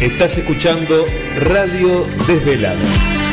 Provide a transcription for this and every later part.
Estás escuchando Radio Desvelada.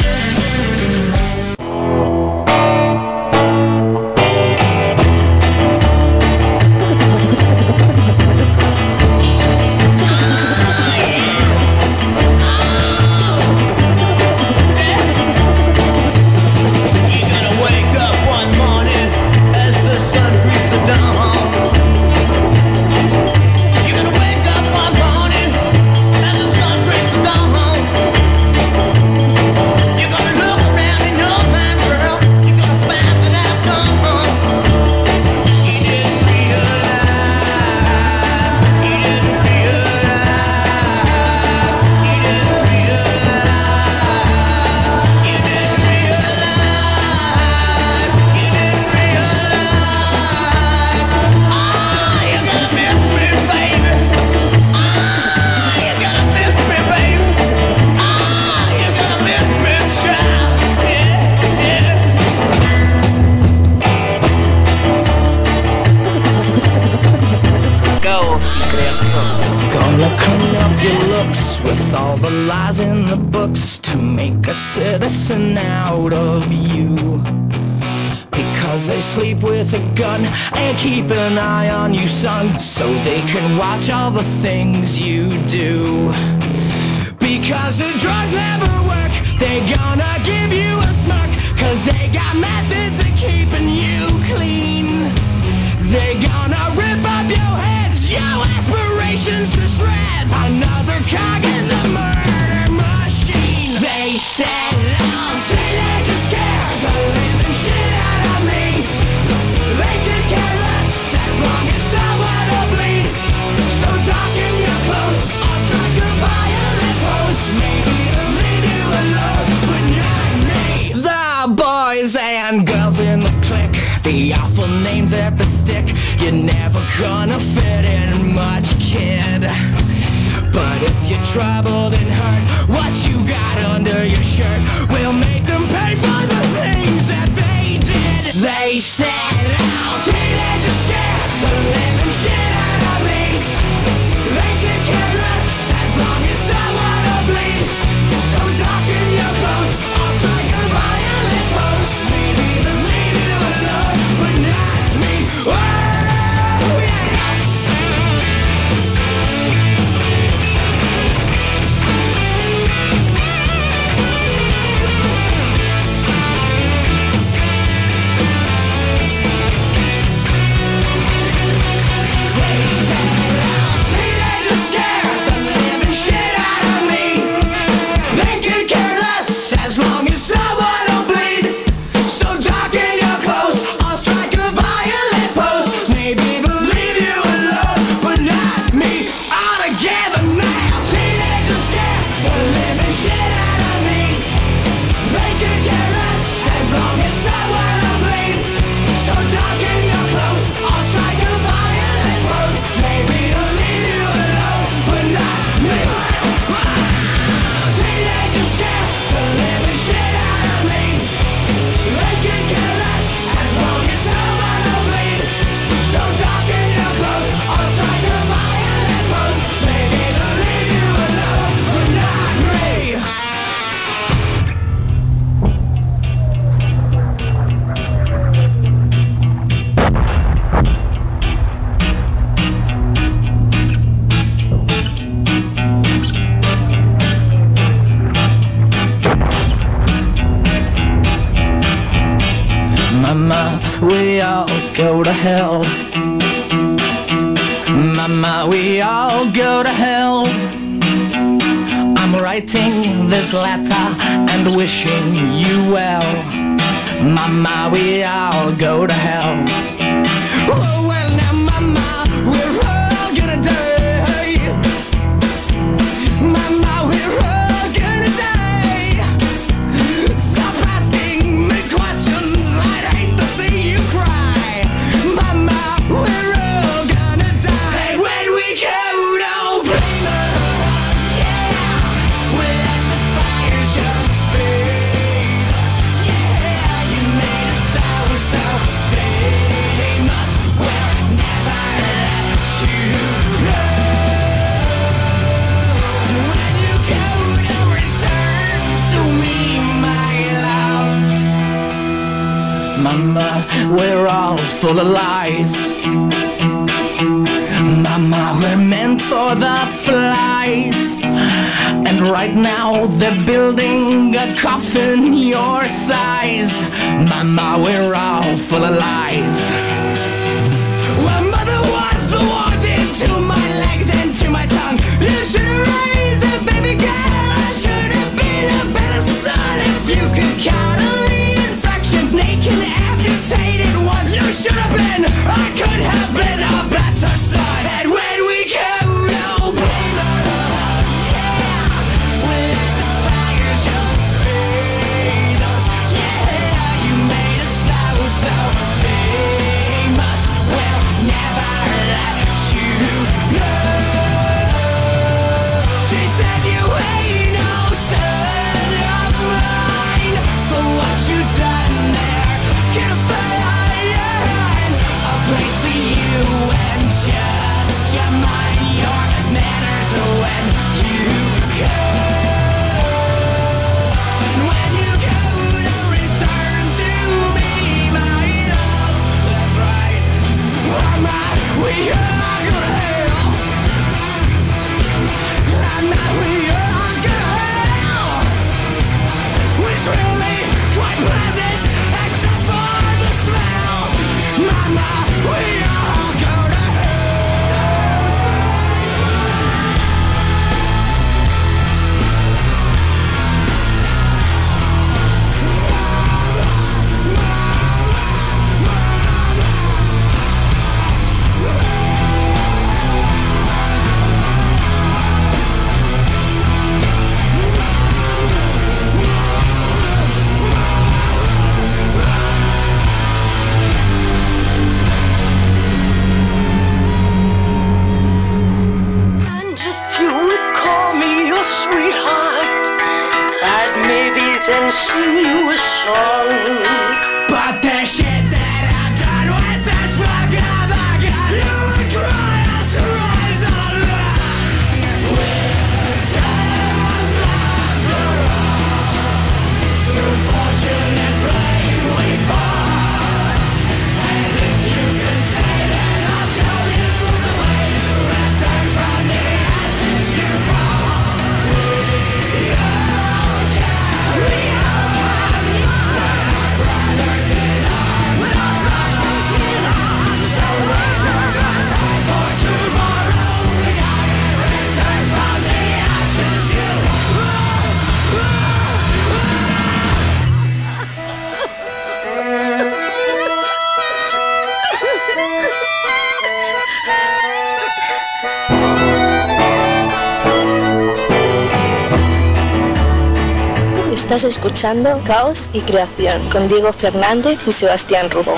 Estás escuchando Caos y Creación con Diego Fernández y Sebastián Rubó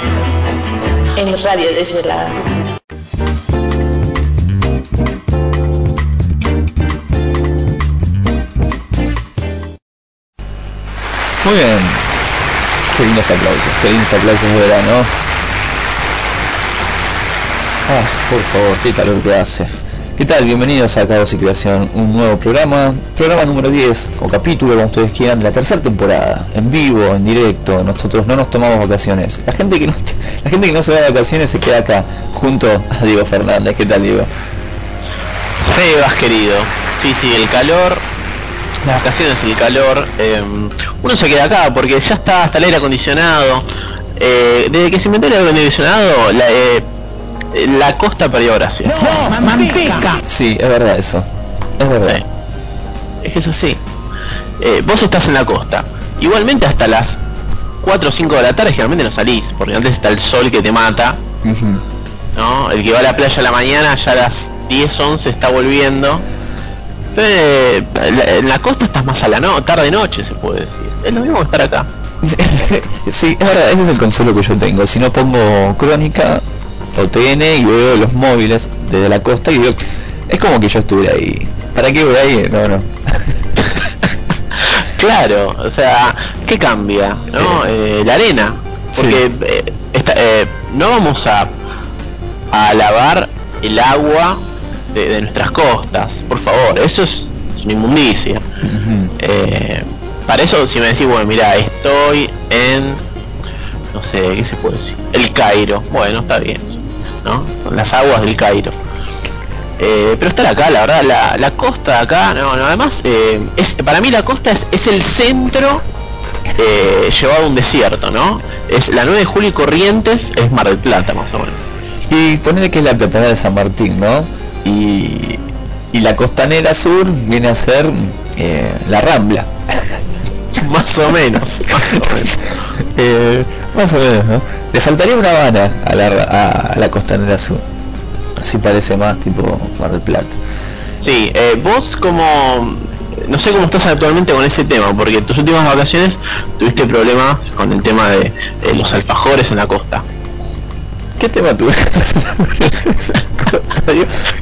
en Radio Desvelada. Muy bien. Qué lindos aplausos, qué lindos aplausos de verano. Ah, por favor, qué calor que hace. ¿Qué tal? Bienvenidos a Caos y Creación, un nuevo programa, programa número 10, o capítulo, como ustedes quieran, de la tercera temporada, en vivo, en directo, nosotros no nos tomamos vacaciones. La gente que no, la gente que no se va de vacaciones se queda acá, junto a Diego Fernández. ¿Qué tal, Diego? Sebas, querido. Sí, sí, el calor, las vacaciones, el calor. eh, uno se queda acá porque ya está hasta el aire acondicionado. Eh, desde que se inventó el aire acondicionado, la, eh, la costa perdió gracia. No, manteca. Sí, es verdad eso. Es verdad. Es que es así. Eh, vos estás en la costa. Igualmente hasta las 4 o 5 de la tarde generalmente no salís, porque antes está el sol que te mata. ¿no? El que va a la playa a la mañana ya a las 10, 11 está volviendo. Pero, eh, la- en la costa estás más a la no tarde noche se puede decir. Es lo mismo que estar acá. sí, es verdad, ese es el consuelo que yo tengo. Si no pongo crónica o TN y veo los móviles desde la costa y veo, es como que yo estuviera ahí. ¿Para qué voy ahí? No, no. Claro, o sea, ¿qué cambia? ¿no? Eh, la arena. Porque eh, esta- eh, no vamos a, a lavar el agua de, de nuestras costas, por favor, eso es, es una inmundicia. Eh, para eso, si me decís, bueno, mira, estoy en no sé, ¿qué se puede decir? El Cairo, bueno, está bien, ¿no? Las aguas del Cairo. Eh, pero estar acá, la verdad, la, la costa acá, no, no, además, eh, es, para mí la costa es, es el centro eh, llevado a un desierto, ¿no? Es la 9 de julio y Corrientes es Mar del Plata, más o menos. Y ponerle que es la platanera de San Martín, ¿no? Y, y la costanera sur viene a ser eh, la Rambla. más o menos, más o menos. Eh, más o menos, ¿no? Le faltaría una Habana a la, a, a la costanera sur. Así parece más tipo Mar del Plata. Sí, eh, vos como... No sé cómo estás actualmente con ese tema, porque en tus últimas vacaciones tuviste problemas con el tema de, de los alfajores en la costa. ¿Qué tema tuve?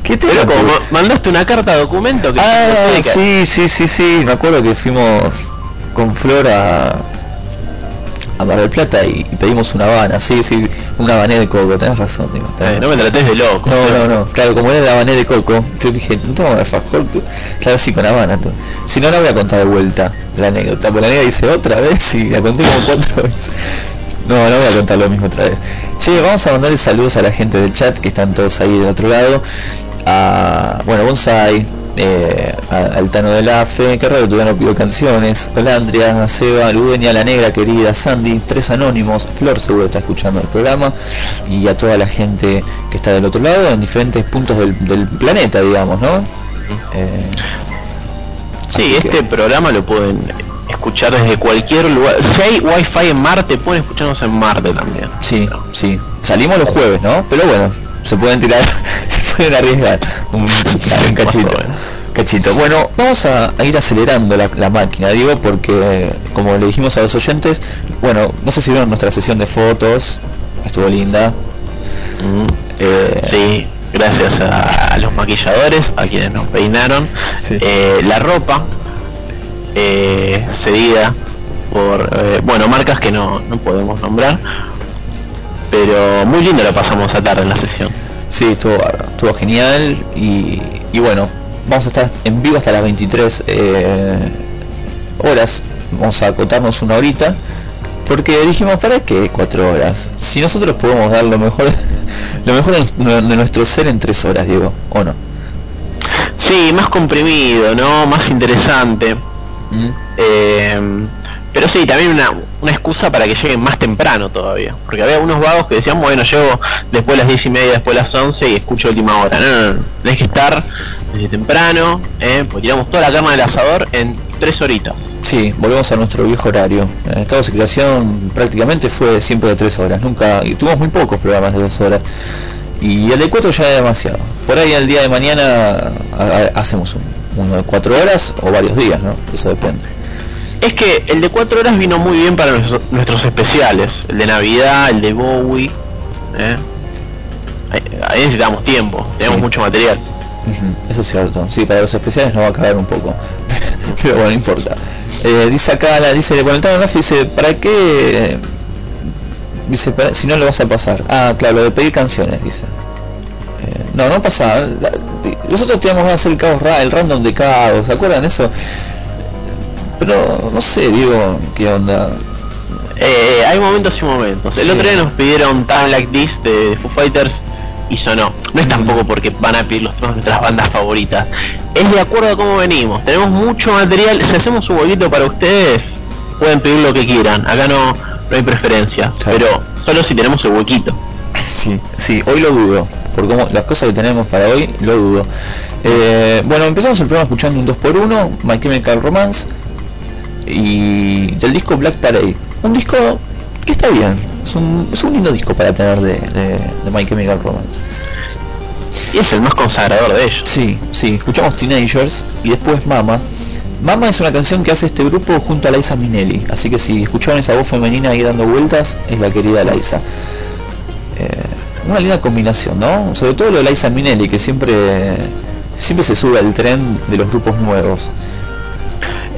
¿Qué tema Pero como mandaste una carta documento que Ah, sí, sí, sí, sí. Me acuerdo que fuimos con Flor a, a Mar del Plata y, y pedimos una habana. Sí, sí, una habané de coco. Tenés razón, digo. tenés Eh, no me trates de loco. No, no, no. Claro, como era de habané de coco, yo dije, no tengo alfajor. tú? Claro, sí, con habana. tú. Si no, la voy a contar de vuelta la anécdota. Porque la anécdota dice otra vez y la conté como cuatro veces. No, no voy a contar lo mismo otra vez. Che, vamos a mandarle saludos a la gente del chat que están todos ahí del otro lado. A, bueno, Bonsai, eh, a- al Tano del AFE, que raro todavía no pidió canciones, Colandria, a Seba, la negra querida, Sandy, tres anónimos, Flor seguro está escuchando el programa, y a toda la gente que está del otro lado, en diferentes puntos del, del planeta, digamos, ¿no? Eh, Sí, que- este programa lo pueden escuchar desde cualquier lugar. Si hay wifi en Marte, pueden escucharnos en Marte también. Sí, sí. Salimos los jueves, ¿no? Pero bueno, se pueden tirar, se pueden arriesgar un, un cachito. Cachito. Bueno, vamos a, a ir acelerando la, la máquina, digo, porque como le dijimos a los oyentes, bueno, no sé si vieron nuestra sesión de fotos, estuvo linda. Mm. Eh, Sí, gracias a, a los maquilladores, a quienes nos peinaron. Sí. Eh, la ropa eh, cedida por, eh, bueno, marcas que no, no podemos nombrar. Pero muy lindo la pasamos a tarde en la sesión. Sí, estuvo, estuvo genial y, y bueno, vamos a estar en vivo hasta las 23 eh, horas, vamos a acotarnos una horita, porque dijimos, ¿para qué cuatro horas? Si nosotros podemos dar lo mejor, lo mejor de, de nuestro ser en tres horas, Diego, ¿o no? Sí, más comprimido, ¿no? Más interesante. ¿Mm? Eh, pero sí, también una, una excusa para que lleguen más temprano todavía. Porque había unos vagos que decían, bueno, llego después de las 10 y media, después de las 11 y escucho última hora. No, no, no. Tenés que estar desde temprano, ¿eh? Porque tiramos toda la carne del asador en tres horitas. Sí, volvemos a nuestro viejo horario. En Caos y Creación prácticamente fue siempre de tres horas, nunca, y tuvimos muy pocos programas de dos horas. Y el de cuatro ya era demasiado. Por ahí el día de mañana hacemos un- uno de cuatro horas o varios días, ¿no? Eso depende. Es que el de 4 horas vino muy bien para nuestros, nuestros especiales. El de Navidad, el de Bowie. ¿eh? Ahí, necesitamos tiempo, tenemos Sí. mucho material. Eso es cierto. Sí, para los especiales nos va a caer un poco. Pero bueno, no importa. Eh, dice acá, la, dice, el Tano Nafi dice, ¿para qué? Dice, "para- si no lo vas a pasar. Ah, claro, lo de pedir canciones, dice. Eh, no, no pasa. la- nosotros teníamos que hacer el caos el random de caos, ¿se acuerdan eso? Pero no sé, digo, qué onda. Eh, hay momentos y momentos. El Sí. otro día nos pidieron Time Like This de Foo Fighters y sonó. No es Mm. tampoco porque van a pedir los temas de nuestras bandas favoritas. Es de acuerdo a cómo venimos. Tenemos mucho material. Si hacemos un huequito para ustedes, pueden pedir lo que quieran. Acá no, no hay preferencia. Claro. Pero solo si tenemos el huequito. Sí, sí, hoy lo dudo, por cómo las cosas que tenemos para hoy, lo dudo. Eh, bueno, empezamos el programa escuchando un 2x1, My Chemical Romance, y del disco Black Parade. Un disco que está bien, es un, es un lindo disco para tener de, de, de My Chemical Romance. Y es el más consagrador de ellos. Sí, sí, escuchamos Teenagers y después Mama. Mama es una canción que hace este grupo junto a Liza Minnelli, así que si escucharon esa voz femenina ahí dando vueltas, es la querida Liza. Eh, una linda combinación, ¿no? Sobre todo lo de Liza Minnelli, que siempre siempre se sube al tren de los grupos nuevos.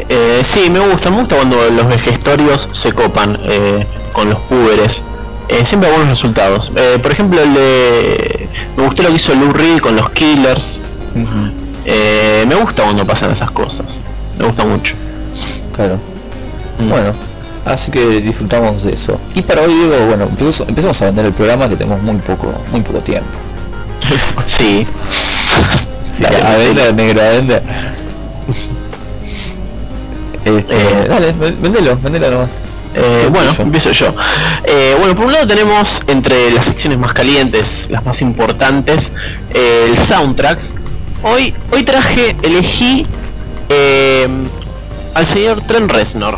Eh, sí, me gusta, me gusta cuando los vejestorios se copan eh, con los púberes. Eh, siempre hay buenos resultados. Eh, por ejemplo, el de... Me gustó lo que hizo Lou Reed con los Killers. Eh, me gusta cuando pasan esas cosas. Me gusta mucho. Claro. Mm. Bueno, Así que disfrutamos de eso. Y para hoy bueno, empezamos, a vender el programa que tenemos muy poco, muy poco tiempo. Sí. Sí, a vender, negro, a vender. Este, Eh, dale, ven- vendelo, vendelo nomás. Eh, ¿Qué bueno, empiezo yo. Eh, bueno, por un lado tenemos entre las secciones más calientes, las más importantes, eh, el soundtracks. Hoy, hoy traje, elegí eh, al señor Trent Reznor.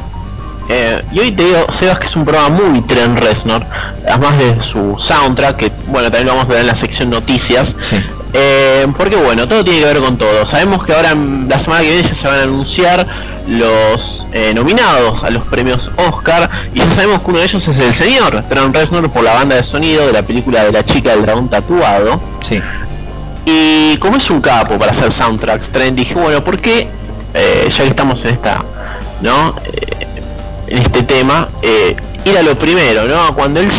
Eh, y hoy te digo, Sebas, que es un programa muy Trent Reznor, además de su soundtrack, que bueno, también lo vamos a ver en la sección noticias. Sí. Porque bueno, todo tiene que ver con todo. Sabemos que ahora en la semana que viene ya se van a anunciar los eh, nominados a los premios Oscar y ya sabemos que uno de ellos es el señor Trent Reznor por la banda de sonido de la película de la chica del dragón tatuado. Sí. Y como es un capo para hacer soundtracks, Trent dije, bueno, ¿por qué, eh, ya que estamos en esta, ¿no? Eh, en este tema, eh, ir a lo primero, ¿no? Cuando él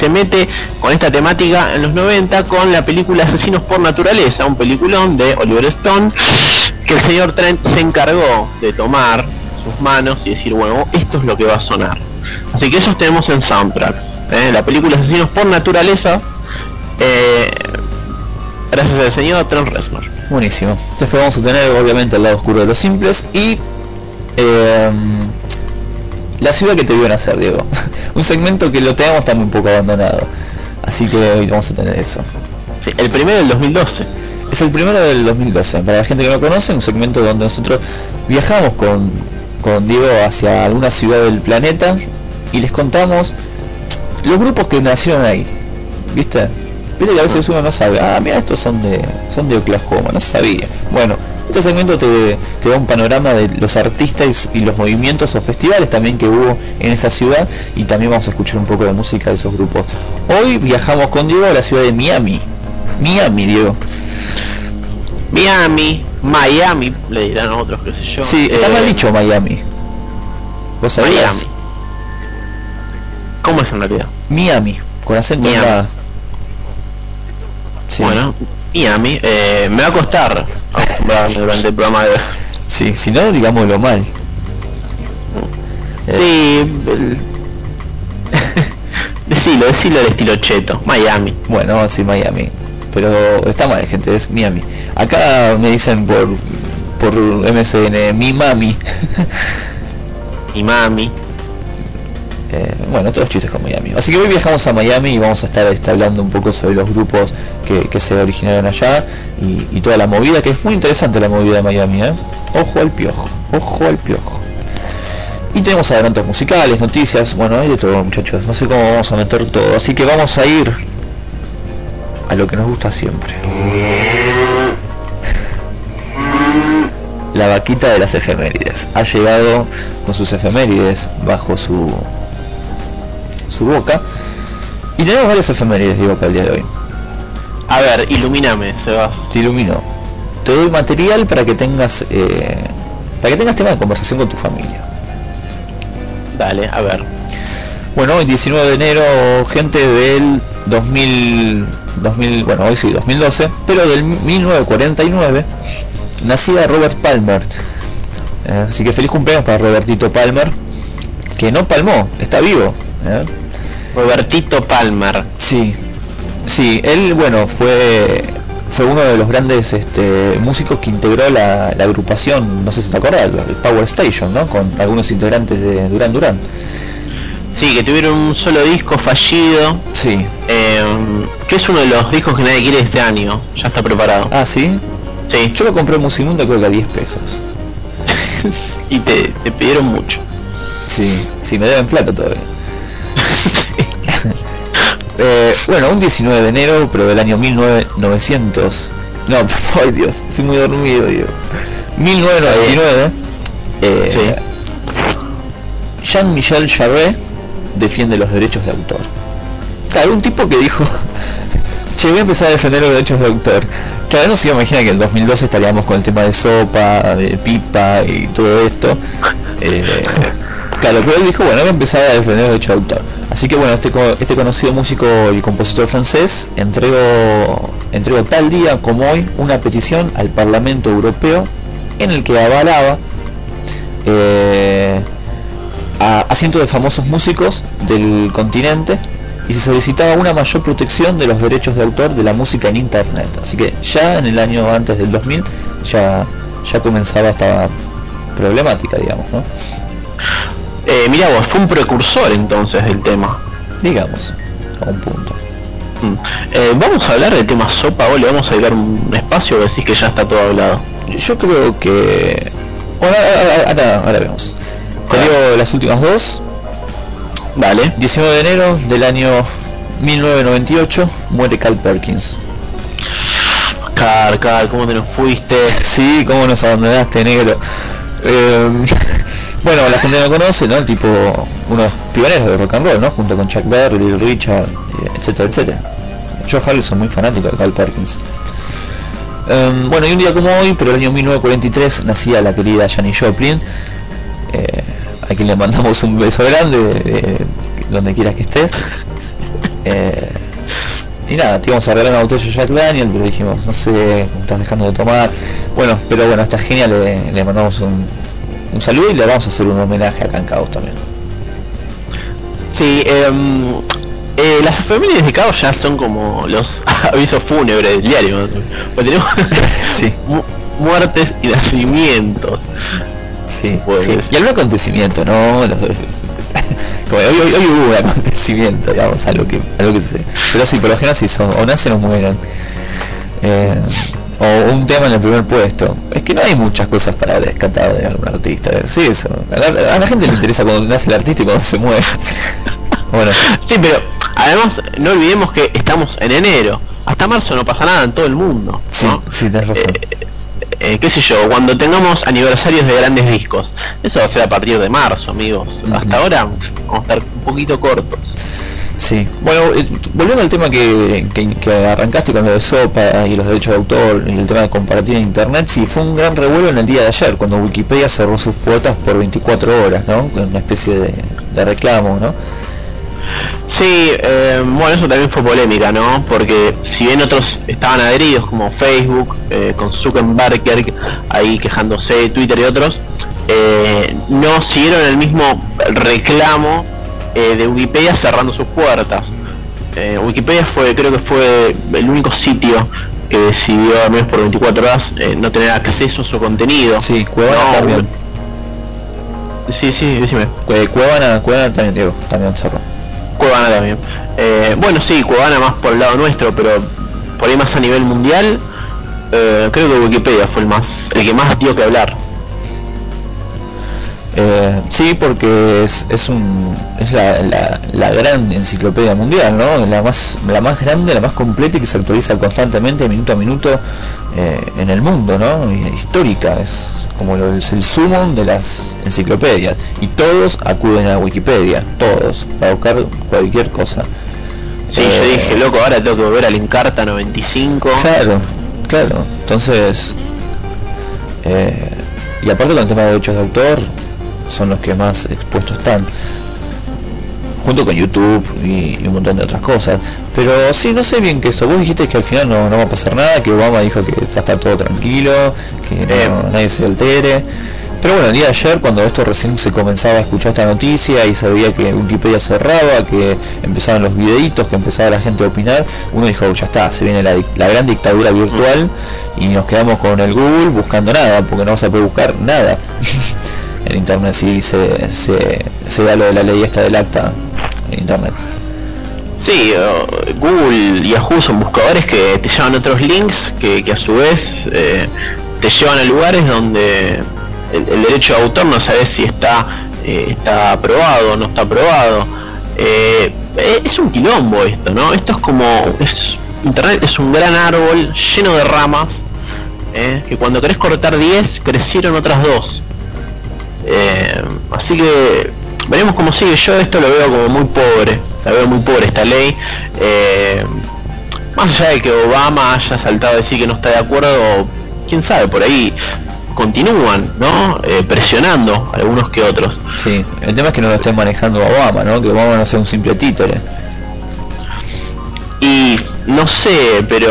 se, mete con esta temática en los 90 con la película Asesinos por Naturaleza, un peliculón de Oliver Stone, que el señor Trent se encargó de tomar sus manos y decir, bueno, esto es lo que va a sonar. Así que esos tenemos en soundtracks. ¿eh? La película Asesinos por Naturaleza, eh, gracias al señor Trent Reznor. Buenísimo. Después vamos a tener obviamente el lado oscuro de los simples y eh, la ciudad que te vio nacer, Diego. Un segmento que lo tenemos está muy poco abandonado. Así que hoy vamos a tener eso. Sí, el primero del 2012. Es el primero del 2012. Para la gente que no conoce, un segmento donde nosotros viajamos con, con Diego hacia alguna ciudad del planeta y les contamos los grupos que nacieron ahí. ¿Viste? Viste que a veces uno no sabe, ah, mira, estos son de, son de Oklahoma, no sabía. Bueno, este segmento te, te da un panorama de los artistas y los movimientos o festivales también que hubo en esa ciudad y también vamos a escuchar un poco de música de esos grupos. Hoy viajamos con Diego a la ciudad de Miami. Miami, Diego. Miami, Miami, le dirán otros, qué sé yo. Sí, está Eh, mal dicho Miami. ¿Vos sabías? Miami. ¿Cómo es en realidad? Miami, con acento en Miami. Sí. Bueno, Miami, eh, me va a costar durante el programa de. Sí, si no, digámoslo mal. Eh, Sí, el... decilo, decilo al estilo cheto, Miami. Bueno, sí, Miami. Pero está mal, gente, es Miami. Acá me dicen por por MSN, mi mami. Y Mami. Eh, bueno, todos chistes con Miami. Así que hoy viajamos a Miami y vamos a estar este, hablando un poco sobre los grupos que, se originaron allá y, y toda la movida, que es muy interesante la movida de Miami, ¿eh? Ojo al piojo, ojo al piojo. Y tenemos adelantos musicales, noticias, bueno, hay de todo muchachos, no sé cómo vamos a meter todo, así que vamos a ir a lo que nos gusta siempre. La vaquita de las efemérides. Ha llegado con sus efemérides bajo su su boca. Y tenemos varias efemérides, digo, para el día de hoy. A ver, ilumíname, Sebas. Te ilumino. Te doy material para que tengas eh, para que tengas tema de conversación con tu familia. Dale, a ver. Bueno, hoy 19 de enero, gente del 2000, 2000, bueno, hoy sí, 2012, pero del 1949 nacía Robert Palmer. Eh, así que feliz cumpleaños para Robertito Palmer, que no palmó, está vivo. ¿eh? Robertito Palmer. Sí, sí, él, bueno, fue fue uno de los grandes este, músicos que integró la, la agrupación, no sé si te acuerdas, el Power Station, ¿no? Con algunos integrantes de Duran Duran. Sí, que tuvieron un solo disco fallido, Sí. eh, que es uno de los discos que nadie quiere este año. Ya está preparado. Ah, sí. Sí, Yo lo compré en Musimundo creo que a 10 pesos. y te, te pidieron mucho. Sí, sí, me deben plata todavía. Eh, bueno, un 19 de enero, pero del año 1900. No, ay Dios, estoy muy dormido, digo. 1999. Eh, Jean-Michel Jarre defiende los derechos de autor. Claro, un tipo que dijo, che, voy a empezar a defender los derechos de autor. Claro, no se imagina que en el 2012 estaríamos con el tema de sopa, de pipa y todo esto. Eh, claro, pero él dijo, bueno, voy a empezar a defender los derechos de autor. Así que bueno, este, este conocido músico y compositor francés entregó, tal día como hoy una petición al Parlamento Europeo en el que avalaba eh, a, cientos de famosos músicos del continente y se solicitaba una mayor protección de los derechos de autor de la música en internet. Así que ya en el año antes del 2000 ya, ya comenzaba esta problemática, digamos, ¿no? Eh, mira vos, fue un precursor entonces del tema. Digamos, a un punto. Mm. Eh, vamos a hablar del tema sopa o le vamos a dedicar un espacio o decís que ya está todo hablado. Yo creo que... Bueno, ahora, ahora- ahora vemos. Te digo las últimas dos. Vale. 19 de enero del año 1998 muere Carl Perkins. Car, Car, ¿cómo te nos fuiste? Sí, cómo nos abandonaste, negro. Eh, bueno, la gente no conoce, ¿no? Tipo, unos pioneros de rock and roll, ¿no? Junto con Chuck Berry, Richard, eh, etcétera, etcétera. Joe Harrison, muy fanático de Carl Perkins. Eh, bueno, y un día como hoy, pero el año 1943, nacía la querida Janis Joplin, eh, a quien le mandamos un beso grande, eh, donde quieras que estés. Eh, y nada, te íbamos a regalar una botella de Jack Daniel, pero dijimos, no sé, estás dejando de tomar. Bueno, pero bueno, está genial, le, le mandamos un, un saludo y le vamos a hacer un homenaje acá en Caos también. Sí, em, eh, las efemérides de caos ya son como los avisos fúnebres del diario. Pues tenemos Sí. mu- muertes y nacimientos. Sí, Pues- sí. Y algún acontecimiento, ¿no? Los- como hoy, hoy- hoy hubo un acontecimiento, digamos, algo que, algo que se... Pero sí, por lo general sí son, o nacen o mueren. Eh, o un tema en el primer puesto. Es que no hay muchas cosas para rescatar de algún artista. Sí, eso. A la, a la gente le interesa cuando nace el artista y cuando se muere. Bueno, Sí, pero además no olvidemos que estamos en enero. Hasta marzo no pasa nada en todo el mundo. sí, ¿no? sí, tenés razón. Eh, eh, qué sé yo, cuando tengamos aniversarios de grandes discos. Eso va a ser a partir de marzo, amigos. Hasta ahora vamos a estar un poquito cortos. Sí, bueno, eh, volviendo al tema que, arrancaste con lo de Sopa y los derechos de autor y el tema de compartir en internet, sí, fue un gran revuelo en el día de ayer, cuando Wikipedia cerró sus puertas por 24 horas, ¿no? Una especie de, de reclamo, ¿no? Sí, eh, bueno, eso también fue polémica, ¿no? Porque si bien otros estaban adheridos, como Facebook, eh, con Zuckerberg ahí quejándose, Twitter y otros, eh, no siguieron el mismo reclamo eh, de Wikipedia cerrando sus puertas. Eh, Wikipedia fue, creo que fue el único sitio que decidió, al menos por 24 horas, eh, no tener acceso a su contenido. Sí, Cuevana No, también. Sí, sí, decime. Cue- Cuevana, Cuevana también, Diego, también cerró. Cuevana también. Eh, bueno, sí, Cuevana más por el lado nuestro, pero por ahí más a nivel mundial, eh, creo que Wikipedia fue el más, el que más dio que hablar. Eh, sí, porque es, es, un, es la, la, la gran enciclopedia mundial, ¿no? La más, la más grande, la más completa y que se actualiza constantemente, minuto a minuto, eh, en el mundo, ¿no? Y histórica, es como lo, es el sumo de las enciclopedias. Y todos acuden a Wikipedia, todos, para buscar cualquier cosa. Sí, Eh, yo dije, loco, ahora tengo que volver al Encarta 95. Claro, claro. Entonces, eh, y aparte con el tema de derechos de autor, son los que más expuestos están. Junto con YouTube y, y un montón de otras cosas. Pero sí, no sé bien que eso. Vos dijiste que al final no, no va a pasar nada, que Obama dijo que va a estar todo tranquilo, que no- Eh. nadie se altere. Pero bueno, el día de ayer, cuando esto recién se comenzaba a escuchar esta noticia y se veía que Wikipedia cerraba, que empezaban los videitos, que empezaba la gente a opinar, uno dijo, ya está, se viene la, la gran dictadura virtual y nos quedamos con el Google buscando nada, porque no vas a poder buscar nada en Internet si se, da lo de la ley esta del acta en Internet. Sí, Google y Yahoo son buscadores que te llevan otros links que, a su vez eh, te llevan a lugares donde el, el derecho de autor no sabes si está eh, está aprobado o no está aprobado. Eh, eh, es un quilombo esto, ¿no? Esto es como es internet es un gran árbol lleno de ramas eh, que cuando querés cortar 10 crecieron otras dos. Eh, así que veremos cómo sigue. Yo esto lo veo como muy pobre, la veo muy pobre esta ley. Eh, más allá de que Obama haya saltado a decir que no está de acuerdo, quién sabe, por ahí continúan, ¿no? Eh, presionando algunos que otros. Sí, el tema es que no lo estén manejando Obama, ¿no? Que Obama no sea un simple títere. Y no sé, pero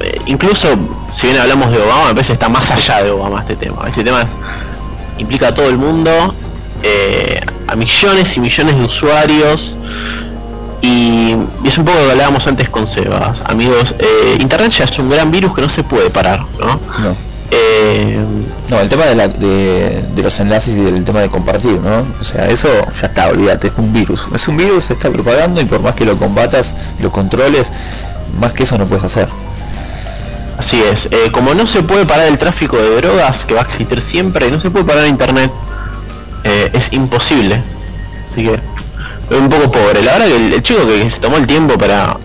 eh, incluso si bien hablamos de Obama, parece que está más allá de Obama este tema. Este tema es- implica a todo el mundo. eh, a millones y millones de usuarios y, y es un poco lo que hablábamos antes con Sebas, amigos, eh, Internet ya es un gran virus que no se puede parar, ¿no? No. Eh, No, el tema de, la- de, de los enlaces y del tema de compartir, ¿no? O sea, eso ya está, olvídate, es un virus. Es un virus, se está propagando y por más que lo combatas, lo controles, más que eso no puedes hacer. Así es, eh, como no se puede parar el tráfico de drogas, que va a existir siempre, no se puede parar internet, eh, es imposible. Así que, un poco pobre. La verdad que el, chico que se tomó el tiempo para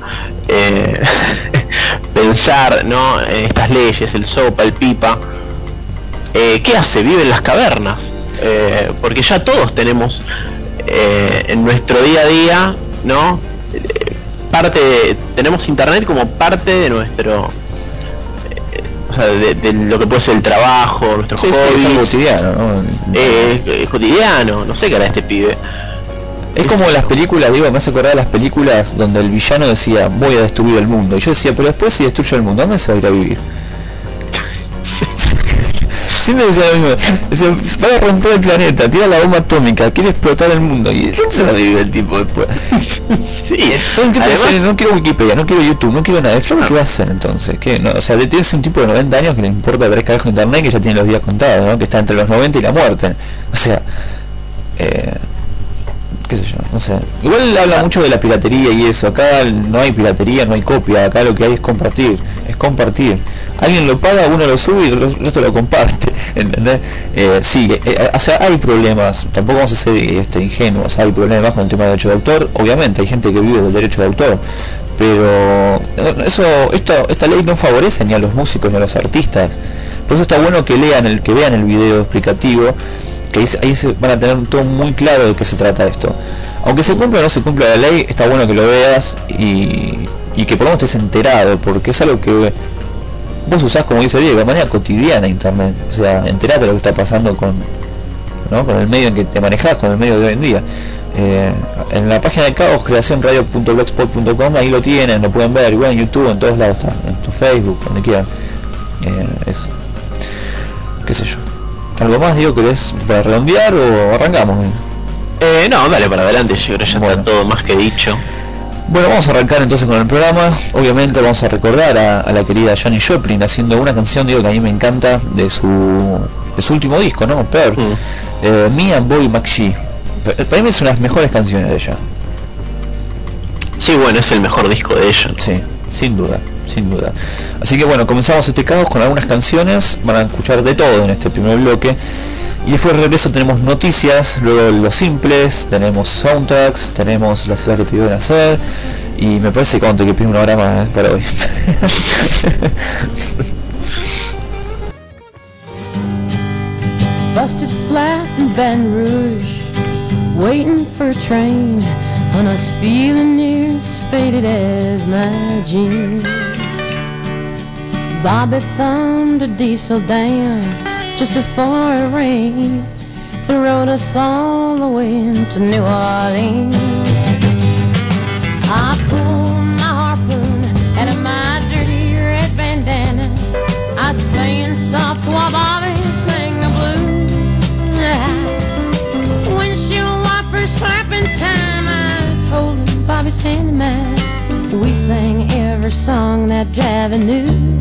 eh, pensar ¿no? en estas leyes, el sopa, el pipa, eh, ¿qué hace? Vive en las cavernas. Eh, porque ya todos tenemos eh, en nuestro día a día, ¿no? Eh, parte de- tenemos internet como parte de nuestro eh, o sea, de, de lo que puede ser el trabajo, nuestros Sí, es cotidiano, ¿no? eh, eh, cotidiano, no sé qué hará este pibe. Es como las películas, digo, me hace acordar de las películas donde el villano decía, voy a destruir el mundo. Y yo decía, pero después si destruyo el mundo, ¿dónde se va a ir a vivir? Siempre decía lo mismo. Decía, va a romper el planeta, tira la bomba atómica, quiere explotar el mundo. ¿Y dónde se el tipo después? Sí, Todo el tiempo además- no quiero Wikipedia, no quiero YouTube, no quiero nada. ¿El flaco qué va a hacer entonces? ¿Qué? No, o sea, tienes un tipo de 90 años que le importa tres carajos internet que ya tiene los días contados, ¿no? Que está entre los 90 y la muerte. O sea, eh, qué sé yo, no sé. Igual habla mucho de la piratería y eso. Acá no hay piratería, no hay copia. Acá lo que hay es compartir, es compartir. Alguien lo paga, uno lo sube y el res- resto lo comparte. ¿Entendés? Eh, sí, eh, o sea, hay problemas. Tampoco vamos a ser este, ingenuos. Hay problemas con el tema de derecho de autor. Obviamente, hay gente que vive del derecho de autor. Pero eh, eso, esto, esta ley no favorece ni a los músicos ni a los artistas. Por eso está bueno que lean el, que vean el video explicativo que ahí, ahí se van a tener todo muy claro de qué se trata esto. Aunque se cumpla o no se cumpla la ley, está bueno que lo veas y, y que por lo menos estés enterado, porque es algo que vos usás, como dice Diego, de manera cotidiana internet. O sea, enterate de lo que está pasando con, ¿no? con el medio en que te manejas, con el medio de hoy en día. Eh, en la página de Caos, creacionradio.blogspot.com, ahí lo tienen, lo pueden ver, igual en YouTube, en todos lados está, en tu Facebook, donde quieran. Eh, eso. Qué sé yo. ¿Algo más, digo, querés para redondear o arrancamos? Eh, no, dale para adelante, yo creo que ya Bueno. está todo más que dicho. Bueno, vamos a arrancar entonces con el programa. Obviamente vamos a recordar a, a la querida Janis Joplin haciendo una canción, digo, que a mí me encanta, de su, de su último disco, ¿no? Pearl. Mm. Eh, Me and Boy McShee. Pa- Para mí es una de las mejores canciones de ella. Sí, bueno, es el mejor disco de ella. Sí, sin duda, sin duda. Así que bueno, comenzamos este caos con algunas canciones, van a escuchar de todo en este primer bloque. Y después de regreso tenemos noticias, luego los simples, tenemos soundtracks, tenemos las ciudades que te iban a hacer. Y me parece que te que pide una hora más para hoy. busted flat Rouge, waiting for a train, feeling near faded as my. Bobby thumbed a diesel down just before it rained, and rode us all the way to New Orleans. I pulled my harpoon out of my dirty red bandana. I was playing soft while Bobby sang the blues. Windshield wipers slapping time. I was holding Bobby's hand in mine. We sang every song that Javi knew.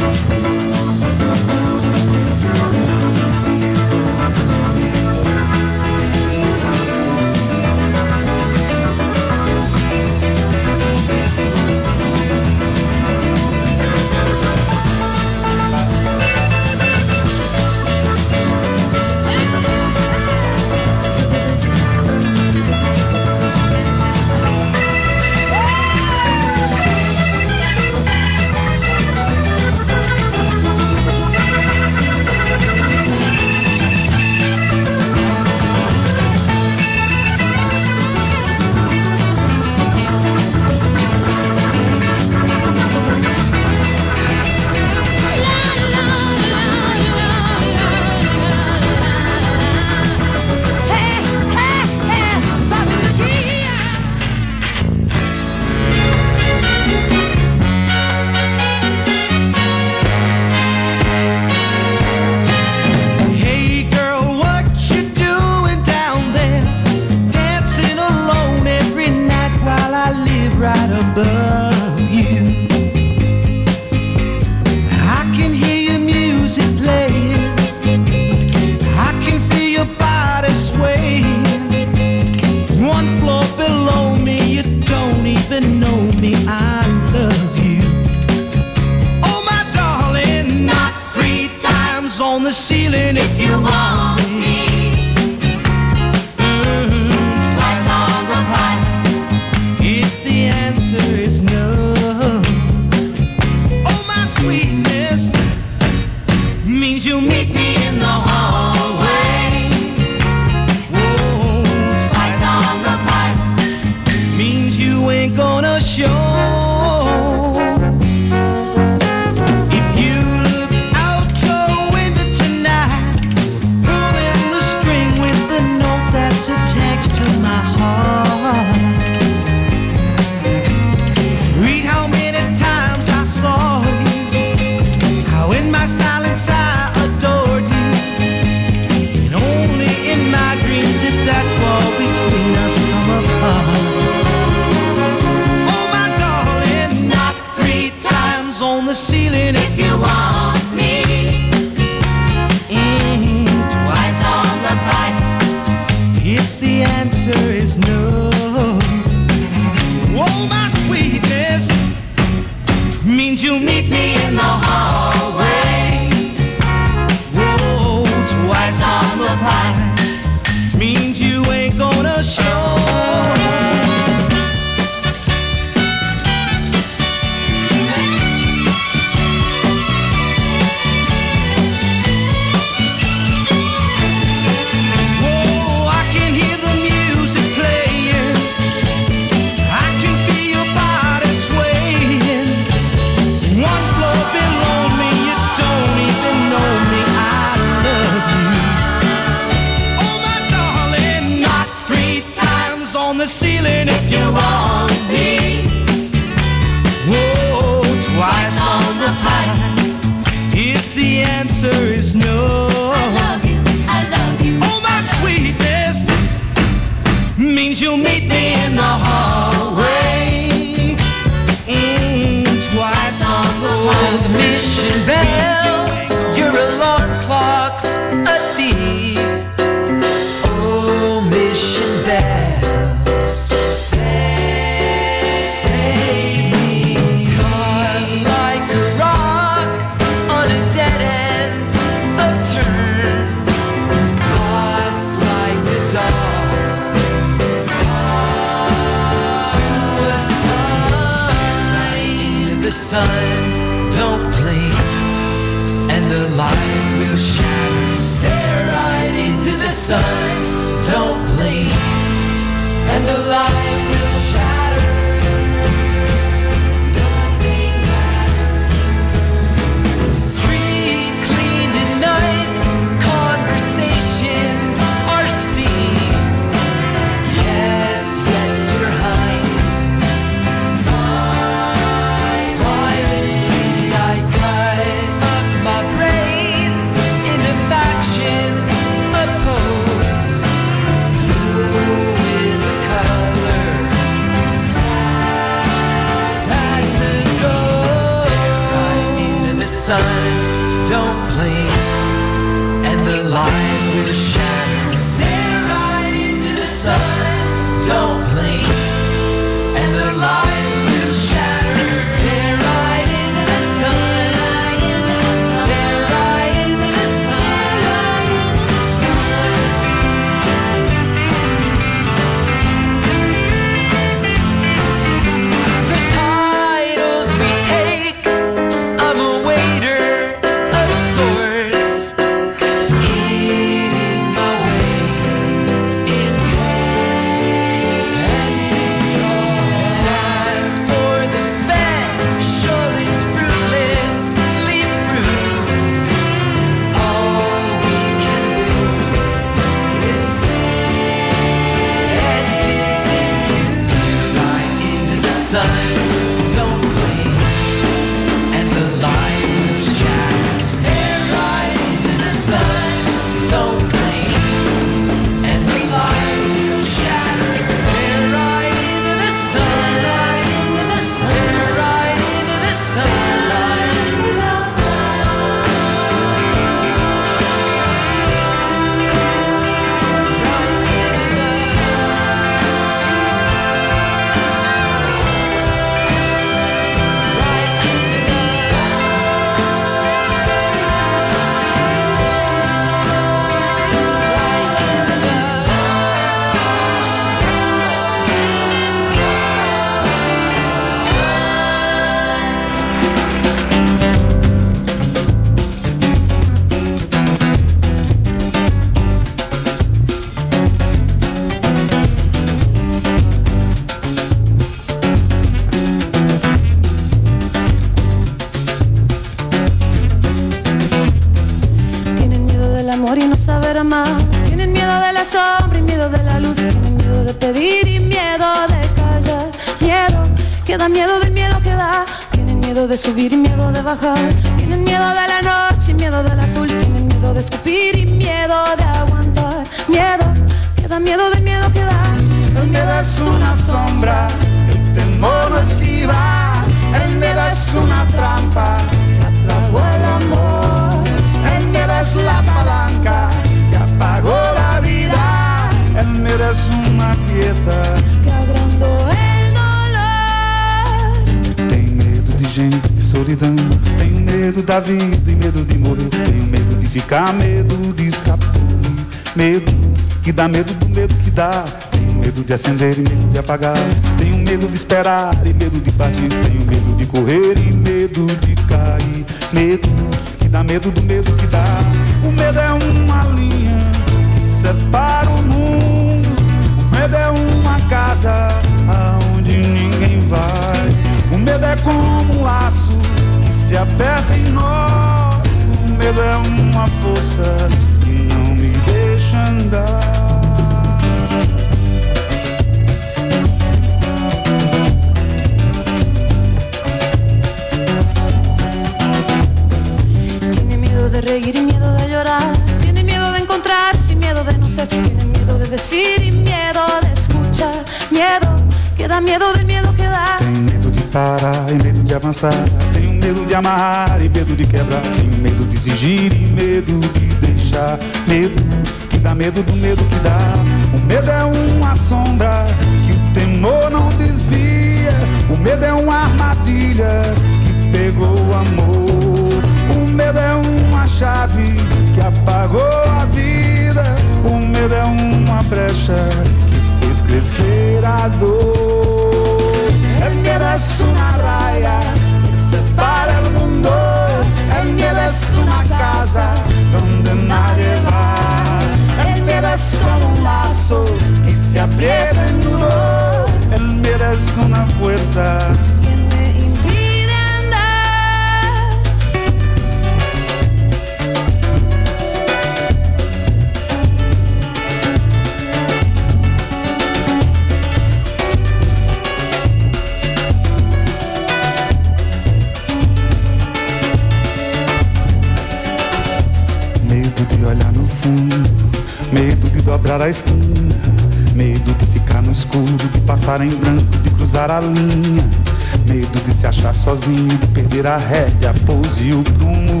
sozinho, de perder a rédea, a pose e o prumo.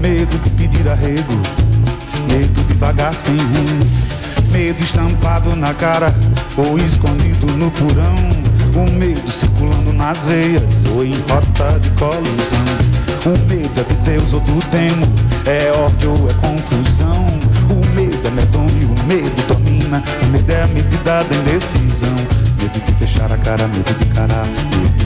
Medo de pedir arrego, medo de vagar sem rumo. Medo estampado na cara ou escondido no porão. O medo circulando nas veias ou em rota de colisão. O medo é de Deus ou do demo, é ódio ou é confusão. O medo é medonho, o medo domina. O medo é a medida da indecisão. Medo de fechar a cara, medo de encarar, medo de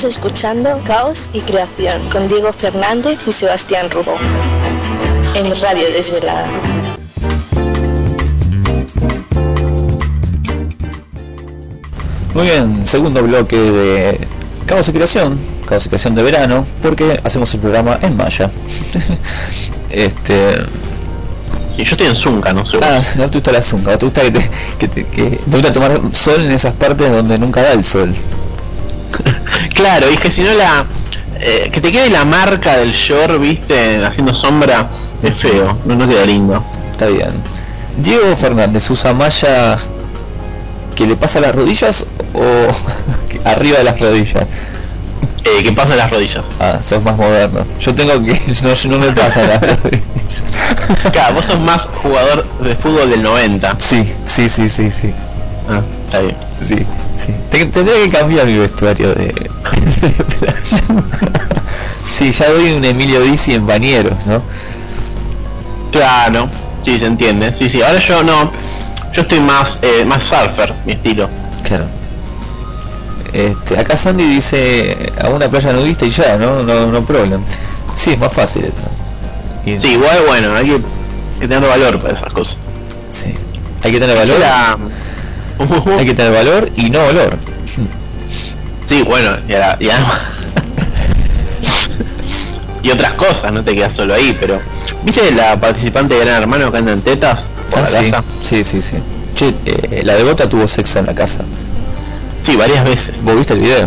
Estás escuchando Caos y Creación con Diego Fernández y Sebastián Rubó. En Radio Desvelada. Muy bien, segundo bloque de Caos y Creación, Caos y Creación de verano, porque hacemos el programa en Maya. este. Sí, yo estoy en Zunca, no sé. Ah, no te gusta la zunga, te gusta que te, que te, que te gusta tomar sol en esas partes donde nunca da el sol. Claro, y que si no la... eh, que te quede la marca del short, viste, haciendo sombra, es feo, no, no queda lindo. Está bien. Diego Fernández usa malla que le pasa a las rodillas o arriba de las rodillas. Eh, que pasa las rodillas. Ah, sos más moderno. Yo tengo que no, no me pasa las rodillas. Claro, vos sos más jugador de fútbol del 90. Sí, sí, sí, sí, sí. Ah, está bien. Sí, sí. Te- tendría que cambiar mi vestuario de. Sí, ya doy un Emilio Dizzi en bañeros, ¿no? Claro, sí, se entiende. Sí, sí, ahora yo no, yo estoy más, eh, más surfer, mi estilo. Claro. Este, acá Sandy dice a una playa nudista y ya, ¿no? No, no problem. Sí, es más fácil eso. Y- Sí, igual, bueno, hay que, que tener valor para esas cosas. sí. Hay que tener valor. Era- Hay que tener valor y no olor. Sí, bueno, y, ahora- y además- y otras cosas, no te quedas solo ahí, pero ¿viste la participante de Gran Hermano que anda en tetas Ah, sí, sí, sí, sí. Che, eh, la devota tuvo sexo en la casa. Sí, varias veces. ¿Vos viste el video?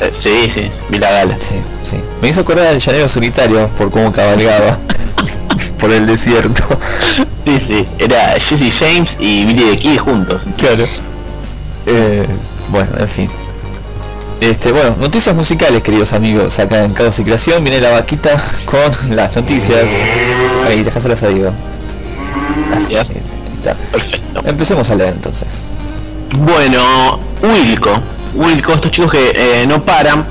Eh, sí, sí, vi la gala. Sí, sí. Me hizo acordar del llanero solitario por cómo cabalgaba por el desierto. Sí, sí, era Jesse James y Billy the Kid juntos. Claro. Eh, bueno, en fin. Este, bueno, noticias musicales, queridos amigos, acá en Caos y Creación. Viene la vaquita con las noticias. Ahí, dejáselas a Diego. Gracias. Está. Perfecto. Empecemos a leer entonces. Bueno, Wilco. Wilco, estos chicos que eh, no paran.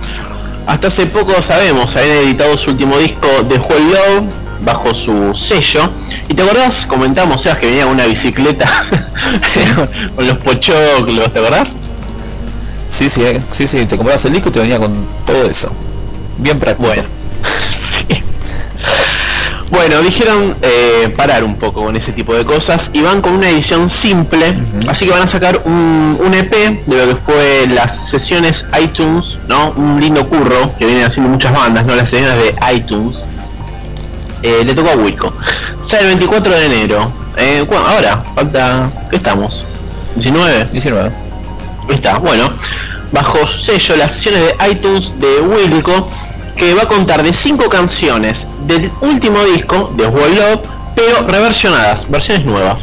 Hasta hace poco sabemos, habían editado su último disco de Whole Love bajo su sello. Y te acordás, comentamos, Sebas, que venía una bicicleta con, los pochoclos, ¿te acordás? Sí, sí, eh, sí, sí, te comprabas el disco y te venía con todo eso. Bien práctico. Bueno. Bueno, dijeron eh, parar un poco con ese tipo de cosas y van con una edición simple, así que van a sacar un, un EP de lo que fue las sesiones iTunes, ¿no? Un lindo curro que vienen haciendo muchas bandas, ¿no? Las sesiones de iTunes. Eh, le tocó a Wilco. Sale el 24 de enero. Eh, ahora, falta... ¿Qué estamos? ¿19? 19. Ahí está, bueno, bajo sello las sesiones de iTunes de Wilco, que va a contar de cinco canciones del último disco de World Love, pero reversionadas, versiones nuevas.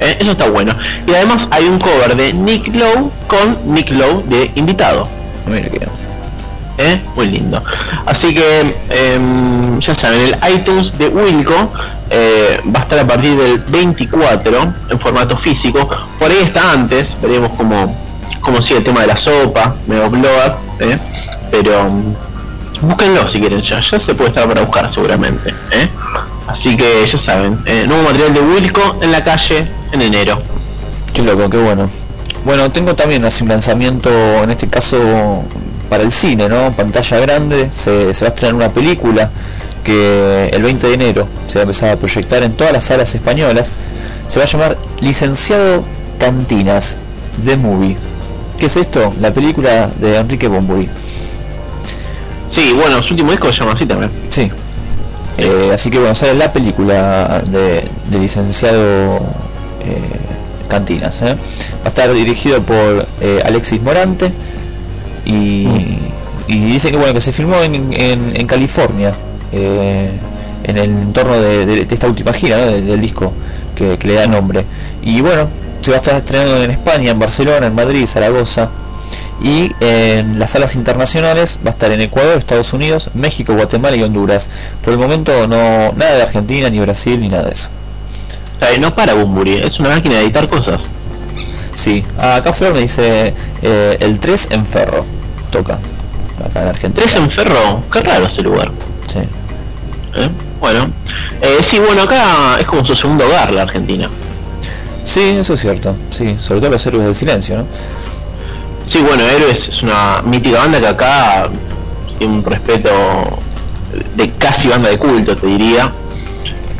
Eh, Eso está bueno. Y además hay un cover de Nick Lowe con Nick Lowe de invitado. Mira que ¿eh? Muy lindo. Así que em, ya saben, el iTunes de Wilco eh, va a estar a partir del 24 en formato físico. Por ahí está antes, veremos cómo, cómo sigue el tema de la sopa, medio blowout, ¿eh? pero mm, búsquenlo si quieren ya, ya se puede estar para buscar seguramente. ¿eh? Así que ya saben, eh, nuevo material de Wilco en la calle en enero. Qué loco, qué bueno. Bueno, tengo también así un lanzamiento, en este caso para el cine, ¿no? Pantalla grande, se, se va a estrenar una película que el 20 de enero se va a empezar a proyectar en todas las salas españolas. Se va a llamar Licenciado Cantinas, The Movie. ¿Qué es esto? La película de Enrique Bombuy. Sí, bueno, su último disco se llama así también. Sí. Eh, así que bueno, sale la película de, de licenciado eh, Cantinas. ¿eh? Va a estar dirigido por eh, Alexis Morante y, y dicen que bueno que se filmó en, en, en California, eh, en el entorno de, de- de esta última gira del disco que, que le da nombre. Y bueno, se va a estar estrenando en España, en Barcelona, en Madrid, Zaragoza. Y en las salas internacionales va a estar en Ecuador, Estados Unidos, México, Guatemala y Honduras. Por el momento no nada de Argentina, ni Brasil, ni nada de eso. O sea, no para Bumburi, es una máquina de editar cosas. Sí, acá Flor me dice eh, el 3 en Ferro. Toca. Acá en Argentina. Tres en Ferro, qué raro ese lugar. Sí. ¿eh? Bueno, eh, sí, bueno, acá es como su segundo hogar la Argentina. Sí, eso es cierto. Sí, sobre todo los héroes del silencio, ¿no? Sí, bueno, Héroes es una mítica banda que acá tiene un respeto de casi banda de culto, te diría.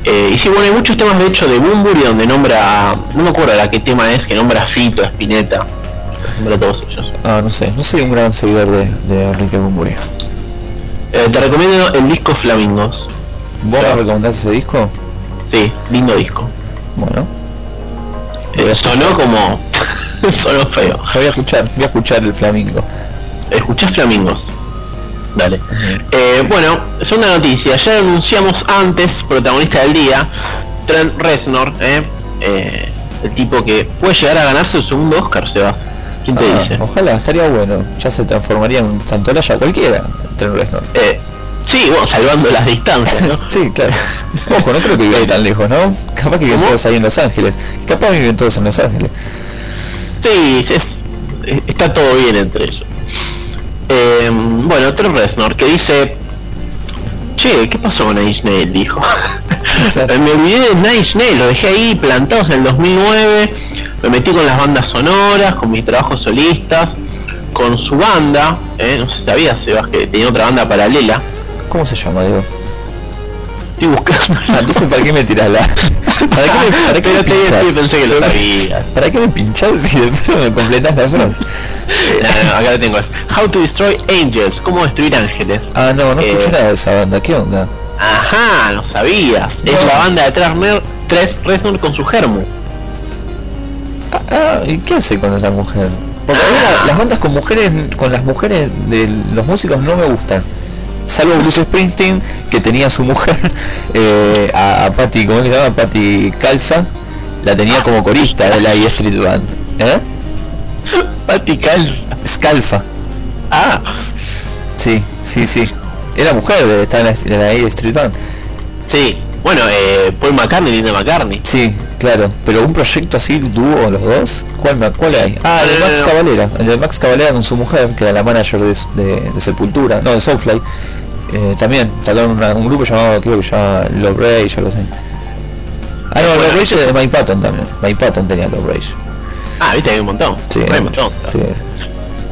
Eh, y sí, bueno, hay muchos temas de hecho de Bumburi donde nombra, no me acuerdo la qué tema es, que nombra a Fito, a Spinetta, nombra a todos ellos. Ah, no sé, no soy un gran seguidor de, de Enrique Bunbury. Eh, te recomiendo el disco Flamingos. ¿Vos me recomendás ese disco? Sí, lindo disco. Bueno, Eh, sonó como... sonó feo. voy a escuchar, voy a escuchar el Flamingo. ¿Escuchás Flamingos? Dale. Eh, bueno, segunda noticia. Ya anunciamos antes, protagonista del día, Trent Reznor, ¿eh? Eh, el tipo que puede llegar a ganarse su segundo Oscar, Sebas. ¿Quién te Ah, dice? Ojalá, estaría bueno. Ya se transformaría en un Santolaya cualquiera, Trent Reznor. Eh, sí, bueno, salvando las distancias, ¿no? Sí, claro. Ojo, no creo que viva tan lejos, ¿no? Capaz que viven todos ahí en Los Ángeles. Capaz viven todos en Los Ángeles. Sí, es- está todo bien entre ellos. Eh, bueno, Trent Reznor que dice, che, ¿qué pasó con Inch Nails? Dijo. Me olvidé de Inch Nails, lo dejé ahí plantados en el 2009, me metí con las bandas sonoras, con mis trabajos solistas, con su banda, eh, no sé si sabías, Sebas, que tenía otra banda paralela. ¿Cómo se llama, Diego? Estoy buscando. Ah, entonces, ¿para qué me tirás la...? ¿Para qué me, para qué me sí, pensé que lo sabías. ¿Para qué me pinchás si después me completás la frase? No, no, acá lo tengo. es How to Destroy Angels, cómo destruir ángeles. Ah, no, no Eh, escuché nada de esa banda. ¿Qué onda? Ajá, no sabías. Es No. la banda de Trasner, Tres Reznor con su germu. Ah, ah, ¿y qué hace con esa mujer? Porque a mí la- las bandas con mujeres, con las mujeres de los músicos no me gustan. Salvo Bruce Springsteen, que tenía a su mujer, eh, a, a Patty, ¿cómo se llama? Patty Calza, la tenía como corista de la E Street Band. ¿Eh? Patty Calza. Scalfa. Ah, Sí, sí, sí. Era mujer de estar en la, en la E Street Band. sí. Bueno, eh, Paul McCartney, Linda McCartney. Sí, claro. Pero un proyecto así, dúo los dos, ¿cuál, cuál hay? Ah, el de Max. Cavalera. El de Max Cavalera con su mujer, que era la manager de, de- de Sepultura, no, de Soulfly. Eh, también sacaron una- un grupo llamado, creo que llama Love Rage, algo así. Ah, no, Bueno. Love Rage es de Mike Patton también. Mike Patton tenía Love Rage. Ah, viste, hay un montón. Sí, hay un montón. sí.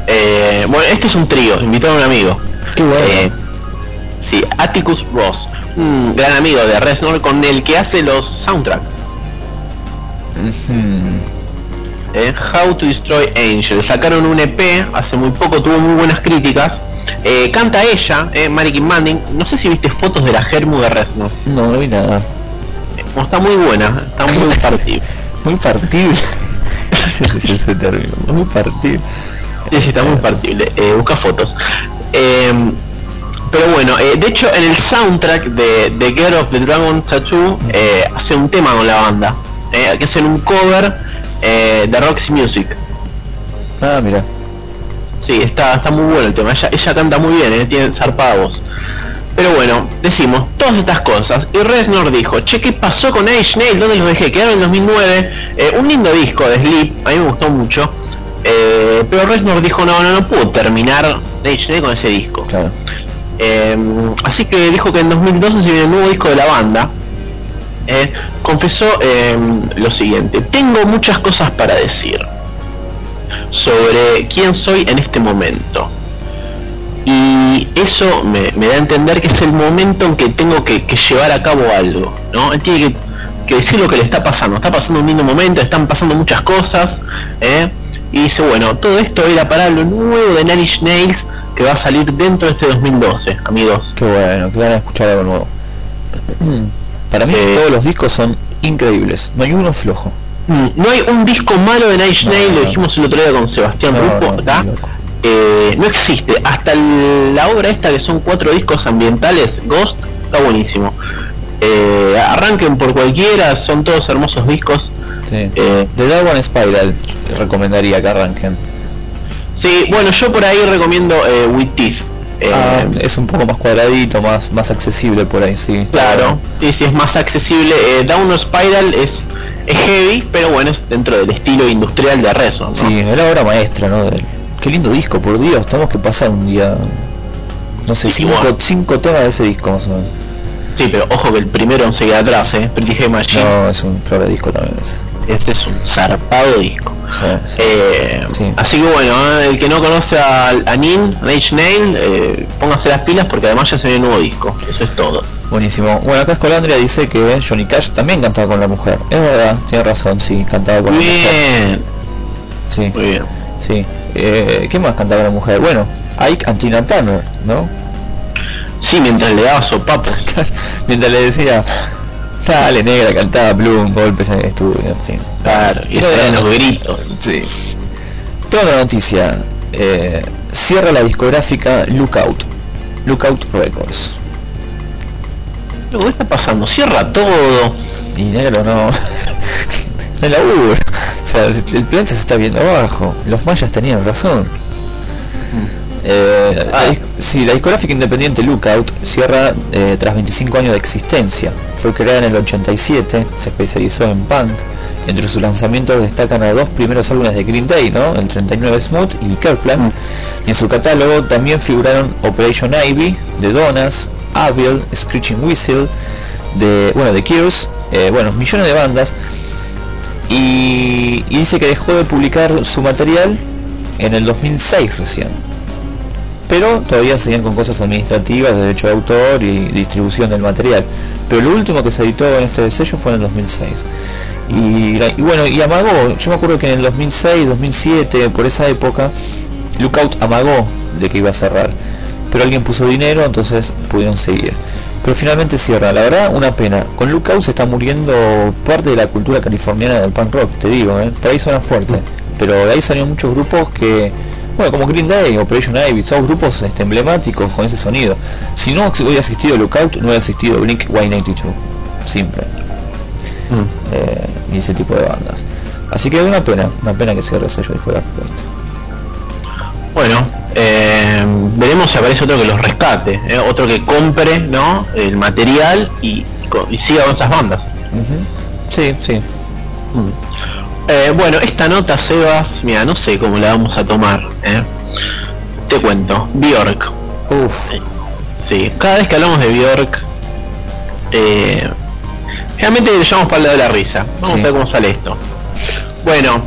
Eh, bueno, este es un trío, invitaron a un amigo. Qué bueno. Eh, sí, Atticus Ross, un gran amigo de Reznor con el que hace los soundtracks. Eh, How to Destroy Angels. Sacaron un EP hace muy poco, tuvo muy buenas críticas. Eh, canta ella, eh, Marikin Manning. No sé si viste fotos de la Germu de Reznor. No, no vi nada. Eh, está muy buena, está muy partible. Muy partible. Ese es ese término. Muy partible. Sí, sí, está muy partible. Eh, busca fotos. Pero bueno, eh, de hecho en el soundtrack de The Girl of the Dragon Tattoo eh, hace un tema con la banda. Eh, que hacen un cover eh, de Roxy Music. Ah, mira. Sí, está, está muy bueno el tema. Ella, ella canta muy bien, eh, tiene zarpada voz. Pero bueno, decimos todas estas cosas. Y Reznor dijo, che, ¿qué pasó con Age Nail? ¿Dónde los dejé? Quedaron en 2009. Eh, un lindo disco de Sleep, a mí me gustó mucho. Pero Reznor dijo, no, no, no puedo terminar Age Nail con ese disco. Claro. Eh, así que dijo que en 2012 se viene el nuevo disco de la banda. Eh, confesó eh, lo siguiente, tengo muchas cosas para decir sobre quién soy en este momento. Y eso me, da a entender que es el momento en que tengo que, llevar a cabo algo, ¿no? Él tiene que, decir lo que le está pasando. Está pasando un lindo momento, están pasando muchas cosas, ¿eh? Y dice, bueno, todo esto era para lo nuevo de Nine Nails que va a salir dentro de este 2012, amigos. Qué bueno, que van a escuchar algo nuevo. Para mí Eh. todos los discos son increíbles, no hay uno flojo. Mm, No hay un disco malo de No, Nails, no. lo dijimos el otro día con Sebastián No, Rufo, no, acá. Eh, no existe. Hasta el- la obra esta que son cuatro discos ambientales, Ghost, está buenísimo. Eh, arranquen por cualquiera, son todos hermosos discos. Sí. Eh, The Dark One Spiral recomendaría que arranquen. Sí, bueno, yo por ahí recomiendo eh, With Teeth. Eh, Ah, es un poco más cuadradito, más más accesible por ahí, sí. Claro, sí, sí, es más accesible. Eh, Down Spiral es, es heavy, pero bueno, es dentro del estilo industrial de Rezo. ¿no? Sí, es la obra maestra, ¿no? Del- Qué lindo disco, por Dios, tenemos que pasar un día, no sé, Sí, cinco, bueno. cinco temas de ese disco más o menos. Sí, pero ojo que el primero no se queda atrás, ¿eh? Pretty Hate Machine. No, es un flor de disco también ese. este es un zarpado disco. Sí, sí. Eh, Sí. Así que bueno, eh, el que no conoce a, a Nin, Nage Nail, eh, póngase las pilas porque además ya se viene un nuevo disco. Eso es todo. Buenísimo. Bueno, acá Escolandria dice que Johnny Cash también cantaba con la mujer. Es verdad, tiene razón, sí, cantaba con Muy la mujer. bien, Sí, muy bien. sí. Eh, ¿Qué más cantaba con la mujer? Bueno, Ike and Tina Turner, ¿no? Sí, mientras le daba sopapos. Mientras le decía, dale negra, cantaba Bloom, golpes en el estudio, en fin. Claro, y eran la- los gritos. Sí. Toda la noticia. eh, cierra la discográfica Lookout. Lookout Records. ¿Qué está pasando? Cierra todo. Y negro no. no laburo. O sea, el planeta se está viendo abajo. Los mayas tenían razón. Eh, la dis- sí, la discográfica independiente Lookout cierra eh, tras 25 años de existencia. Fue creada en el 87, se especializó en punk. Entre sus lanzamientos destacan a dos primeros álbumes de Green Day, ¿no? El 39 Smooth y Kirkland. Y en su catálogo también figuraron Operation Ivy, de Donas, Avil, Screeching Whistle, de bueno de Cures, eh, bueno millones de bandas y, y dice que dejó de publicar su material en el 2006 recién pero todavía seguían con cosas administrativas de derecho de autor y distribución del material. Pero lo último que se editó en este sello fue en el 2006 y, y bueno y amagó yo me acuerdo que en el 2006 2007 por esa época Lookout amagó de que iba a cerrar. Pero alguien puso dinero entonces pudieron seguir. Pero finalmente cierra, la verdad una pena. Con Lookout se está muriendo parte de la cultura californiana del punk rock, te digo, ¿eh? por ahí suena fuerte, pero de ahí salieron muchos grupos que, bueno, como Green Day, Operation Ivy, son grupos este, emblemáticos con ese sonido. Si no hubiera existido Lookout, no hubiera existido Blink 182, simple, Mm. eh, y ese tipo de bandas. Así que es una pena, una pena que cierre el sello discográfico este. Bueno, eh, veremos si aparece otro que los rescate, eh, otro que compre ¿no? el material y, y siga con esas bandas. Ujú. Sí, sí. Mm. Eh, bueno, esta nota, Sebas, mira, no sé cómo la vamos a tomar. ¿eh? Te cuento, Bjork. Uf, Sí, cada vez que hablamos de Bjork, eh, realmente le llamamos para el lado de la risa. Vamos Sí. a ver cómo sale esto. Bueno,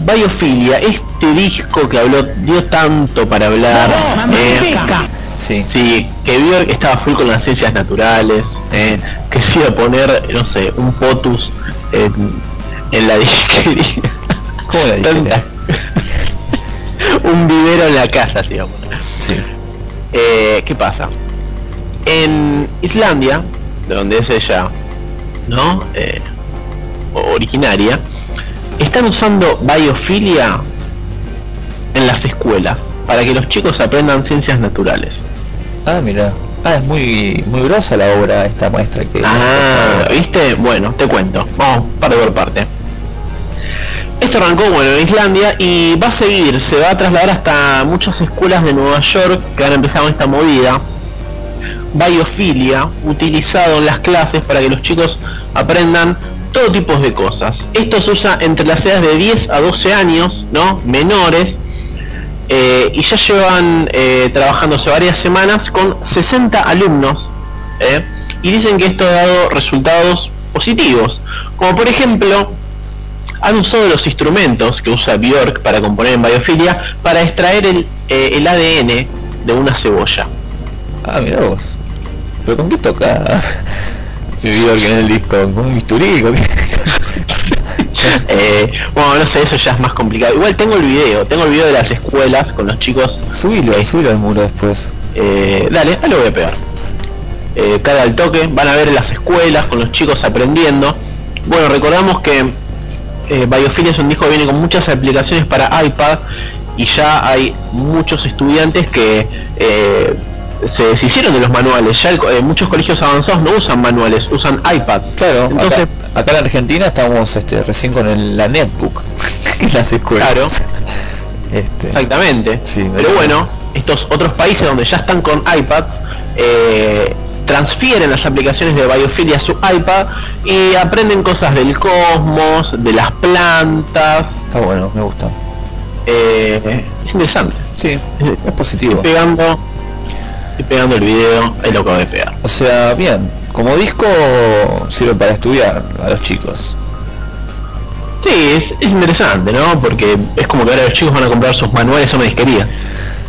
Biofilia, este disco que habló, dio tanto para hablar. eh, sí. Sí, que Björk estaba full con las ciencias naturales, eh, que se iba a poner, no sé, un potus en, en la disquería. ¿Cómo la disquería? Un vivero en la casa, poner. Sí. Eh, ¿Qué pasa? En Islandia, de donde es ella, ¿no? Eh, originaria, están usando biofilia en las escuelas para que los chicos aprendan ciencias naturales. Ah, mira. Ah, es muy muy grosa la obra esta maestra que Ah, ¿viste? Bueno, te cuento. Vamos parte por parte. Esto arrancó bueno en Islandia y va a seguir, se va a trasladar hasta muchas escuelas de Nueva York que han empezado esta movida. Biofilia, utilizado en las clases para que los chicos aprendan todo tipo de cosas. Esto se usa entre las edades de 10 a 12 años, ¿no? Menores. Eh, y ya llevan eh, trabajándose varias semanas con 60 alumnos ¿eh? y dicen que esto ha dado resultados positivos como por ejemplo han usado los instrumentos que usa Björk para componer en biofilia para extraer el, eh, el ADN de una cebolla Ah, mira vos. ¿Pero con qué toca? Bjork en el disco, con un. Eh, bueno no sé eso ya es más complicado igual tengo el video tengo el video de las escuelas con los chicos subilo, subilo al muro después. Eh, dale, ahí lo voy a pegar. Eh, cada al toque, van a ver las escuelas con los chicos aprendiendo. Bueno, recordamos que eh, Biofilia es un disco que viene con muchas aplicaciones para iPad y ya hay muchos estudiantes que eh, se deshicieron de los manuales. Ya el eh, muchos colegios avanzados no usan manuales, usan iPad. Claro, Entonces, acá, acá en Argentina estamos este, recién con el- la netbook en las escuelas. Claro. Este, Exactamente. Sí, Pero bueno, estos otros países donde ya están con iPads eh, transfieren las aplicaciones de Biofilia a su iPad y aprenden cosas del cosmos, de las plantas. Está bueno, me gusta. eh, es interesante. Sí, es positivo. Estoy pegando, estoy pegando el video, ahí lo acabo de pegar. O sea, bien, como disco sirve para estudiar a los chicos. es interesante, ¿no? Porque es como que ahora los chicos van a comprar sus manuales a una disquería.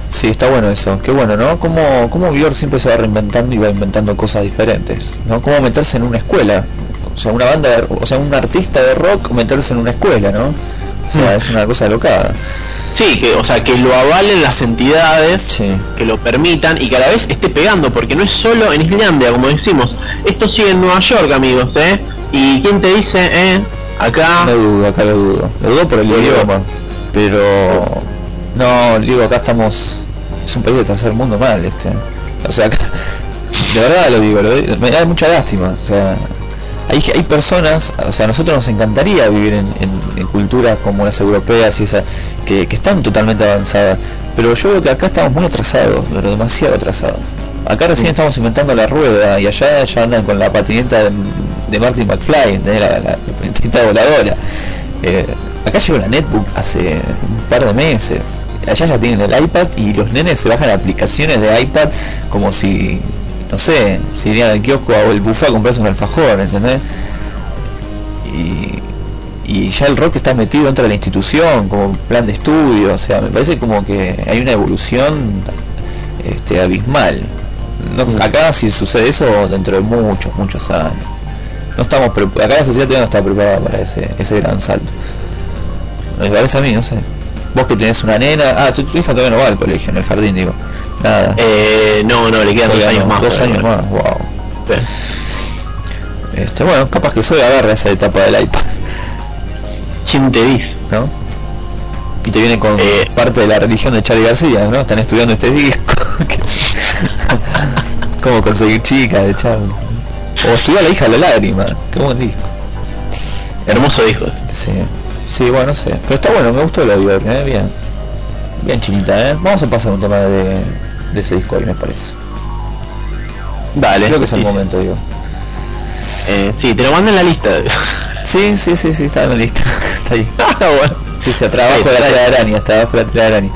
Sí, está bueno eso. Qué bueno, ¿no? Cómo, cómo Björk siempre se va reinventando y va inventando cosas diferentes, ¿no? Cómo meterse en una escuela. O sea, una banda, de- o sea, un artista de rock meterse en una escuela, ¿no? O sea, Mm. es una cosa locada. Sí, que, o sea, que lo avalen las entidades, que lo permitan y que a la vez esté pegando, porque no es solo en Islandia, como decimos. Esto sigue en Nueva York, amigos, ¿eh? Y quién te dice, ¿eh? Acá... No dudo, acá lo dudo. Lo dudo por el Lo digo. idioma. Pero... No, digo, acá estamos... Es un país de tercer mundo mal, este. O sea, acá- de verdad lo digo, lo digo, me da mucha lástima. O sea, hay, hay personas, o sea, a nosotros nos encantaría vivir en, en- en culturas como las europeas y esas, que, que están totalmente avanzadas. Pero yo veo que acá estamos muy atrasados, pero demasiado atrasados. Acá recién Sí. estamos inventando la rueda y allá ya andan con la patineta de, de Martin McFly, ¿entendés? la, la, la patineta voladora. Eh, acá llegó la netbook hace un par de meses. Allá ya tienen el iPad y los nenes se bajan aplicaciones de iPad como si, no sé, si irían al kiosco o el buffet a comprarse un alfajor, ¿entendés? Y, y ya el rock está metido dentro de la institución como plan de estudio, o sea, me parece como que hay una evolución este, abismal. No, acá si sucede eso dentro de muchos, muchos años. No estamos acá la sociedad todavía no está preparada para ese, ese gran salto. Me parece a mí, no sé. Vos que tenés una nena, ah, tu, tu hija todavía no va al colegio, en el jardín, digo. Nada. Eh, no, no, le quedan dos años más. Dos años más, wow. Este, bueno, capaz que soy agarra esa etapa del iPad. ¿Quién te dice? ¿No? Y te viene con Eh. parte de la religión de Charlie García, ¿no? Están estudiando este disco. Cómo conseguir chicas de Charlie. O estudiar la hija de la lágrima. Qué buen disco. Hermoso disco. Sí. Sí, bueno, no sé. Pero está bueno, me gustó la Bjork, ¿eh? Bien. Bien chinita, ¿eh? Vamos a pasar un tema de, de ese disco hoy, me parece. Dale. Creo que es el sí. momento, digo. Eh, sí, te lo mando en la lista. Sí, sí, sí, sí, está en la lista. está ahí. Ah, bueno. Sí, sí, atrás Ahí abajo de la ahí. telaraña, está abajo de la telaraña.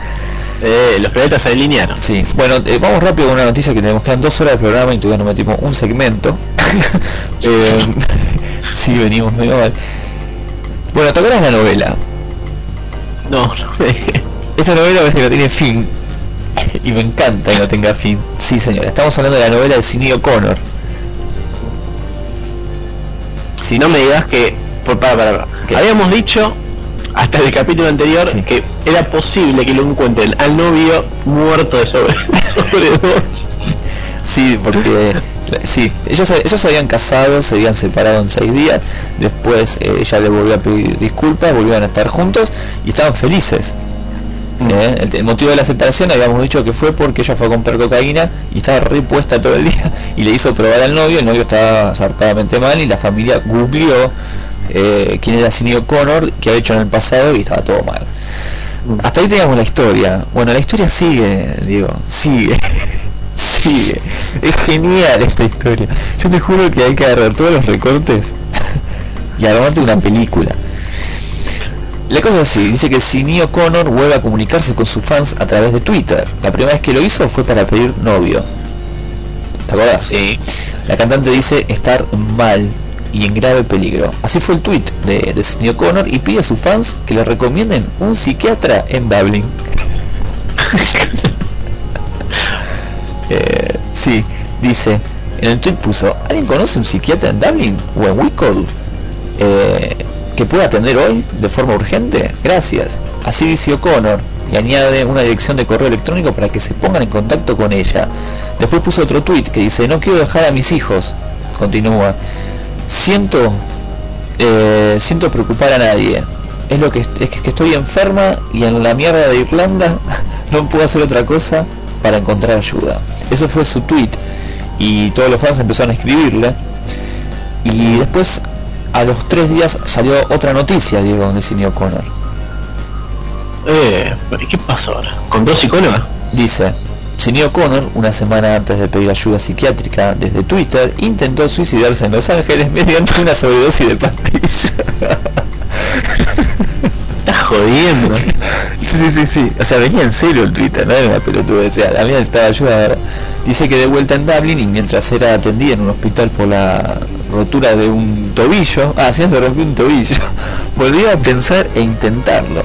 Eh, los planetas se alinearon. Sí, bueno, eh, vamos rápido con una noticia que tenemos quedan dos horas de programa y todavía no metimos un segmento. Eh, sí, venimos medio mal. Bueno, ¿te acuerdas la novela? No, no. Esta novela parece que no tiene fin. Y me encanta que no tenga fin. Sí, señora, estamos hablando de la novela de Sinead O'Connor. si no me digas que por para, para, para. ¿Qué? habíamos dicho hasta el capítulo anterior Sí. que era posible que lo encuentren al novio muerto de sobre, sobredosis. Sí, porque sí, ellos, ellos se habían casado, se habían separado en seis días, después eh, ella le volvió a pedir disculpas, volvieron a estar juntos y estaban felices. Mm. Eh, el, el motivo de la separación habíamos dicho que fue porque ella fue a comprar cocaína y estaba repuesta todo el día y le hizo probar al novio, el novio estaba zarpadamente mal y la familia googleó eh, quién era Sinead O'Connor, que había hecho en el pasado y estaba todo mal. Hasta ahí teníamos la historia. Bueno, la historia sigue, digo, sigue. sigue. Es genial esta historia. Yo te juro que hay que agarrar todos los recortes y armarte una película. La cosa es así, dice que Sinead O'Connor vuelve a comunicarse con sus fans a través de Twitter. La primera vez que lo hizo fue para pedir novio. ¿Te acuerdas? Sí. La cantante dice estar mal y en grave peligro. Así fue el tweet de, de Sinead O'Connor y pide a sus fans que le recomienden un psiquiatra en Dublin. Eh, sí, dice, en el tweet puso, ¿alguien conoce un psiquiatra en Dublin o en Wicklow eh, que pueda atender hoy de forma urgente? Gracias. Así dice O'Connor y añade una dirección de correo electrónico para que se pongan en contacto con ella. Después puso otro tweet que dice, no quiero dejar a mis hijos. Continúa. Siento, eh, siento preocupar a nadie. Es lo que es que estoy enferma y en la mierda de Irlanda no puedo hacer otra cosa para encontrar ayuda. Eso fue su tweet y todos los fans empezaron a escribirle y después a los tres días salió otra noticia, Diego, de Sinead O'Connor. Eh, ¿qué pasó ahora? ¿Con dos psicólogas? Dice, Sinead O'Connor, una semana antes de pedir ayuda psiquiátrica desde Twitter, intentó suicidarse en Los Ángeles mediante una sobredosis de pastillas. Estás jodiendo. Sí, sí, sí. O sea, venía en serio el Twitter, no era una pelotuda. O sea, la mía necesitaba ayuda. ¿verdad? Dice que de vuelta en Dublin y mientras era atendida en un hospital por la rotura de un tobillo, ah, sí, se rompió un tobillo, volvió a pensar e intentarlo.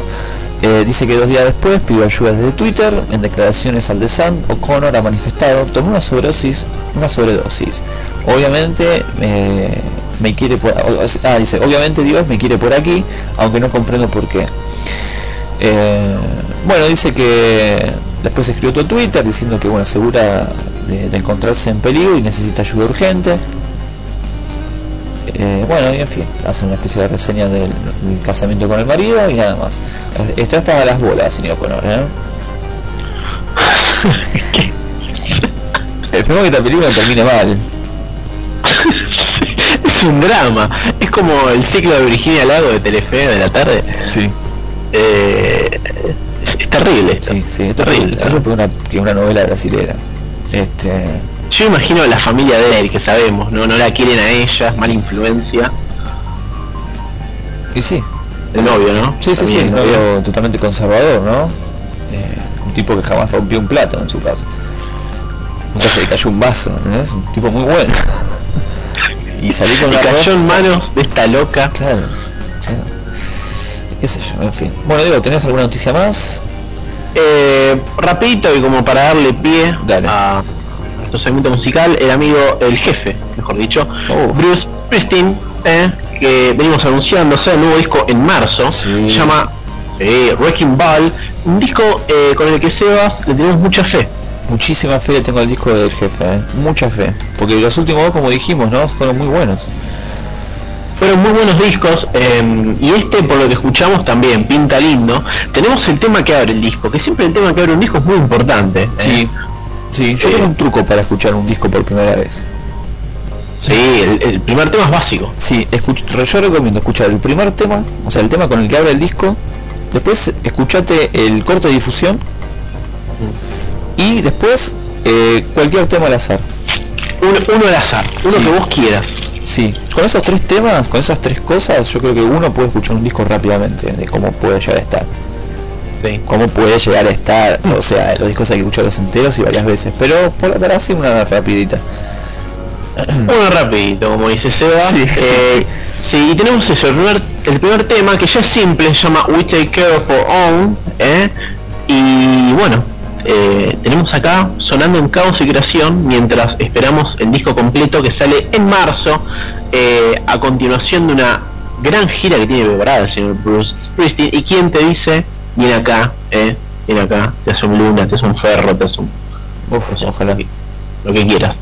Eh, dice que dos días después pidió ayuda desde Twitter. En declaraciones al The Sun, O'Connor ha manifestado tomé una sobredosis, una sobredosis. Obviamente eh, me quiere por, ah, dice, obviamente Dios me quiere por aquí, aunque no comprendo por qué. Eh, bueno, dice que después escribió otro Twitter diciendo que bueno, asegura de, de encontrarse en peligro y necesita ayuda urgente. Eh, bueno, y en fin, hace una especie de reseña del, del casamiento con el marido y nada más. Está hasta las bolas, señor Connor, ¿eh? Esperemos que esta película termine mal. es un drama. Es como el ciclo de Virginia Lago de Telefe de la tarde. Sí. Eh, es, es terrible. Sí, sí, es terrible. es una, que una novela brasilera. Este, Yo imagino a la familia de él, que sabemos, ¿no? No la quieren a ella, es mala influencia. y sí, El novio, ¿no? sí, sí, sí, También el novio. totalmente conservador, ¿no? Eh, un tipo que jamás rompió un plato en su casa. Nunca se le cayó un vaso, ¿no? Es un tipo muy bueno. y salí con Y una cayó en manos de esta loca. Claro, claro. Qué sé yo, en fin. Bueno, Diego, ¿tenés alguna noticia más? Eh, rapidito y como para darle pie a nuestro segmento musical, el amigo, el jefe, mejor dicho, Oh. Bruce Springsteen, eh, que venimos anunciándose el nuevo disco en marzo, se llama sí, Wrecking Ball, un disco eh, con el que Sebas le tenemos mucha fe. Muchísima fe le tengo al disco del jefe, ¿eh? mucha fe. Porque los últimos dos, como dijimos, ¿no? Fueron muy buenos. Fueron muy buenos discos eh, y este por lo que escuchamos también pinta lindo. Tenemos el tema que abre el disco, que siempre el tema que abre un disco es muy importante. ¿eh? Sí, sí, yo Eh, tengo un truco para escuchar un disco por primera vez. Sí, el, el primer tema es básico. Sí, escuch- yo recomiendo escuchar el primer tema, o sea, el tema con el que abre el disco, después escuchate el corte de difusión y después eh, cualquier tema al azar. Uno, uno al azar, uno Sí. que vos quieras. Sí, con esos tres temas, con esas tres cosas, yo creo que uno puede escuchar un disco rápidamente, de cómo puede llegar a estar. Sí. Cómo puede llegar a estar, o sea, los discos hay que escucharlos enteros y varias veces, pero por la para sí una rapidita. Uno rapidito, como dice Seba. Sí, sí, Eh, sí, y tenemos eso, el primer, el primer tema que ya es simple, se llama We Take Care of Our Own, ¿eh? y bueno, eh, tenemos acá sonando en caos y creación mientras esperamos el disco completo que sale en marzo, eh, a continuación de una gran gira que tiene preparada el señor Bruce Springsteen, y quien te dice, viene acá, ¿eh? viene acá, te hace un luna, te hace un ferro, te hace un... Uf, o sea, ojalá. Lo que, quieras.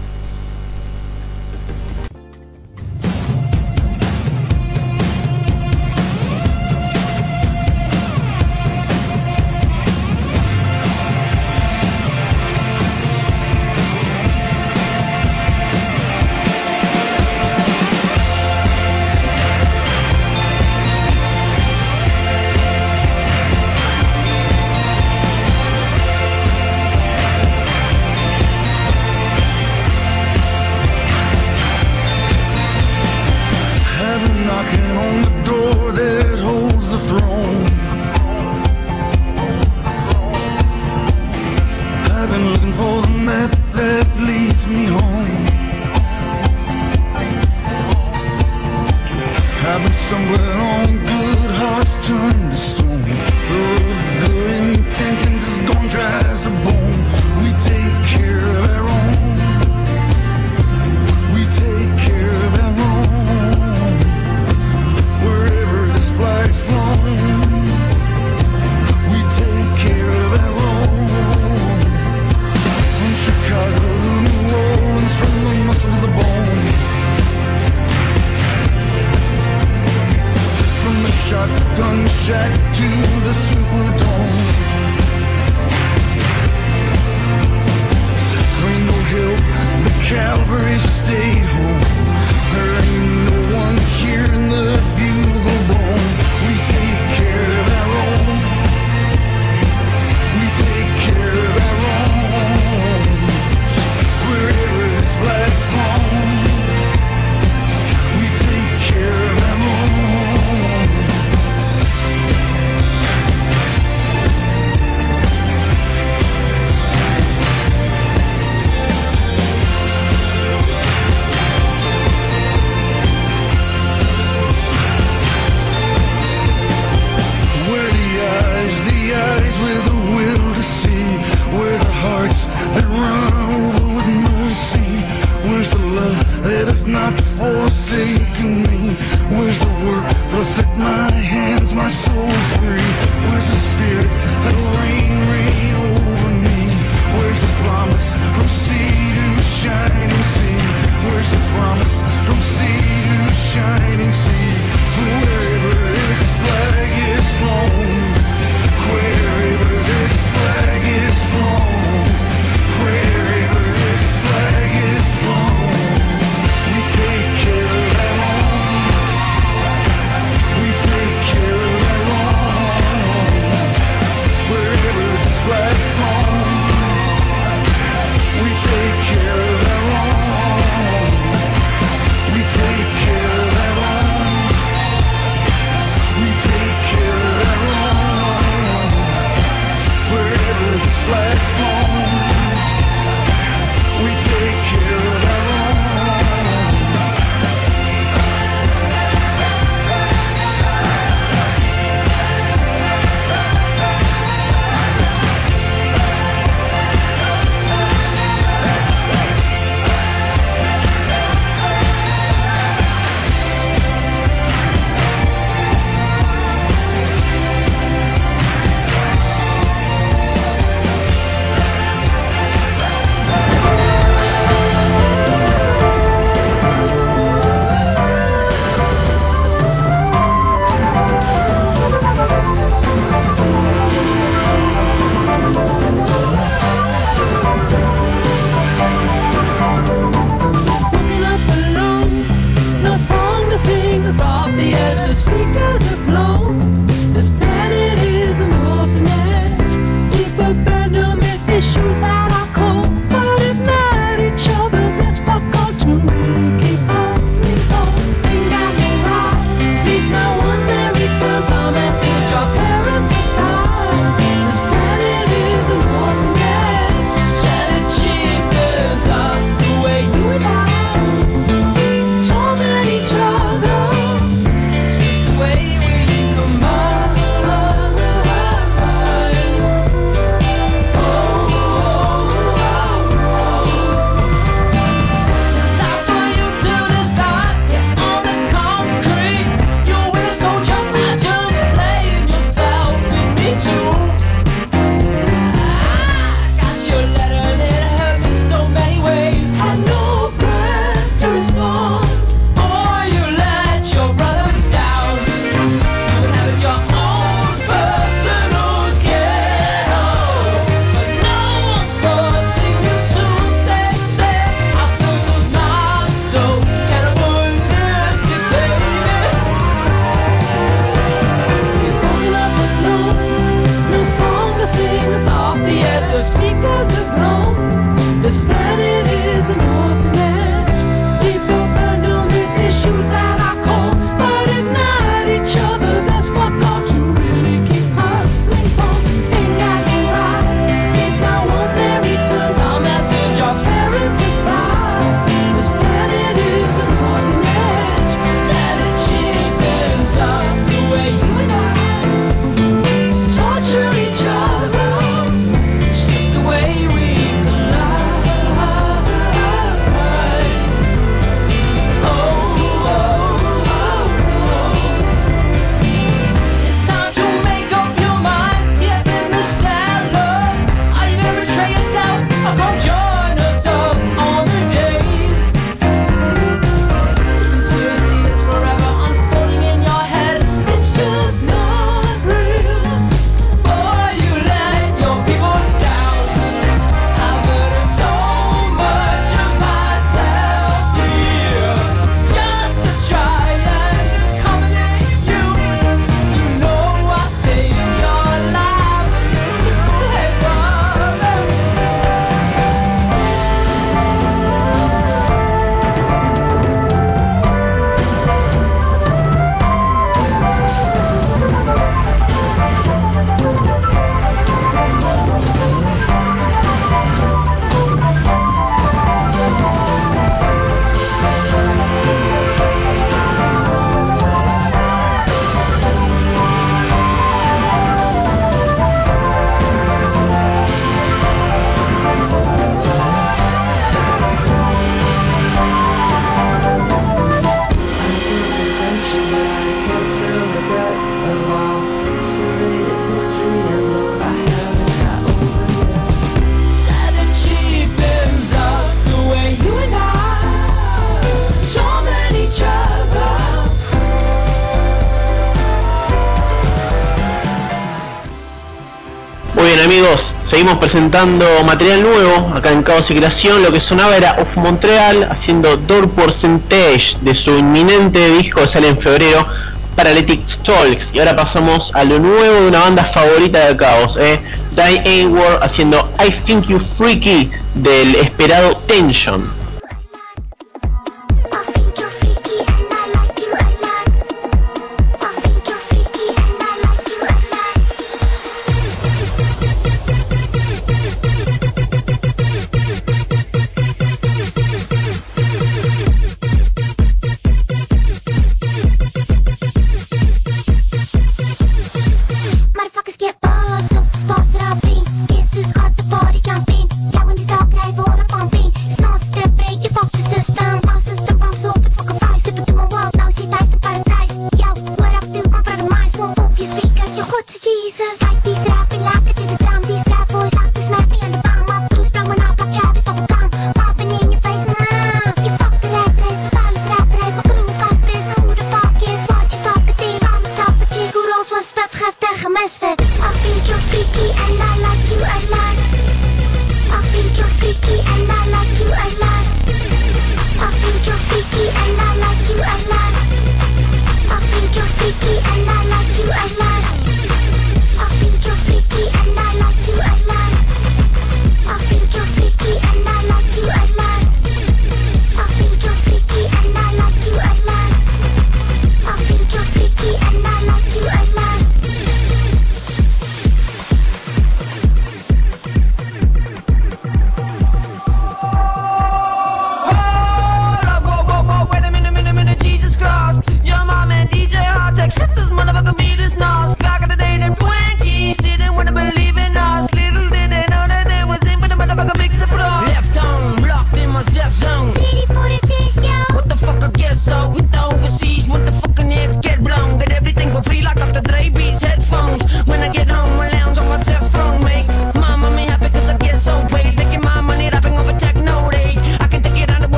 seguimos presentando material nuevo acá en Caos y Creación. Lo que sonaba era Off Montreal haciendo Door Percentage de su inminente disco que sale en febrero, Paralytic Talks. Y ahora pasamos a lo nuevo de una banda favorita de Caos, eh, Die Award haciendo I Think You Freaky del esperado Tension.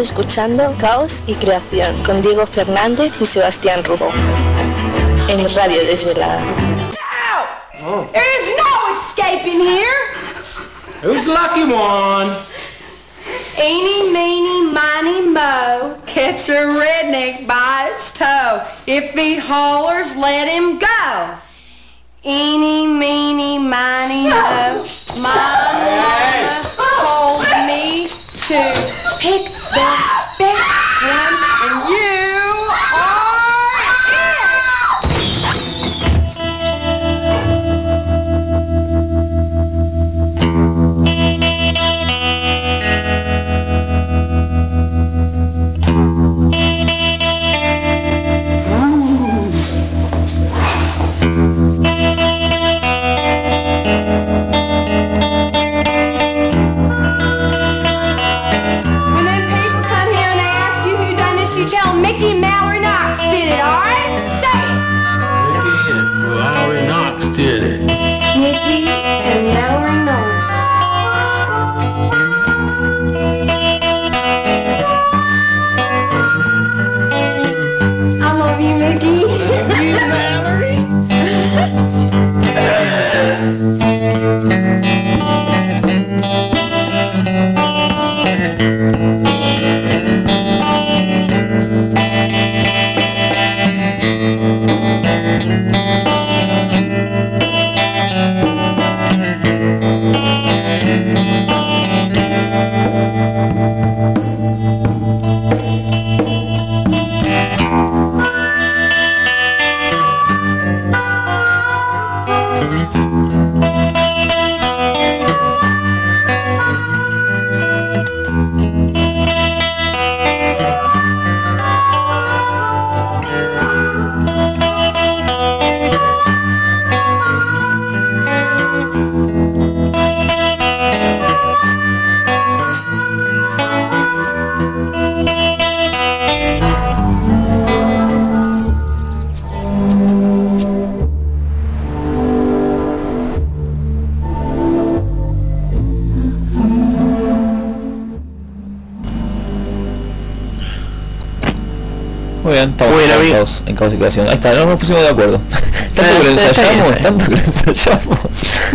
escuchando Caos y Creación con Diego Fernández y Sebastián Rubó en Radio Desvelada. Oh. There is no escaping here. Who's lucky one? Eeny, meeny, miny, mo, catch a redneck by its toe. If he hollers, let him go. Eeny, meeny, miny, mo, my mama told me to pick the best one, Ahí está, no nos pusimos de acuerdo. tanto que lo ensayamos, tanto que lo ensayamos,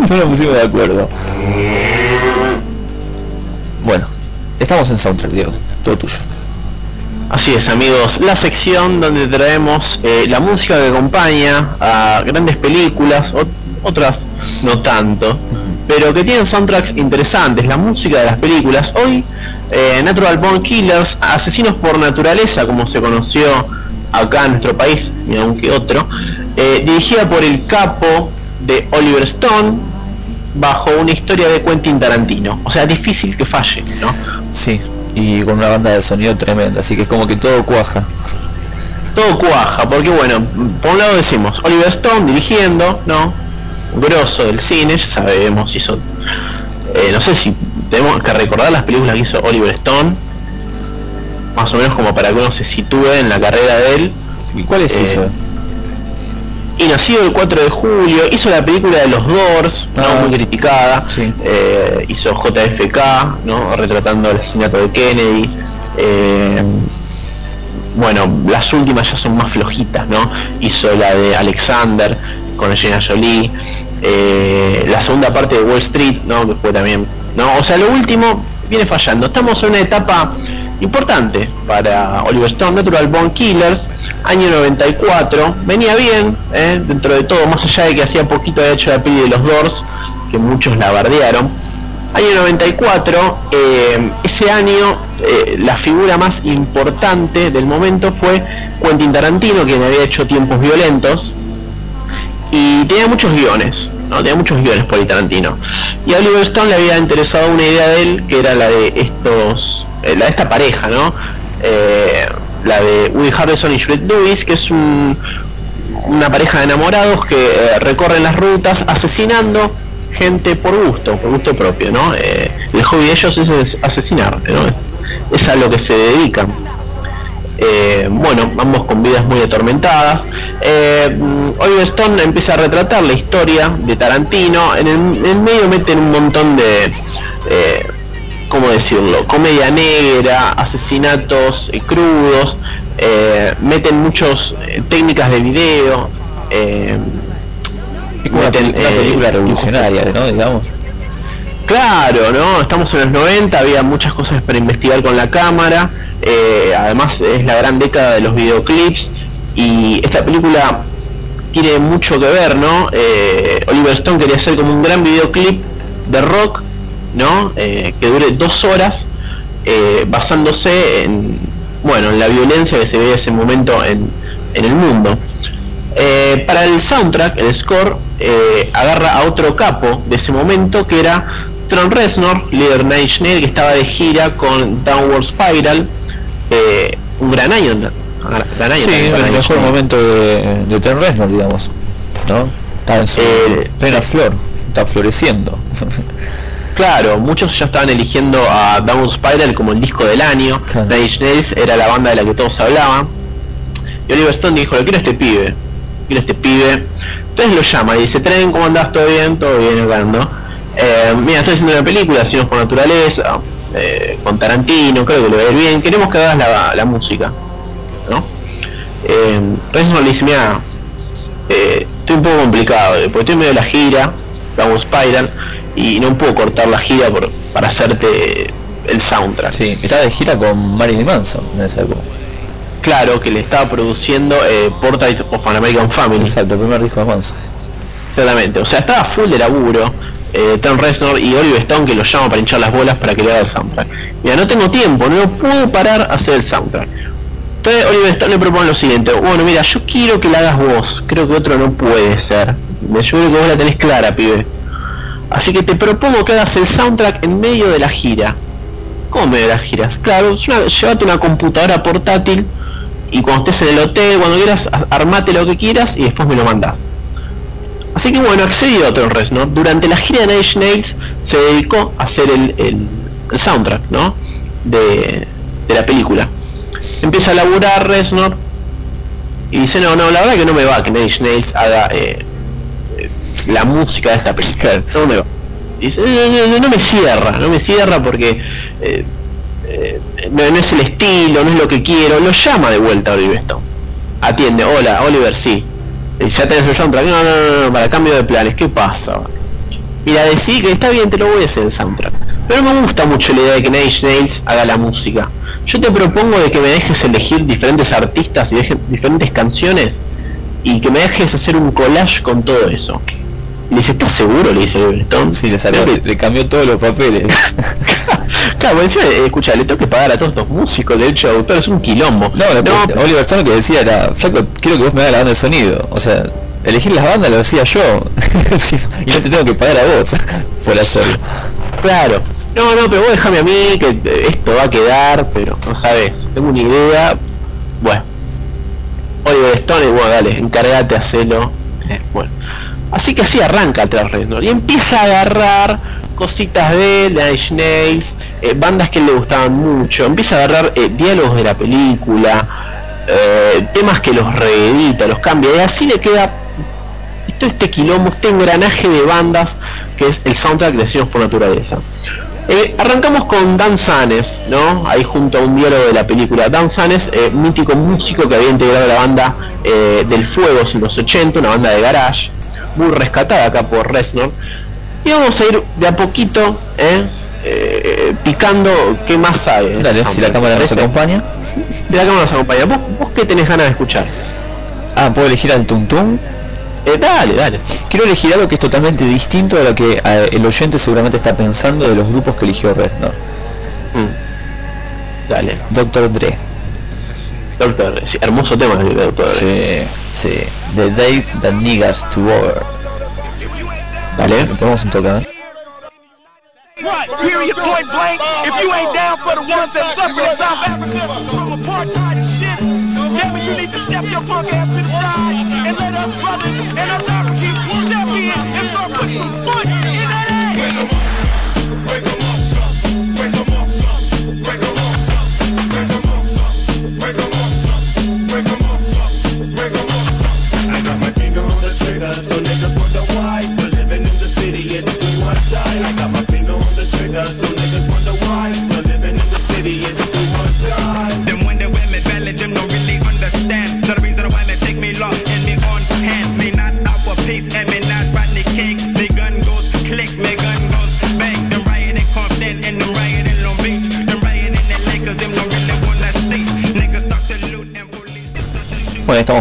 no nos pusimos de acuerdo. Bueno, estamos en Soundtrack, Diego, todo tuyo. Así es amigos, la sección donde traemos eh, la música que acompaña a grandes películas, ot- otras no tanto, pero que tienen soundtracks interesantes, la música de las películas. Hoy, eh, Natural Born Killers, Asesinos por Naturaleza, como se conoció acá en nuestro país, y aunque otro, eh, dirigida por el capo de Oliver Stone, bajo una historia de Quentin Tarantino. O sea, difícil que falle, ¿no? Sí, y con una banda de sonido tremenda, así que es como que todo cuaja. todo cuaja, porque bueno, por un lado decimos, Oliver Stone dirigiendo, ¿no? Grosso del cine, ya sabemos, hizo, eh, no sé si tenemos que recordar las películas que hizo Oliver Stone, más o menos como para que uno se sitúe en la carrera de él. ¿Y cuáles Eh, hizo? Y nacido el 4 de julio, hizo la película de los Doors, ¿no? Ah. muy criticada, eh, hizo JFK, ¿no? retratando el asesinato de Kennedy, eh, bueno, las últimas ya son más flojitas, ¿no? Hizo la de Alexander con Angelina Jolie, la segunda parte de Wall Street, ¿no? Que fue también, ¿no? O sea, lo último viene fallando. Estamos en una etapa importante para Oliver Stone, Natural Born Killers, año 94, venía bien, ¿eh? dentro de todo, más allá de que hacía poquito de hecho la peli de los Doors, que muchos la bardearon. Año 94, eh, ese año eh, la figura más importante del momento fue Quentin Tarantino, quien había hecho Tiempos Violentos, y tenía muchos guiones, ¿no? Tenía muchos guiones por el Tarantino. Y a Oliver Stone le había interesado una idea de él, que era la de estos, eh, la de esta pareja, ¿no? Eh, la de Woody Harrelson y Juliette Lewis, que es un- una pareja de enamorados que eh, recorren las rutas asesinando gente por gusto, por gusto propio, ¿no? Eh, el hobby de ellos es, es asesinar, ¿no? Es, a lo que se dedican. Eh, bueno, ambos con vidas muy atormentadas. Eh, Oliver Stone empieza a retratar la historia de Tarantino. En el, en el medio meten un montón de, eh, ¿cómo decirlo? Comedia negra, asesinatos eh, crudos, eh, meten muchas técnicas de video. Eh, Es como una, meten, una eh, película revolucionaria, ¿no? Digamos. Claro, ¿no? Estamos en los 90, había muchas cosas para investigar con la cámara, eh, además es la gran década de los videoclips y esta película tiene mucho que ver, ¿no? Eh, Oliver Stone quería hacer como un gran videoclip de rock, ¿no? Eh, que dure dos horas, eh, basándose en, bueno, en la violencia que se veía en ese momento en, en el mundo. Eh, para el soundtrack, el score eh, agarra a otro capo de ese momento que era Tron Reznor, líder de Nine Nails, que estaba de gira con Downward Spiral, eh, un gran año, gran año Sí, el mejor momento de, de Trent Reznor, digamos, ¿no? Está en su plena flor, está floreciendo. Claro, muchos ya estaban eligiendo a Downward Spiral como el disco del año. Nine Inch Nails era la banda de la que todos hablaban. Y Oliver Stone dijo, "Le quiero a este pibe, quiero a este pibe. Entonces lo llama y dice, Tren, ¿cómo andás? ¿Todo bien? Todo bien, acá ando. Eh, mira, estoy haciendo una película, Signos por Naturaleza, eh, con Tarantino, creo que lo va a ir bien. Queremos que hagas la, la música, ¿no? Eh, Reznor le dice, mira, eh, estoy un poco complicado, porque estoy en medio de la gira, Downward Spiral, y no puedo cortar la gira por, para hacerte el soundtrack. Sí, estaba de gira con Marilyn Manson en esa época. Claro, que le estaba produciendo eh, Portrait of an American Family. Exacto, el primer disco de Manson. Exactamente, o sea, estaba full de laburo. Eh, Tom Reznor y Oliver Stone que lo llama para hinchar las bolas para que le haga el soundtrack. Mira, no tengo tiempo, no puedo parar a hacer el soundtrack. Entonces Oliver Stone le propone lo siguiente, bueno mira, yo quiero que la hagas vos, creo que otro no puede ser. Yo creo que vos la tenés clara, pibe. Así que te propongo que hagas el soundtrack en medio de la gira. ¿Cómo medio de las giras? Claro, una- llévate una computadora portátil y cuando estés en el hotel, cuando quieras, armate lo que quieras y después me lo mandás. Así que bueno, accedió a Tom Reznor. Durante la gira de Nine Nails se dedicó a hacer el, soundtrack, ¿no? De, de la película. Empieza a laburar Reznor y dice, no, no, la verdad que no me va que Nine Nails haga eh, la música de esta película. No me va. Dice, "Eh, no, me cierra, no me cierra porque eh, eh, no, es el estilo, no es lo que quiero. Lo llama de vuelta Oliver Stone. Atiende, hola, Oliver, sí. Eh, ya tenés el soundtrack. No, no, no, no, para cambio de planes, ¿qué pasa? Mira, decidí que está bien, te lo voy a hacer el soundtrack. Pero me gusta mucho la idea de que Inch Nails haga la música. Yo te propongo de que me dejes elegir diferentes artistas y deje- diferentes canciones y que me dejes hacer un collage con todo eso. Le dice, ¿estás seguro? Le dice Oliver Stone. Sí, le, Creo que- le cambió todos los papeles. Claro, encima, eh, escucha, le tengo que pagar a todos estos músicos, de hecho, autor es un quilombo. No, no Oliver Stone lo que decía era, Flaco, quiero que vos me hagas la banda de sonido. O sea, elegir las bandas lo hacía yo. Y no te tengo que pagar a vos por hacerlo. Claro. No, no, pero vos déjame a mí que eh, esto va a quedar, pero no sabes, tengo una idea. Bueno. Oliver Stone, bueno, dale, encárgate, hacelo. Eh, bueno. Así que así arranca Trent Reznor y empieza a agarrar cositas de Nine Inch Nails, eh, bandas que le gustaban mucho, empieza a agarrar eh, diálogos de la película, eh, temas que los reedita, los cambia y así le queda todo este quilombo, este engranaje de bandas que es el soundtrack de Signos por Naturaleza. Arrancamos con Dan Sanes, ¿no? Ahí junto a un diálogo de la película. Dan Sanes, mítico músico que había integrado la banda del Fuego en los 80, una banda de garage, muy rescatada acá por Reznor. Y vamos a ir de a poquito, ¿eh? Eh, picando qué más sabe. Dale, si la cámara nos acompaña. Si la cámara nos acompaña. ¿Vos, vos qué tenés ganas de escuchar? Ah, ¿puedo elegir al Tuntum? Eh, dale, dale. Quiero elegir algo que es totalmente distinto a lo que el oyente seguramente está pensando de los grupos que eligió Reznor. Mm. Dale. Doctor Dre. Doctor, sí, hermoso tema de Doctor Dre. Sí, sí. The Days That Niggas to Over. Dale. Le ponemos un toque, damn it, you need to step your punk ass to the side and let us brothers and us Africans step in and start putting some foot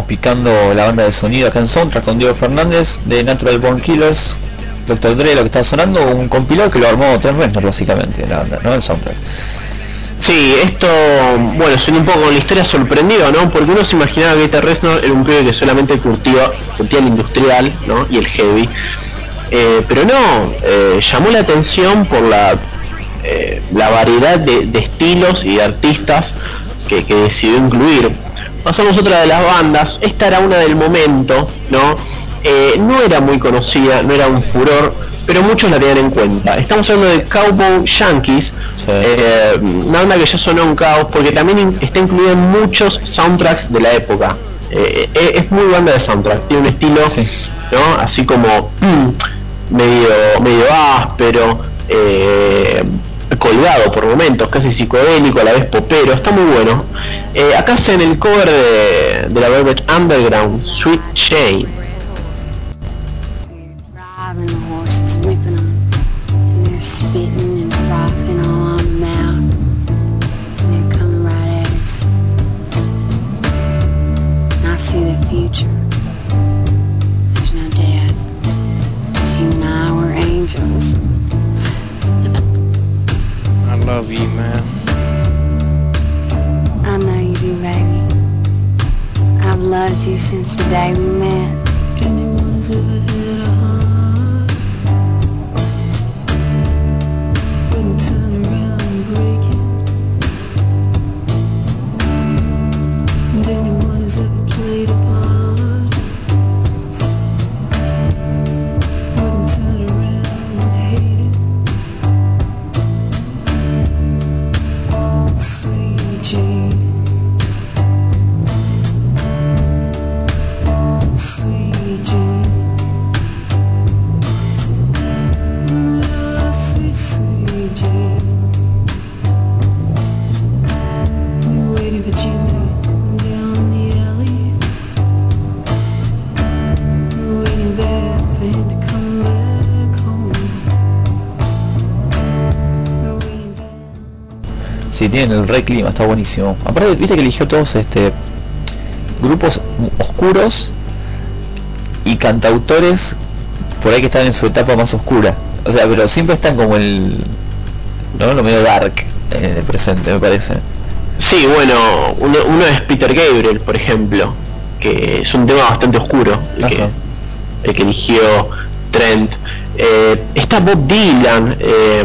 picando la banda de sonido acá en Soundtrack con Diego Fernández de Natural Born Killers, Dr. Dre, lo que está sonando, un compilado que lo armó Trent Reznor básicamente, la banda, ¿no? El soundtrack. Sí, esto, bueno, suena un poco la historia sorprendido, ¿no? Porque uno se imaginaba que este Reznor era un pibe que solamente curtía, curtía el industrial, ¿no? Y el heavy. Eh, pero no, eh, llamó la atención por la, eh, la variedad de, estilos y de artistas que decidió incluir. Pasamos otra de las bandas, esta era una del momento, ¿no? Eh, no era muy conocida, no era un furor, pero muchos la tenían en cuenta. Estamos hablando de Cowboy Yankees, eh, una banda que ya sonó en caos porque también in- está incluida en muchos soundtracks de la época. Eh, es muy banda de soundtrack, tiene un estilo, ¿no? Así como mm, medio, medio áspero, colgado por momentos, casi psicodélico, a la vez popero, está muy bueno. Eh, acá hacen el cover de, de la Velvet Underground, Sweet Shade. Love you, man. I know you do, baby. I've loved you since the day we met. Anyone who's ever had a tienen el re clima, está buenísimo. Aparte, viste que eligió todos este grupos oscuros y cantautores por ahí que están en su etapa más oscura. O sea, pero siempre están como el ¿no? lo medio dark en el presente, me parece. Sí, bueno, uno, uno es Peter Gabriel, por ejemplo, que es un tema bastante oscuro, el que, el que eligió Trent. Eh, está Bob Dylan, eh,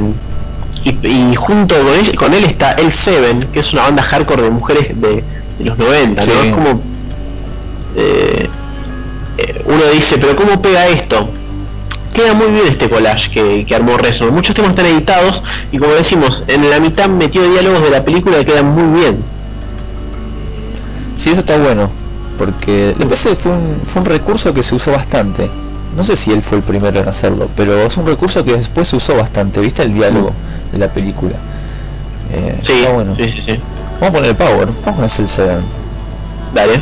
y, y junto con él, con él está El Seven, que es una banda hardcore de mujeres de, de los 90, ¿no? Sí. Es como... eh, eh, uno dice, pero ¿cómo pega esto? Queda muy bien este collage que, que armó Rezo. Muchos temas están editados y como decimos, en la mitad metió diálogos de la película que quedan muy bien. Sí, eso está bueno, porque fue un, fue un recurso que se usó bastante. No sé si él fue el primero en hacerlo, pero es un recurso que después se usó bastante, ¿viste? El diálogo de la película. Eh, Sí, está bueno. sí, sí, sí. Vamos a poner el power, vamos a poner el Seven. Dale.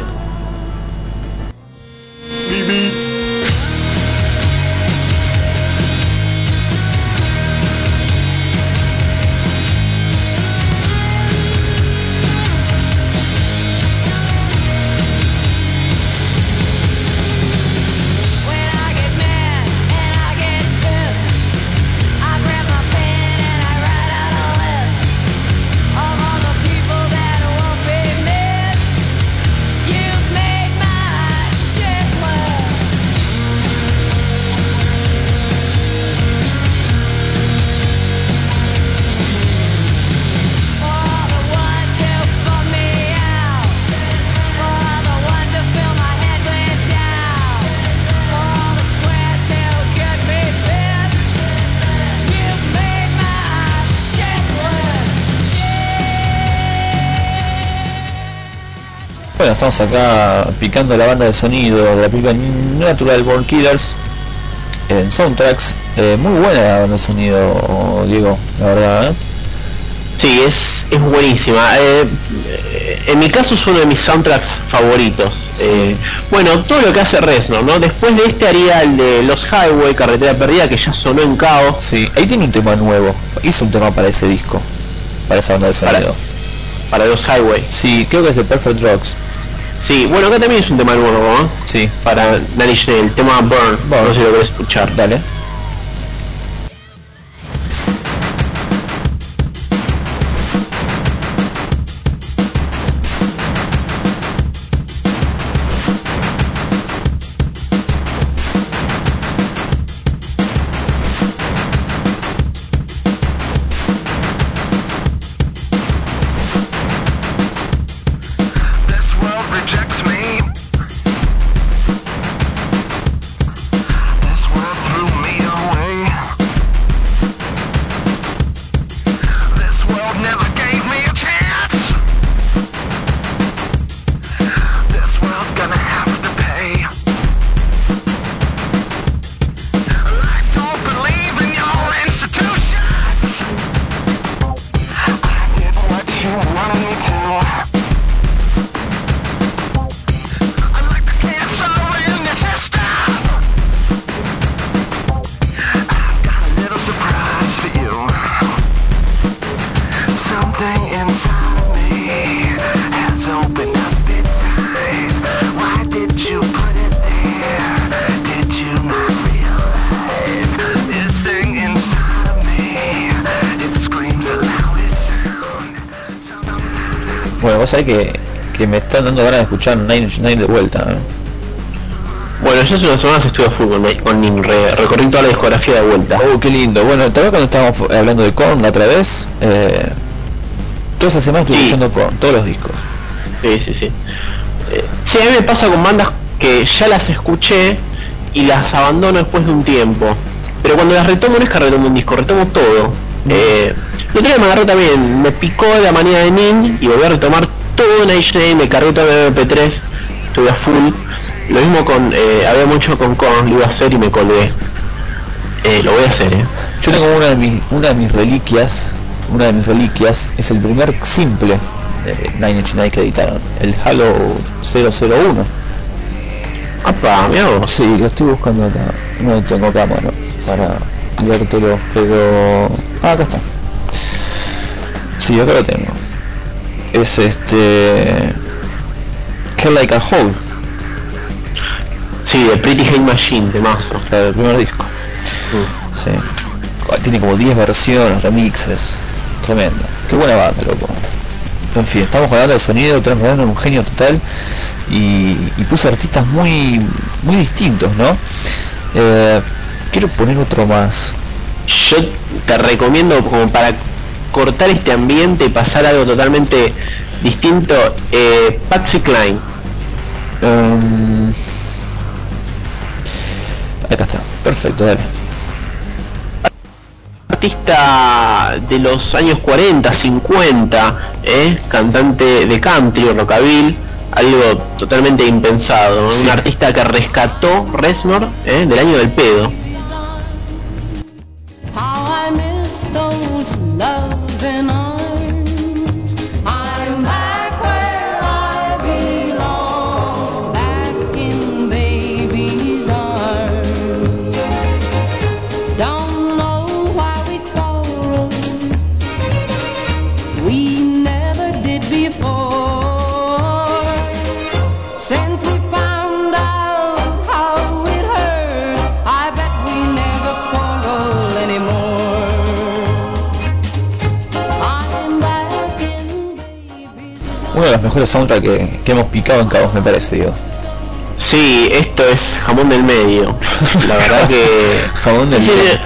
Estamos acá picando la banda de sonido de la película Natural Born Killers en soundtracks. Eh, muy buena la banda de sonido, Diego, la verdad. ¿eh? Sí, es, es buenísima. Eh, eh, en mi caso es uno de mis soundtracks favoritos. Eh, bueno, todo lo que hace Reznor, ¿no? Después de este haría el de Los Highway, Carretera Perdida, que ya sonó en caos. Sí, ahí tiene un tema nuevo. Hizo un tema para ese disco, para esa banda de sonido. Para los Highway. Sí, creo que es de Perfect Rocks. Sí, bueno, acá también es un tema nuevo, ¿eh? Sí. Para Nails, el tema Burn. No sé si lo querés escuchar. Dale. Que, que me están dando ganas de escuchar Nine Inch Nails de vuelta. ¿eh? Bueno, yo hace unas semanas estuve a full con, con Nim, re- recorrí toda la discografía de vuelta. Oh, qué lindo. Bueno, tal vez cuando estábamos hablando de Korn la otra vez, eh, toda esa semana estuve escuchando Korn, todos los discos. Sí, sí, sí. Eh, sí, a mí me pasa con bandas que ya las escuché y las abandono después de un tiempo. Pero cuando las retomo no es que retomo un disco, retomo todo. Eh, el otro día me agarré también, me picó la manía de Nin y volví a retomar todo en HD, me cargué todo en MP3, estuve a full. Lo mismo con, eh, había mucho con Korn, lo iba a hacer y me colgué. Eh, lo voy a hacer, eh. Yo tengo una de mis, una de mis reliquias, una de mis reliquias es el primer simple de Nine Inch Nails que editaron, el Halo 001. Apa, mira vos. Sí, lo estoy buscando acá. No tengo acá, mano, para leértelo, pero... Ah, acá está. Sí, acá lo tengo. Es este... Hell Like a Hole. Sí, de Pretty Hate Machine, de mazo. El primer disco. Sí. Tiene como 10 versiones, remixes. Tremendo. Qué buena banda, loco. En fin, estamos hablando de sonido, Trent Reznor un genio total y, y puso artistas muy muy distintos, ¿no? Eh, quiero poner otro más. Yo te recomiendo como para cortar este ambiente y pasar a algo totalmente distinto, eh, Patsy Cline. Um, acá está, perfecto, dale. Artista de los años 40, 50, ¿eh? cantante de country, rockabilly, algo totalmente impensado. ¿no? Un artista que rescató Reznor ¿eh? del año del pedo. Los mejores soundtracks que, que hemos picado en Cabos, me parece, digo. Sí, esto es jamón del medio. La verdad que... jamón del Sí, medio.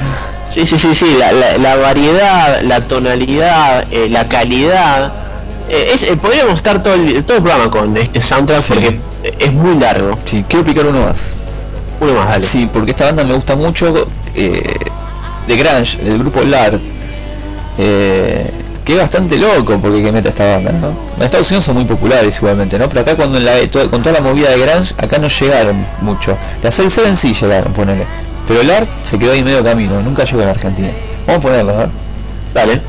Sí, sí, sí, sí, la, la- la variedad, la tonalidad, eh, la calidad. eh, es, eh, podríamos estar todo el, todo el programa con este soundtrack porque es muy largo. Sí, quiero picar uno más. Uno más, dale. Sí, porque esta banda me gusta mucho, eh, de Grunge, el grupo Lard, que es bastante loco porque que mete esta banda, ¿no? En Estados Unidos son muy populares igualmente, ¿no? Pero acá cuando en la, to- con toda la movida de Grunge, acá no llegaron mucho. Las Cell Seven sí llegaron, ponele. Pero Lard se quedó ahí medio camino, nunca llegó a la Argentina. Vamos a ponerlo, ¿no? Dale.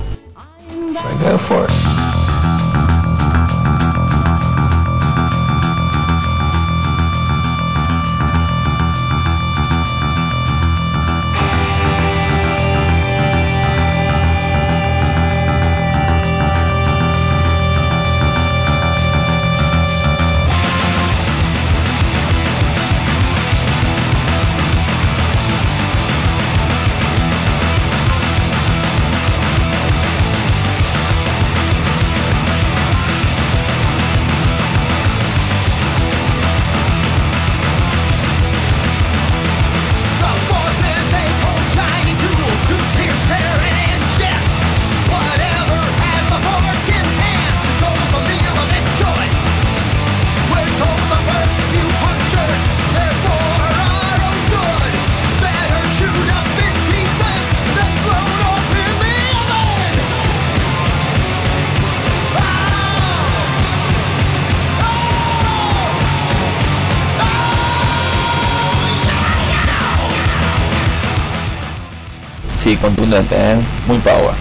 ¿Eh? muy power.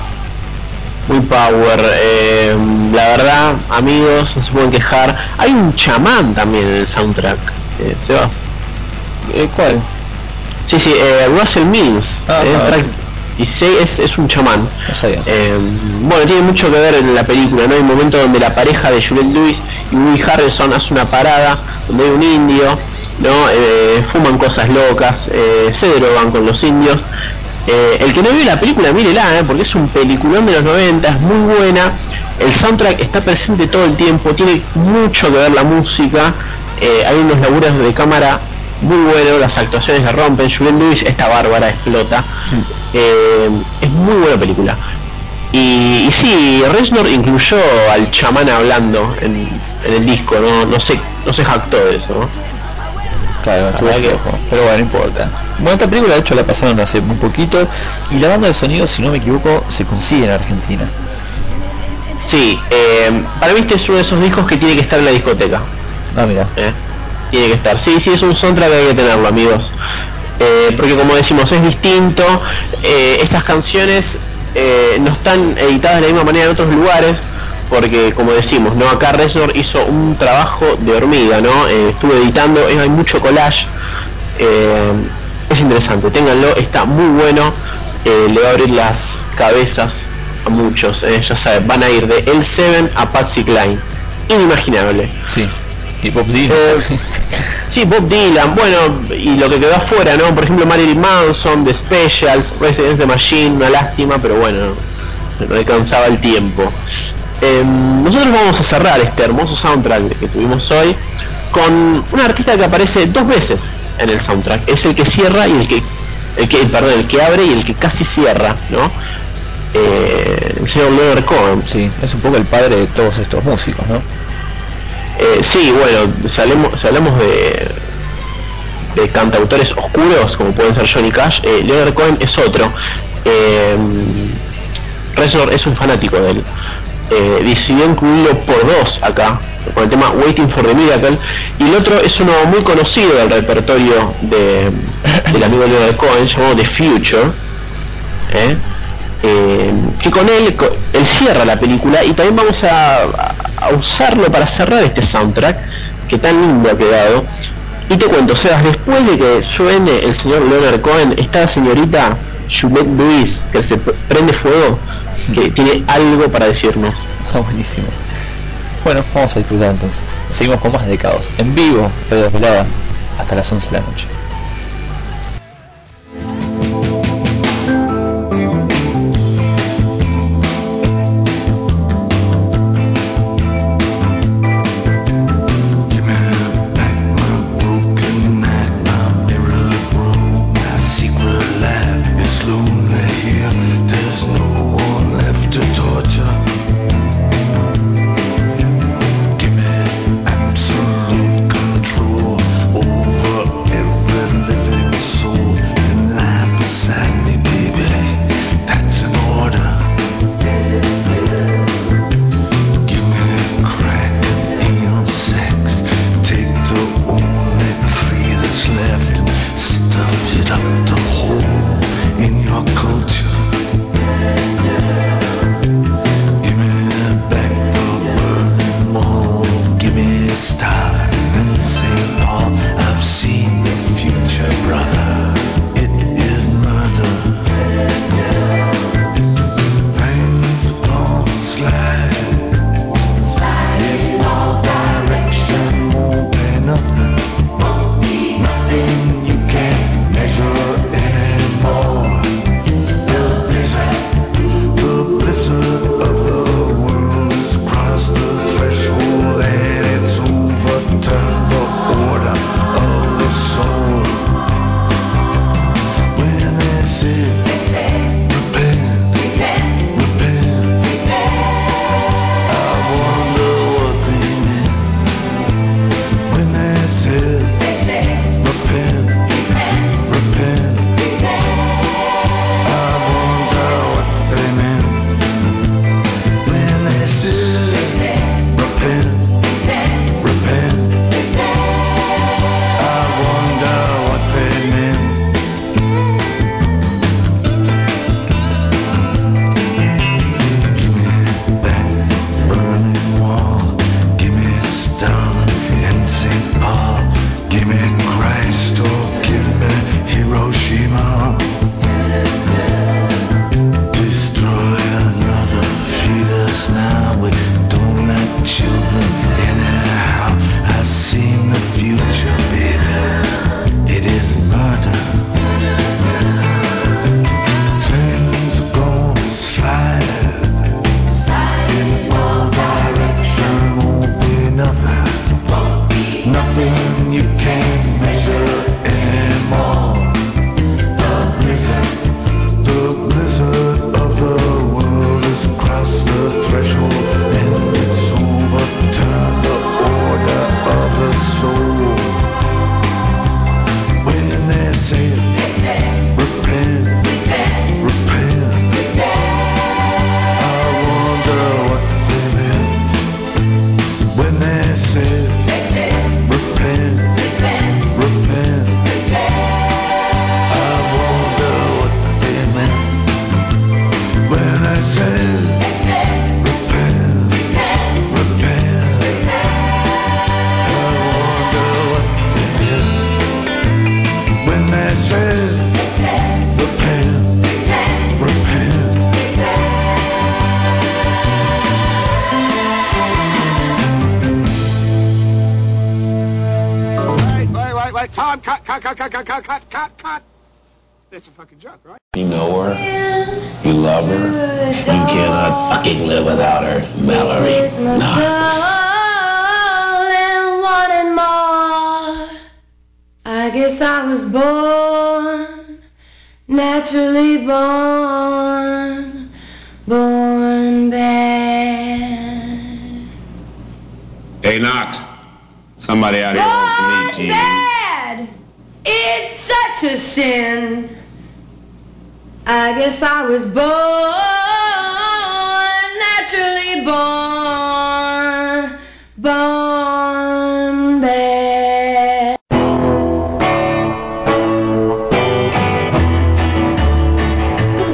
Muy power. eh, la verdad, amigos, no se pueden quejar. Hay un chamán también en el soundtrack. Eh, Sebas. Eh, ¿Cuál? Sí, sí, eh, Russell Mills. Ah, eh, ah. track 16 es, es un chamán. No bueno, tiene mucho que ver en la película, ¿no? Hay un momento donde la pareja de Juliette Lewis y Woody Harrelson hace una parada donde hay un indio, ¿no? Eh, fuman cosas locas, eh, se drogan con los indios. Eh, el que no vio la película, mírela, ¿eh? porque es un peliculón de los 90, es muy buena. El soundtrack está presente todo el tiempo, tiene mucho que ver la música. eh, hay unos laburos de cámara muy buenos, las actuaciones la rompen. Juliette Lewis está bárbara, explota. Es muy buena película. Y, y sí, Reznor incluyó al chamán hablando en, en el disco, no, no se, no se jactó de eso, ¿no? Claro, que- pero bueno, no importa. Bueno, esta película de hecho la pasaron hace muy poquito y la banda de sonido, si no me equivoco, se consigue en Argentina. Sí, eh, para mí este es uno de esos discos que tiene que estar en la discoteca. Ah, mira. ¿eh? Tiene que estar. Sí, sí, es un soundtrack que hay que tenerlo, amigos. Eh, porque como decimos, es distinto. eh, estas canciones eh, no están editadas de la misma manera en otros lugares. Porque como decimos, no acá Reznor hizo un trabajo de hormiga, ¿no? Estuve editando, hay mucho collage. Es interesante, ténganlo, está muy bueno. eh, le va a abrir las cabezas a muchos, eh, ya saben, van a ir de L7 a Patsy Klein. Inimaginable. Sí. Y Bob Dylan. Eh, sí, Bob Dylan, bueno, y lo que quedó afuera, ¿no? Por ejemplo, Marilyn Manson, The Specials, Residence the Machine, una lástima, pero bueno, no alcanzaba el tiempo. Eh, nosotros vamos a cerrar este hermoso soundtrack que tuvimos hoy con un artista que aparece dos veces en el soundtrack. Es el que cierra y el que, el que, perdón, el que abre y el que casi cierra, ¿no? Eh, el señor Leonard Cohen. Sí, es un poco el padre de todos estos músicos, ¿no? Eh, sí, bueno, si hablamos de, de cantautores oscuros, como pueden ser Johnny Cash, eh, Leonard Cohen es otro. Eh, Reznor es un fanático de él. Eh, decidió incluirlo por dos acá, con el tema Waiting for the Miracle, y el otro es uno muy conocido del repertorio de, del amigo Leonard Cohen, llamado The Future. ¿eh? Eh, que con él, co- él cierra la película y también vamos a, usarlo para cerrar este soundtrack que tan lindo ha quedado. Y te cuento, Sebas, después de que suene el señor Leonard Cohen, está la señorita Juliette Lewis, que se pr- prende fuego, que tiene algo para decirnos. Ah, buenísimo. Bueno, vamos a disfrutar entonces. Seguimos con más de caos. En vivo, Radio Desvelada, hasta las 11 de la noche.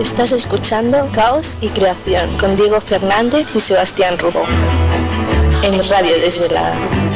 Estás escuchando Caos y Creación con Diego Fernández y Sebastián Rubón en Radio Desvelada.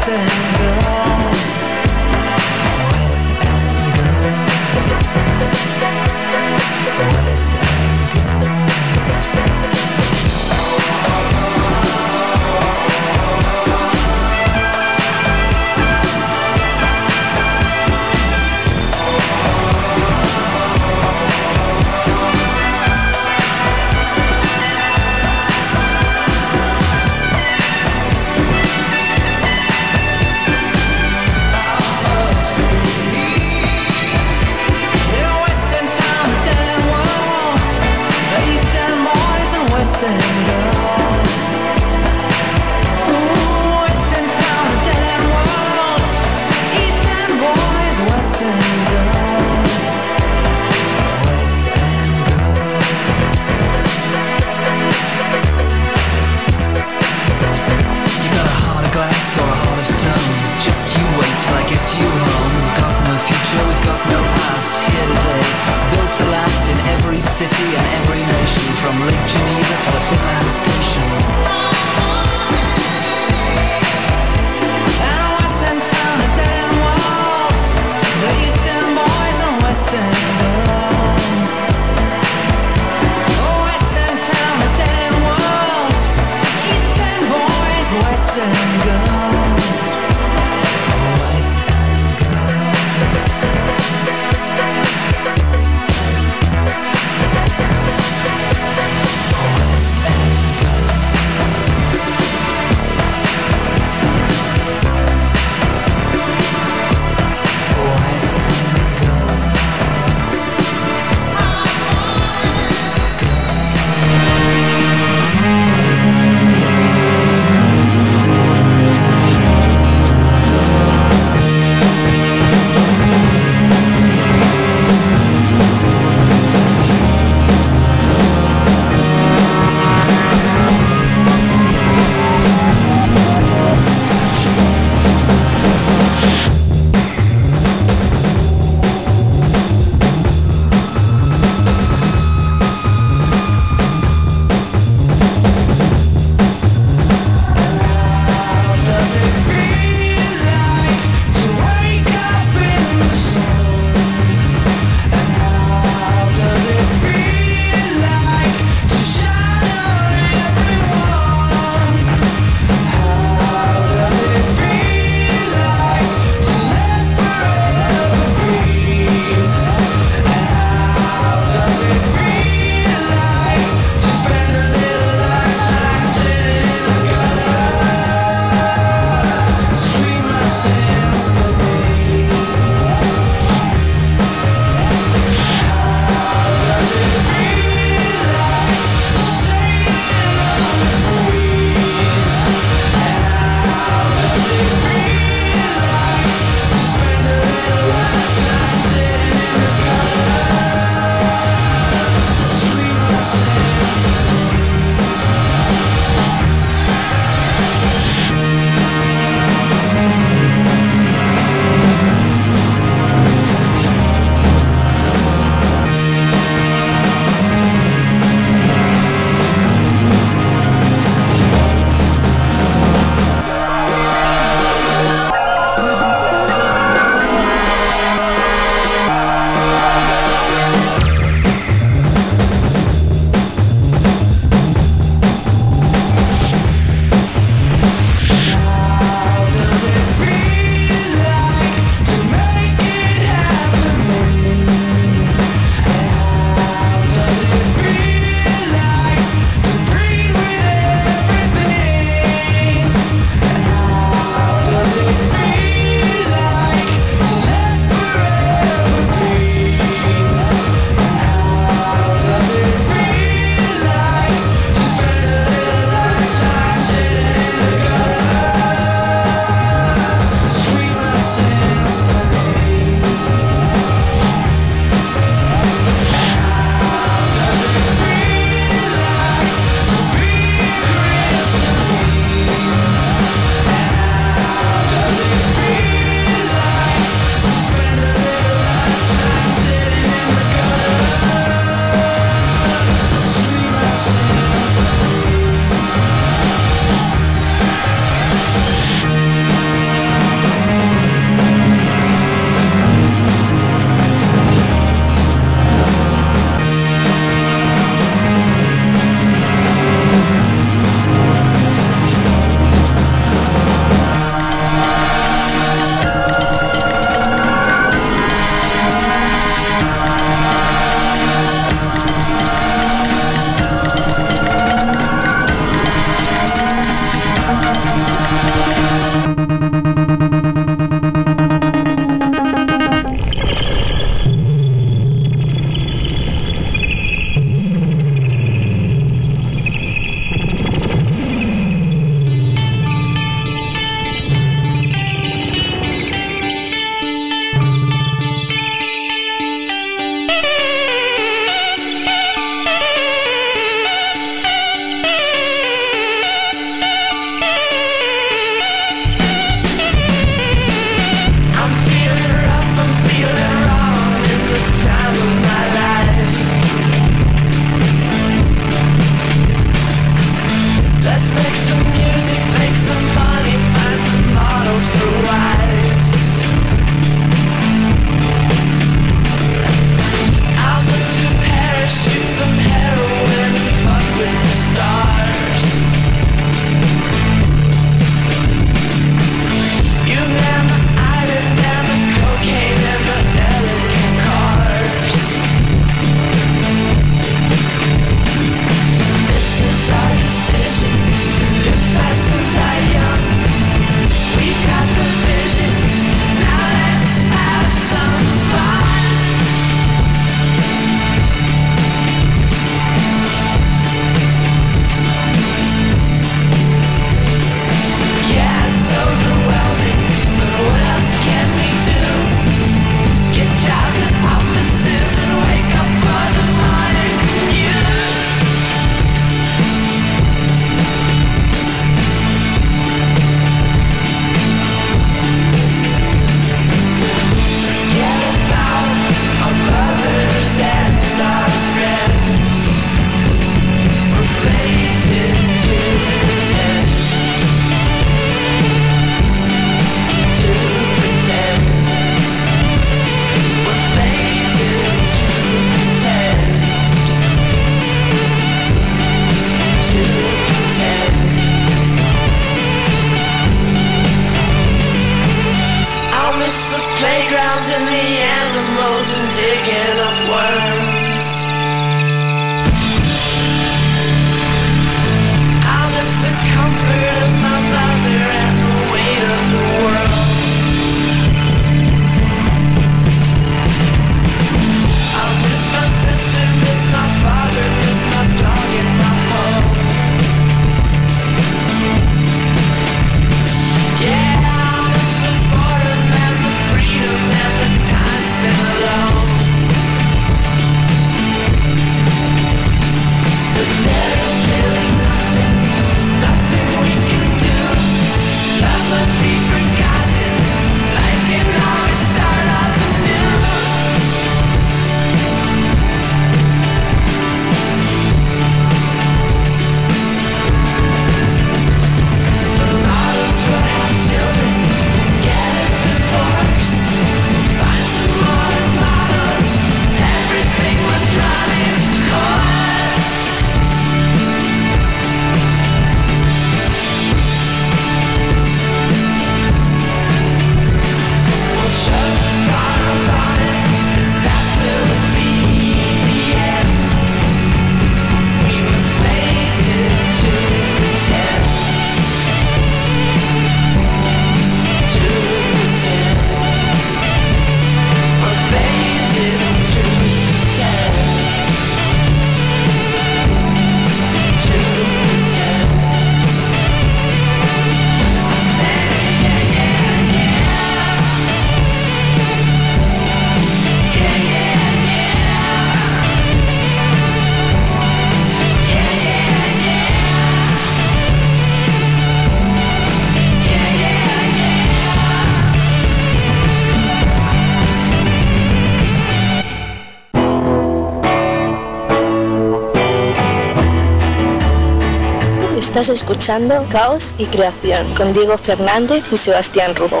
Estás escuchando Caos y Creación con Diego Fernández y Sebastián Rubó.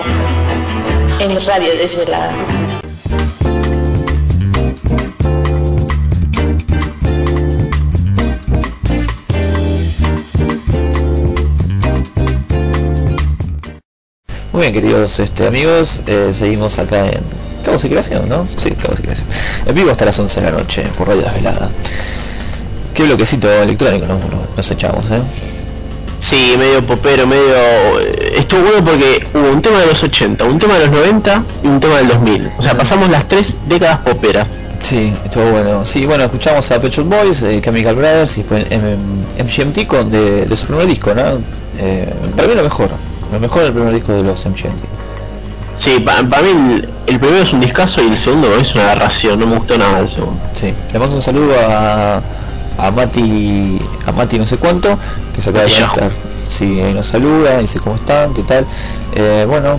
En Radio Desvelada. Muy bien, queridos este, amigos, eh, seguimos acá en Caos y Creación, ¿no? Sí, Caos y Creación. En vivo hasta las 11 de la noche por Radio Desvelada. Qué bloquecito electrónico nos, nos- nos echamos, ¿eh? Sí, medio popero, medio... Estuvo bueno porque hubo un tema de los 80, un tema de los 90 y un tema del 2000. O sea, pasamos las tres décadas poperas. Sí, estuvo bueno. Sí, bueno, escuchamos a Pet Shop Boys, eh, Chemical Brothers y MGMT con de, de su primer disco, ¿no? Eh, para mí lo mejor, lo mejor del primer disco de los MGMT. Sí, para mí el, el primero es un discazo y el segundo es una aberración, no me gustó nada el segundo. Sí, le mando un saludo a, a Mati, a Mati no sé cuánto, que se acaba de conectar. Sí, ahí nos saluda, dice cómo están, qué tal. Eh, bueno,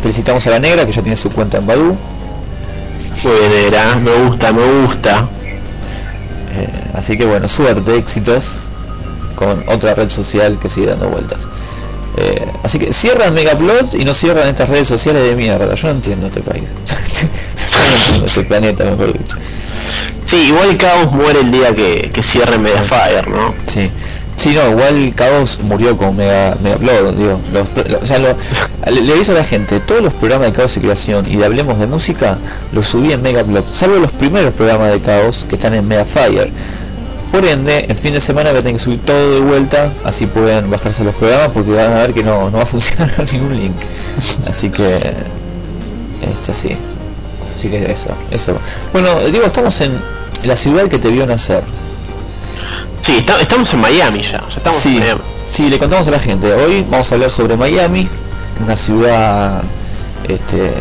felicitamos a la negra que ya tiene su cuenta en Badu. Negra, me gusta, me gusta. Eh, así que bueno, suerte, éxitos con otra red social que sigue dando vueltas. Eh, así que cierran Megaplot y no cierran estas redes sociales de mierda. Yo no entiendo este país. No entiendo este planeta, mejor dicho. Sí, igual Caos muere el día que, que cierre Mediafire, ¿no? Sí. Sí, no, igual Caos murió con Mega, Megaplot, digo. Los, pro- o sea, le, le aviso a la gente, todos los programas de Caos y Creación y de Hablemos de Música los subí en Megaplot, salvo los primeros programas de Caos que están en Megafire. Por ende, el fin de semana voy a tener que subir todo de vuelta, así pueden bajarse los programas porque van a ver que no, no va a funcionar ningún link. Así que, este sí. Así que eso, eso. Bueno, digo, estamos en la ciudad que te vio nacer. Sí, está- estamos en Miami ya, ya estamos sí, en Miami. sí, le contamos a la gente. Hoy vamos a hablar sobre Miami, una ciudad este,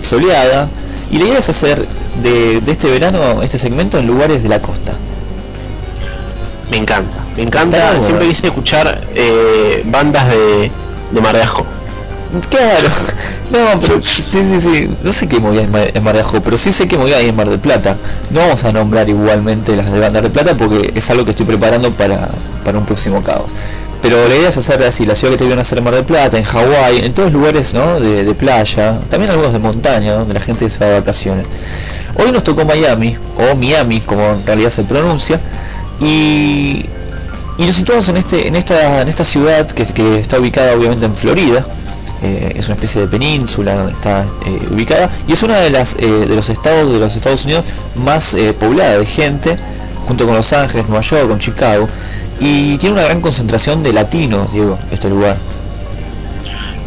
soleada. Y la idea es hacer de, de este verano este segmento en lugares de la costa. Me encanta, me encanta. Siempre quise escuchar eh, bandas de, de Mar de. Claro, no, pero sí, sí, sí, no sé qué movía en Mar, Mar de Ajó, pero sí sé que movía ahí en Mar del Plata. No vamos a nombrar igualmente las de Bandar de Plata porque es algo que estoy preparando para, para un próximo caos. Pero la idea es hacer así, la ciudad que te vieron hacer en Mar del Plata, en Hawái, en todos lugares ¿no? de, playa, también algunos de montaña, donde la gente se va de vacaciones. Hoy nos tocó Miami, o Miami como en realidad se pronuncia, y, y nos situamos en este en esta en esta ciudad que está ubicada obviamente en Florida eh, es una especie de península donde está eh, ubicada y es una de las eh, de los estados de los Estados Unidos más eh, poblada de gente junto con Los Ángeles Nueva York con Chicago y tiene una gran concentración de latinos Diego este lugar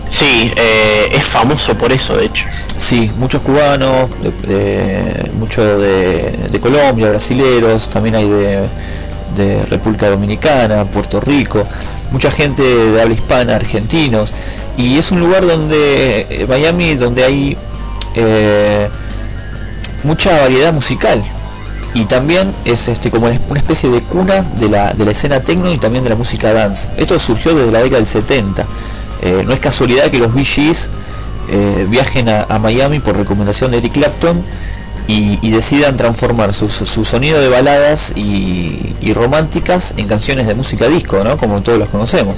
Sí, eh, es famoso por eso, de hecho. Sí, muchos cubanos, de, de- mucho de, de Colombia, brasileros, también hay de, de República Dominicana, Puerto Rico, mucha gente de habla hispana, argentinos, y es un lugar donde, eh, Miami, donde hay eh, mucha variedad musical. Y también es este como una especie de cuna de la, de la escena techno y también de la música dance. Esto surgió desde la década del 70. Eh, no es casualidad que los eh, viajen a Miami por recomendación de Eric Clapton y, y decidan transformar su, su- su sonido de baladas y, y románticas en canciones de música disco, ¿no? como todos los conocemos.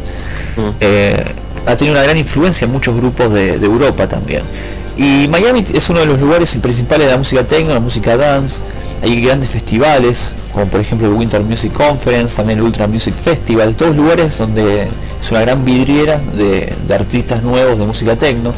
Eh, ha tenido una gran influencia en muchos grupos de, de Europa también. Y Miami es uno de los lugares principales de la música techno, la música dance. Hay grandes festivales, como por ejemplo el Winter Music Conference, también el Ultra Music Festival, todos lugares donde es una gran vidriera de, de artistas nuevos de música techno.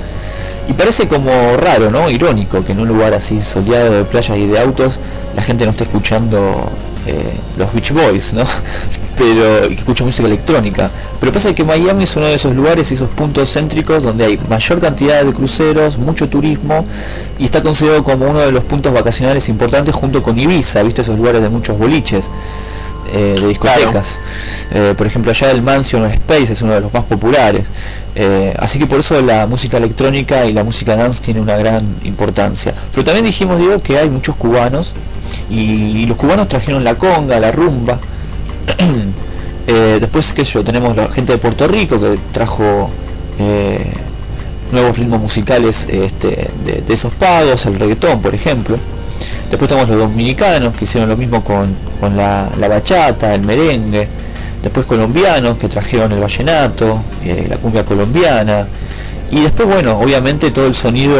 Y parece como raro, ¿no? Irónico que en un lugar así soleado de playas y de autos la gente no esté escuchando eh, los Beach Boys, ¿no? Pero que escucha música electrónica. Pero pasa que Miami es uno de esos lugares y esos puntos céntricos donde hay mayor cantidad de cruceros, mucho turismo y está considerado como uno de los puntos vacacionales importantes junto con Ibiza, ¿viste? Esos lugares de muchos boliches. Eh, de discotecas. Eh, por ejemplo, allá el Mansion Space es uno de los más populares. Eh, así que por eso la música electrónica y la música dance tiene una gran importancia. Pero también dijimos, Diego, que hay muchos cubanos y, y los cubanos trajeron la conga, la rumba. Eh, después, sé yo, tenemos la gente de Puerto Rico que trajo eh, nuevos ritmos musicales este, de, de esos pagos, el reggaetón, por ejemplo. Después tenemos los dominicanos que hicieron lo mismo con, la, bachata, el merengue. después colombianos que trajeron el vallenato, eh, la cumbia colombiana, y después, bueno, obviamente todo el sonido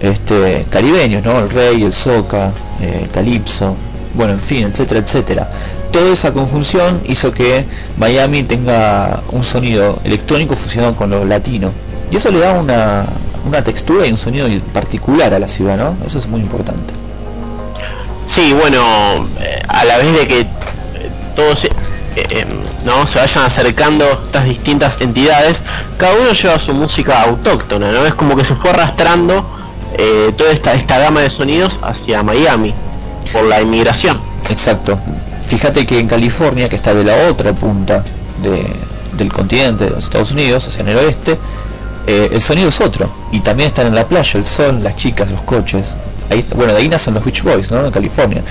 este, caribeño, ¿no? El rey, el soca, eh, el calipso, bueno, en fin, etcétera, etcétera. Toda esa conjunción hizo que Miami tenga un sonido electrónico fusionado con lo latino. Y eso le da una textura y un sonido particular a la ciudad, ¿no? Eso es muy importante. Sí, bueno, a la vez de que todos eh, eh, no se vayan acercando estas distintas entidades, cada uno lleva su música autóctona, ¿no? Es como que se fue arrastrando eh, toda esta, esta gama de sonidos hacia Miami por la inmigración. Exacto. Fíjate que en California, que está de la otra punta de- del continente de los Estados Unidos, hacia el oeste, eh, el sonido es otro. Y también están en la playa, el sol, las chicas, los coches. Ahí, bueno, de ahí nacen los Beach Boys, ¿no? En California.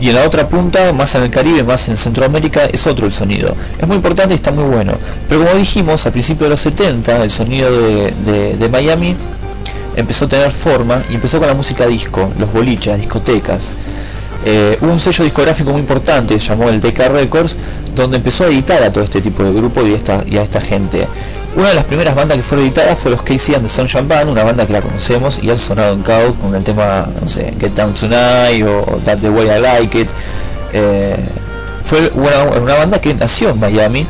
Y en la otra punta, más en el Caribe, más en Centroamérica, es otro el sonido. Es muy importante y está muy bueno. Pero como dijimos, a principios de los 70, el sonido de, de- de Miami empezó a tener forma y empezó con la música disco, los boliches, las discotecas. Eh, un sello discográfico muy importante, se llamó el Decca Records, donde empezó a editar a todo este tipo de grupo y, esta, a esta gente. Una de las primeras bandas que fueron editadas fue los Casey and the Sunshine Band, una banda que la conocemos y ha sonado en Chaos con el tema, no sé, Get Down Tonight o That the Way I Like It. Eh, fue una, una banda que nació en Miami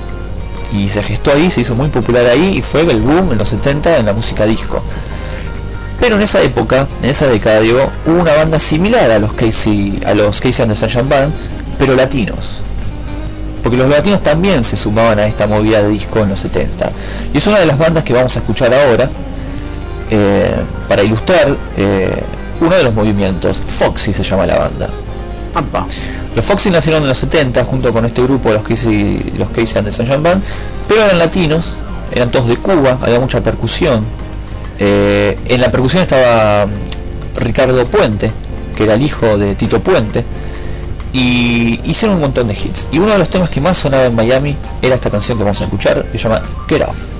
y se gestó ahí, se hizo muy popular ahí y fue el boom en los 70 en la música disco. Pero en esa época, en esa década, digo, hubo una banda similar a los Casey, a los Casey and the Sunshine Band, pero latinos. Porque los latinos también se sumaban a esta movida de disco en los 70. Y es una de las bandas que vamos a escuchar ahora eh, para ilustrar eh, uno de los movimientos. Foxy se llama la banda. Los Foxy nacieron en los 70 junto con este grupo, los Casey, los Casey and the Sunshine Band, pero eran latinos, eran todos de Cuba, había mucha percusión. Eh, en la percusión estaba Ricardo Puente, que era el hijo de Tito Puente, y hicieron un montón de hits. Y uno de los temas que más sonaba en Miami era esta canción que vamos a escuchar, que se llama Get Off.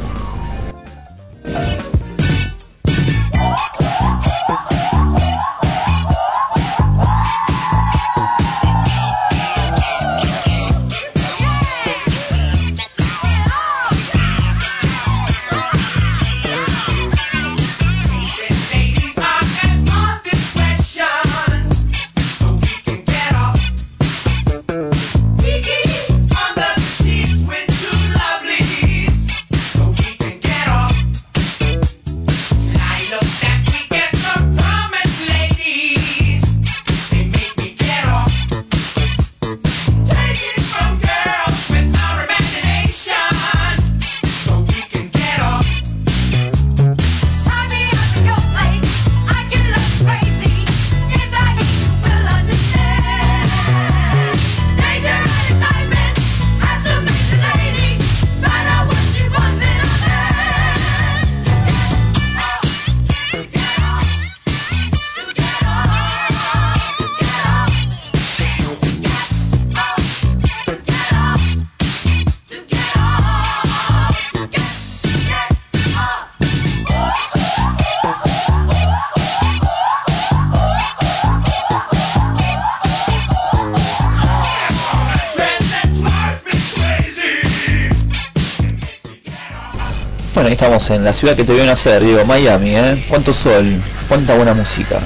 Estamos en la ciudad que te vio nacer, digo, Miami, ¿eh? Cuánto sol, cuánta buena música.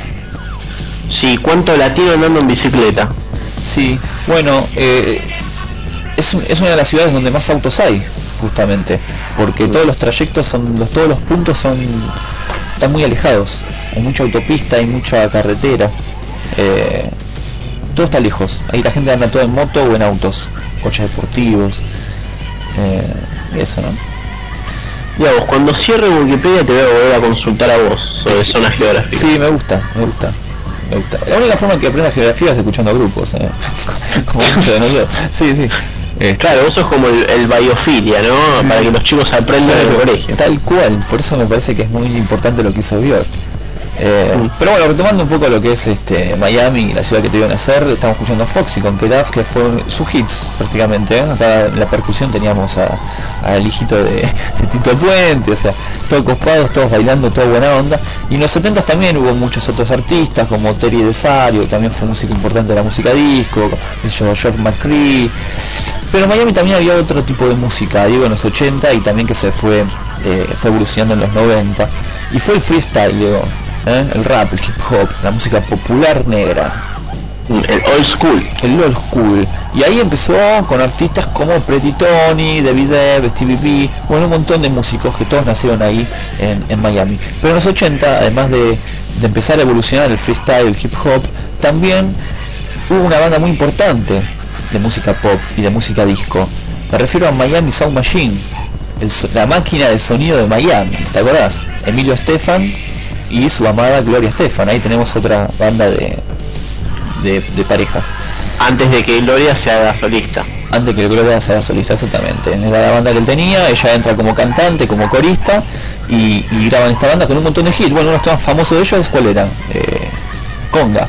Sí, cuánto latino andando en bicicleta. Sí, bueno, eh, es, un- es una de las ciudades donde más autos hay, justamente, porque todos los trayectos son, los, todos los puntos son, están muy alejados. Hay mucha autopista, hay mucha carretera, eh, todo está lejos. Ahí la gente anda todo en moto o en autos, coches deportivos, eh, y eso, ¿no? Digamos, cuando cierre Wikipedia te voy a volver a consultar a vos sobre zonas geográficas. Sí, me gusta, me gusta. Me gusta. La única forma que aprendas geografía es escuchando grupos, ¿eh? como muchos de nosotros. Sí, sí. Este, Claro, vos sos como el, el biofilia, ¿no? Sí. Para que los chicos aprendan en el colegio. Tal cual, por eso me parece que es muy importante lo que hizo Björk. Eh, Mm. Pero bueno, retomando un poco lo que es este Miami, la ciudad que te vio nacer, estamos escuchando a Foxy con Off, que fueron sus hits prácticamente. ¿eh? Acá en la percusión teníamos a- al hijito de, de Tito Puente, o sea, todos copados, todos bailando, toda buena onda. Y en los 70 también hubo muchos otros artistas, como Terry Desario, que también fue músico importante de la música disco, George McCree. Pero en Miami también había otro tipo de música, digo en los 80 y también que se fue, eh, fue evolucionando en los 90. Y fue el freestyle, digo, ¿eh? el rap, el hip hop, la música popular negra. El old school. El old school. Y ahí empezó con artistas como Pretty Tony, David Ebb, Stevie B, bueno, un montón de músicos que todos nacieron ahí en, en Miami. Pero en los 80, además de, de empezar a evolucionar el freestyle, el hip hop, también hubo una banda muy importante de música pop y de música disco. Me refiero a Miami Sound Machine, el la máquina de sonido de Miami, ¿te acordás? Emilio Estefan y su amada Gloria Estefan. Ahí tenemos otra banda de, de, de parejas. Antes de que Gloria se haga solista. Antes que Gloria se haga solista, exactamente. Era la banda que él tenía, ella entra como cantante, como corista y, y graban esta banda con un montón de hits. Bueno, uno de los temas famosos de ellos, ¿cuál era? Eh, Conga.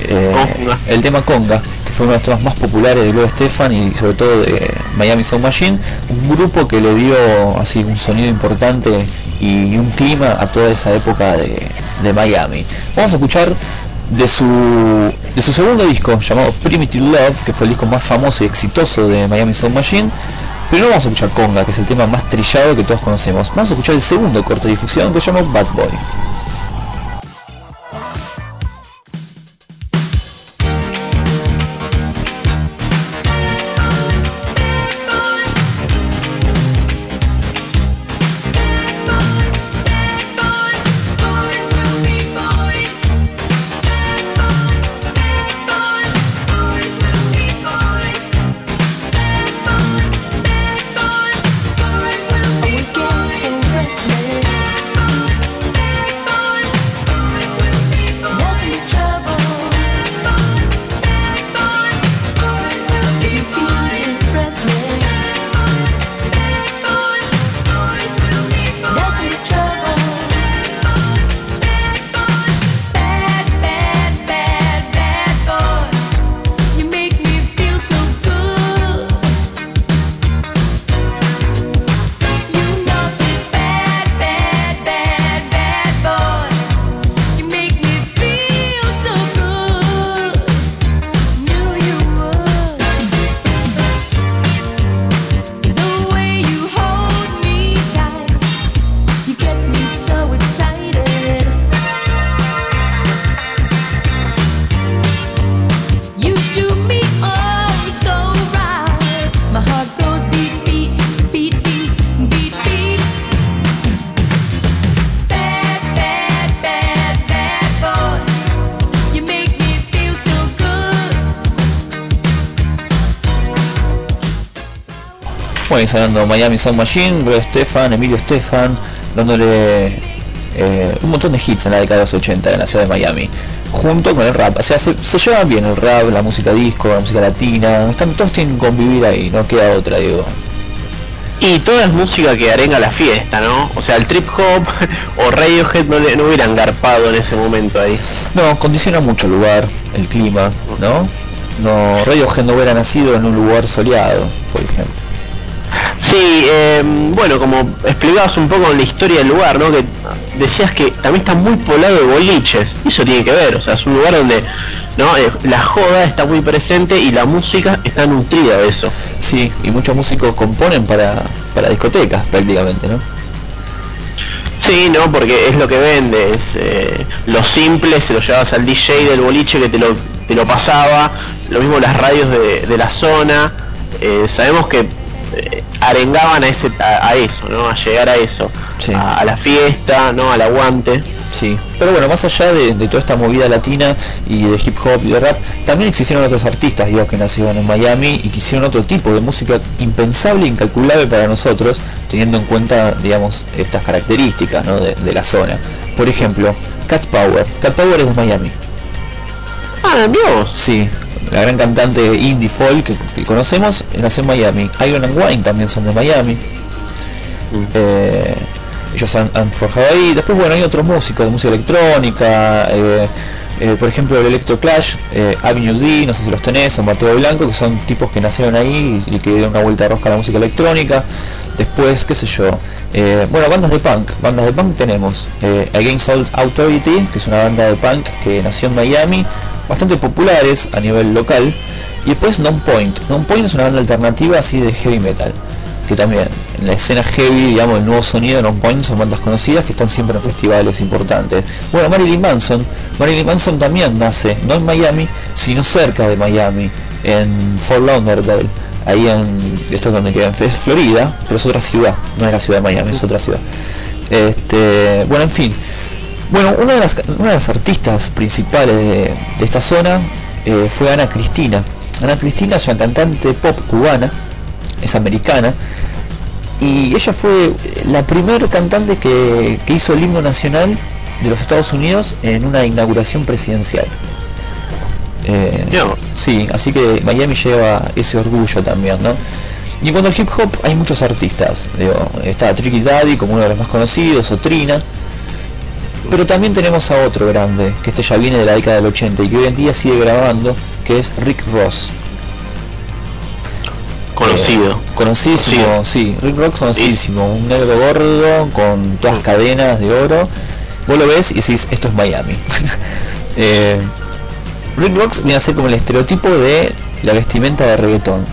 Eh, Conga. El tema Conga, fue uno de los temas más populares de Gloria Estefan y sobre todo de Miami Sound Machine, un grupo que le dio así un sonido importante y un clima a toda esa época de, de Miami. Vamos a escuchar de su, de su segundo disco llamado Primitive Love, que fue el disco más famoso y exitoso de Miami Sound Machine. Pero no vamos a escuchar Conga, que es el tema más trillado que todos conocemos. Vamos a escuchar el segundo corte de difusión que se llama Bad Boy. Sonando Miami Sound Machine, Gloria Estefan, Emilio Estefan, dándole eh, un montón de hits en la década de los 80 en la ciudad de Miami, junto con el rap. O sea, se, se llevan bien el rap, la música disco, la música latina, están, todos tienen que convivir ahí, no queda otra, digo. Y toda es música que arenga la fiesta, ¿no? O sea, el trip hop o Radiohead no, le, no hubieran garpado en ese momento ahí. No, condiciona mucho el lugar, el clima, ¿no? No, Radiohead no hubiera nacido en un lugar soleado, por ejemplo. Sí, eh, bueno, como explicabas un poco la historia del lugar, ¿no? Que decías que también está muy poblado de boliches. Y Eso tiene que ver, o sea, es un lugar donde no Eh, la joda está muy presente y la música está nutrida de eso. Sí, y muchos músicos componen para, para discotecas prácticamente, ¿no? Sí, no, porque es lo que vende, es eh, lo simple, se lo llevabas al DJ del boliche que te lo, te lo pasaba, lo mismo las radios de, de la zona, eh, sabemos que eh, arengaban a, ese, a, a eso, ¿no? a llegar a eso, a, a la fiesta, ¿no? al aguante. Sí, pero bueno, más allá de, de toda esta movida latina y de hip hop y de rap, también existieron otros artistas, digo, que nacieron en Miami y que hicieron otro tipo de música impensable e incalculable para nosotros, teniendo en cuenta, digamos, estas características ¿no? de, de la zona. Por ejemplo, Cat Power. Cat Power es de Miami. Ah, Dios. Sí, la gran cantante indie folk que, que conocemos nació en Miami. Iron and Wine también son de Miami. Eh, ellos han, han forjado ahí. Después, bueno, hay otros músicos de música electrónica. eh, eh, por ejemplo, el Electro Clash, eh, Avenue D, no sé si los tenés, o Mateo Blanco, que son tipos que nacieron ahí y, y que dieron una vuelta de rosca a la música electrónica. Después, qué sé yo, eh, bueno, bandas de punk. Bandas de punk tenemos eh, Against All Authority, que es una banda de punk que nació en Miami, bastante populares a nivel local Y después Non Point. Non Point es una banda alternativa así de heavy metal. Que también en la escena heavy, digamos, el nuevo sonido de Non Point son bandas conocidas que están siempre en festivales importantes. Bueno, Marilyn Manson. Marilyn Manson también nace, no en Miami, sino cerca de Miami, en Fort Lauderdale. Ahí en, esto es donde queda, es Florida, pero es otra ciudad, no es la ciudad de Miami, es otra ciudad. Este, bueno, en fin. Bueno, una de las, una de las artistas principales de, de esta zona eh, fue Ana Cristina. Ana Cristina es una cantante pop cubana, es americana, y ella fue la primera cantante que, que hizo el himno nacional de los Estados Unidos en una inauguración presidencial. Eh, sí, así que Miami lleva ese orgullo también, ¿no? Y en cuanto al hip hop hay muchos artistas, digo, está Tricky Daddy como uno de los más conocidos, o Trina, pero también tenemos a otro grande, que este ya viene de la década del 80 y que hoy en día sigue grabando, que es Rick Ross. Conocido. Eh, conocidísimo, sí, Rick Ross conocidísimo, un negro gordo con todas cadenas de oro. Vos lo ves y decís, esto es Miami. Eh, Rick Ross viene a ser como el estereotipo de la vestimenta de reggaetón.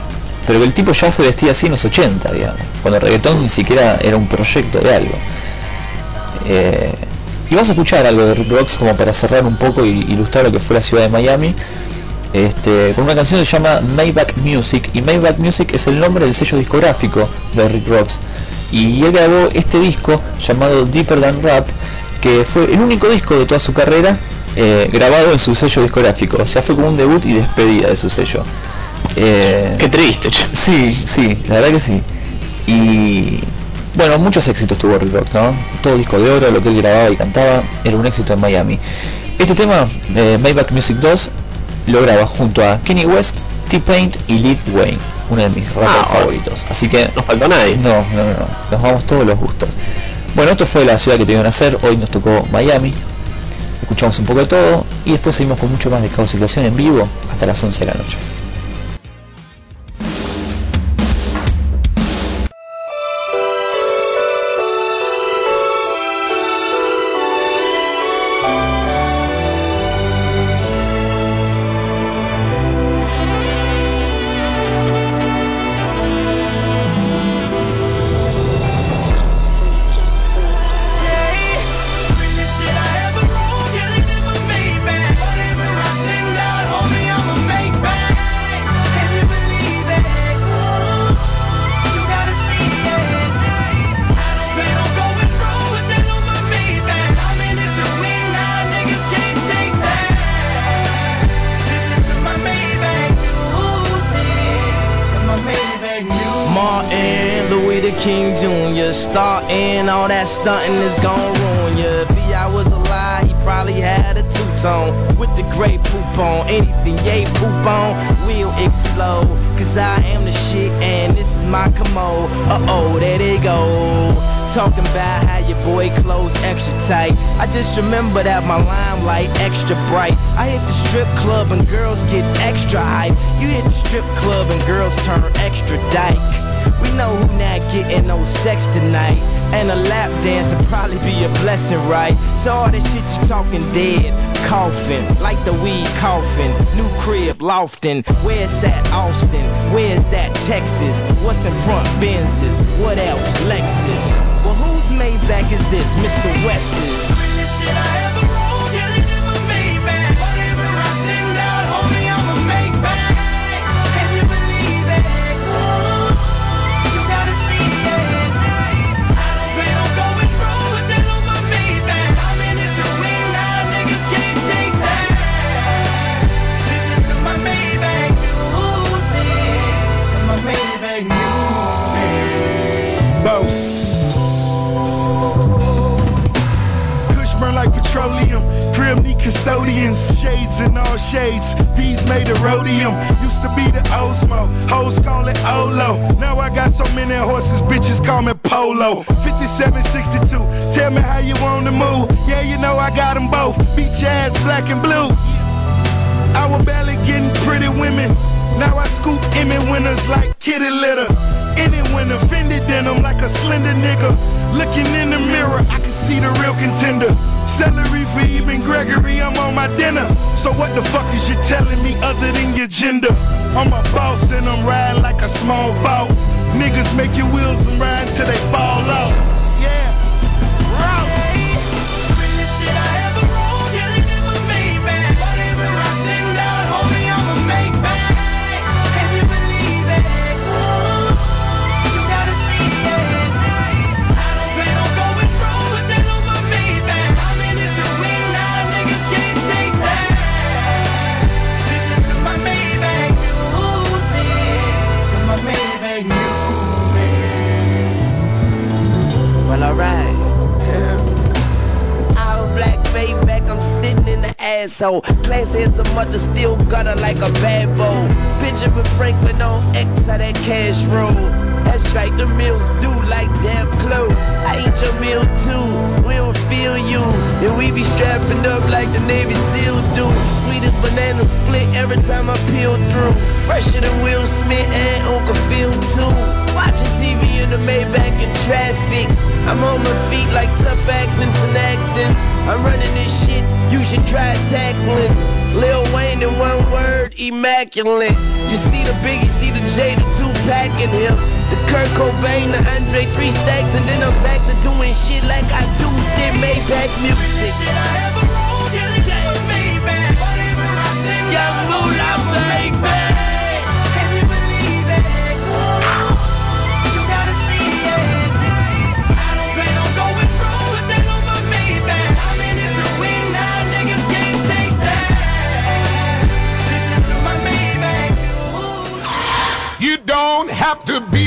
Pero el tipo ya se vestía así en los 80, digamos, cuando el reggaetón ni siquiera era un proyecto de algo. Eh, y vamos a escuchar algo de Rick Ross como para cerrar un poco y ilustrar lo que fue la ciudad de Miami. Este, con una canción que se llama Maybach Music. Y Maybach Music es el nombre del sello discográfico de Rick Ross. Y él grabó este disco llamado Deeper Than Rap que fue el único disco de toda su carrera eh, grabado en su sello discográfico. O sea fue como un debut y despedida de su sello. Eh, Qué triste. sí, sí, la verdad que sí. Y bueno, muchos éxitos tuvo Rick Ross, ¿no? Todo disco de oro, lo que él grababa y cantaba, era un éxito en Miami. Este tema, eh, Maybach Music 2, lo graba junto a Kenny West, T-Paint y Lil Wayne, uno de mis rappers Ah, favoritos. Así que No faltó nadie. no, no, no, no, nos vamos todos los gustos. Bueno, esto fue la ciudad que tuvieron a hacer, hoy nos tocó Miami. Escuchamos un poco de todo y después seguimos con mucho más de Caos y Creación en vivo hasta las 11 de la noche. Talking dead, coughing, like the weed coughing. New crib, lofting. Where's that Austin? Where's that Texas? What's in front Benz's? What else? Lexus. Well, whose Maybach is this? Mr. West's. Rhodium. Used to be the Osmo, hoes call it Olo. Now I got so many horses, bitches call me Polo. 5762, tell me how you want to move. Yeah, you know I got them both. Beach ass, black and blue. I was barely getting pretty women. Now I scoop Emmy winners like kitty litter. Any winner, fended denim like a slender nigga. Looking in the mirror, I can see the real contender. Celery for even Gregory, I'm on my dinner. So what the fuck is you telling me other than your gender? I'm a boss and I'm riding like a small boat. Niggas make your wheels and ride till they fall out. Classy as a mother, still gutter like a bad boy. Benjamin Franklin on X, how that cash roll. That's right, the meals do like damn clothes. I eat your meal too, we don't feel you. And we be strapping up like the Navy SEAL do. Sweet as banana split every time I peel through. Fresher than Will Smith and Uncle Phil too. Watching TV in the Maybach in traffic. I'm on my feet like tough acting and acting. I'm running this shit, you should try tackling. Lil Wayne in one word, immaculate. You see the Biggie, see the J, the two pack in him. The Kurt Cobain, the Andre, three stacks, and then I'm back to doing shit like I do. Sit Maybach music. Young Moolah Maybach. Have to be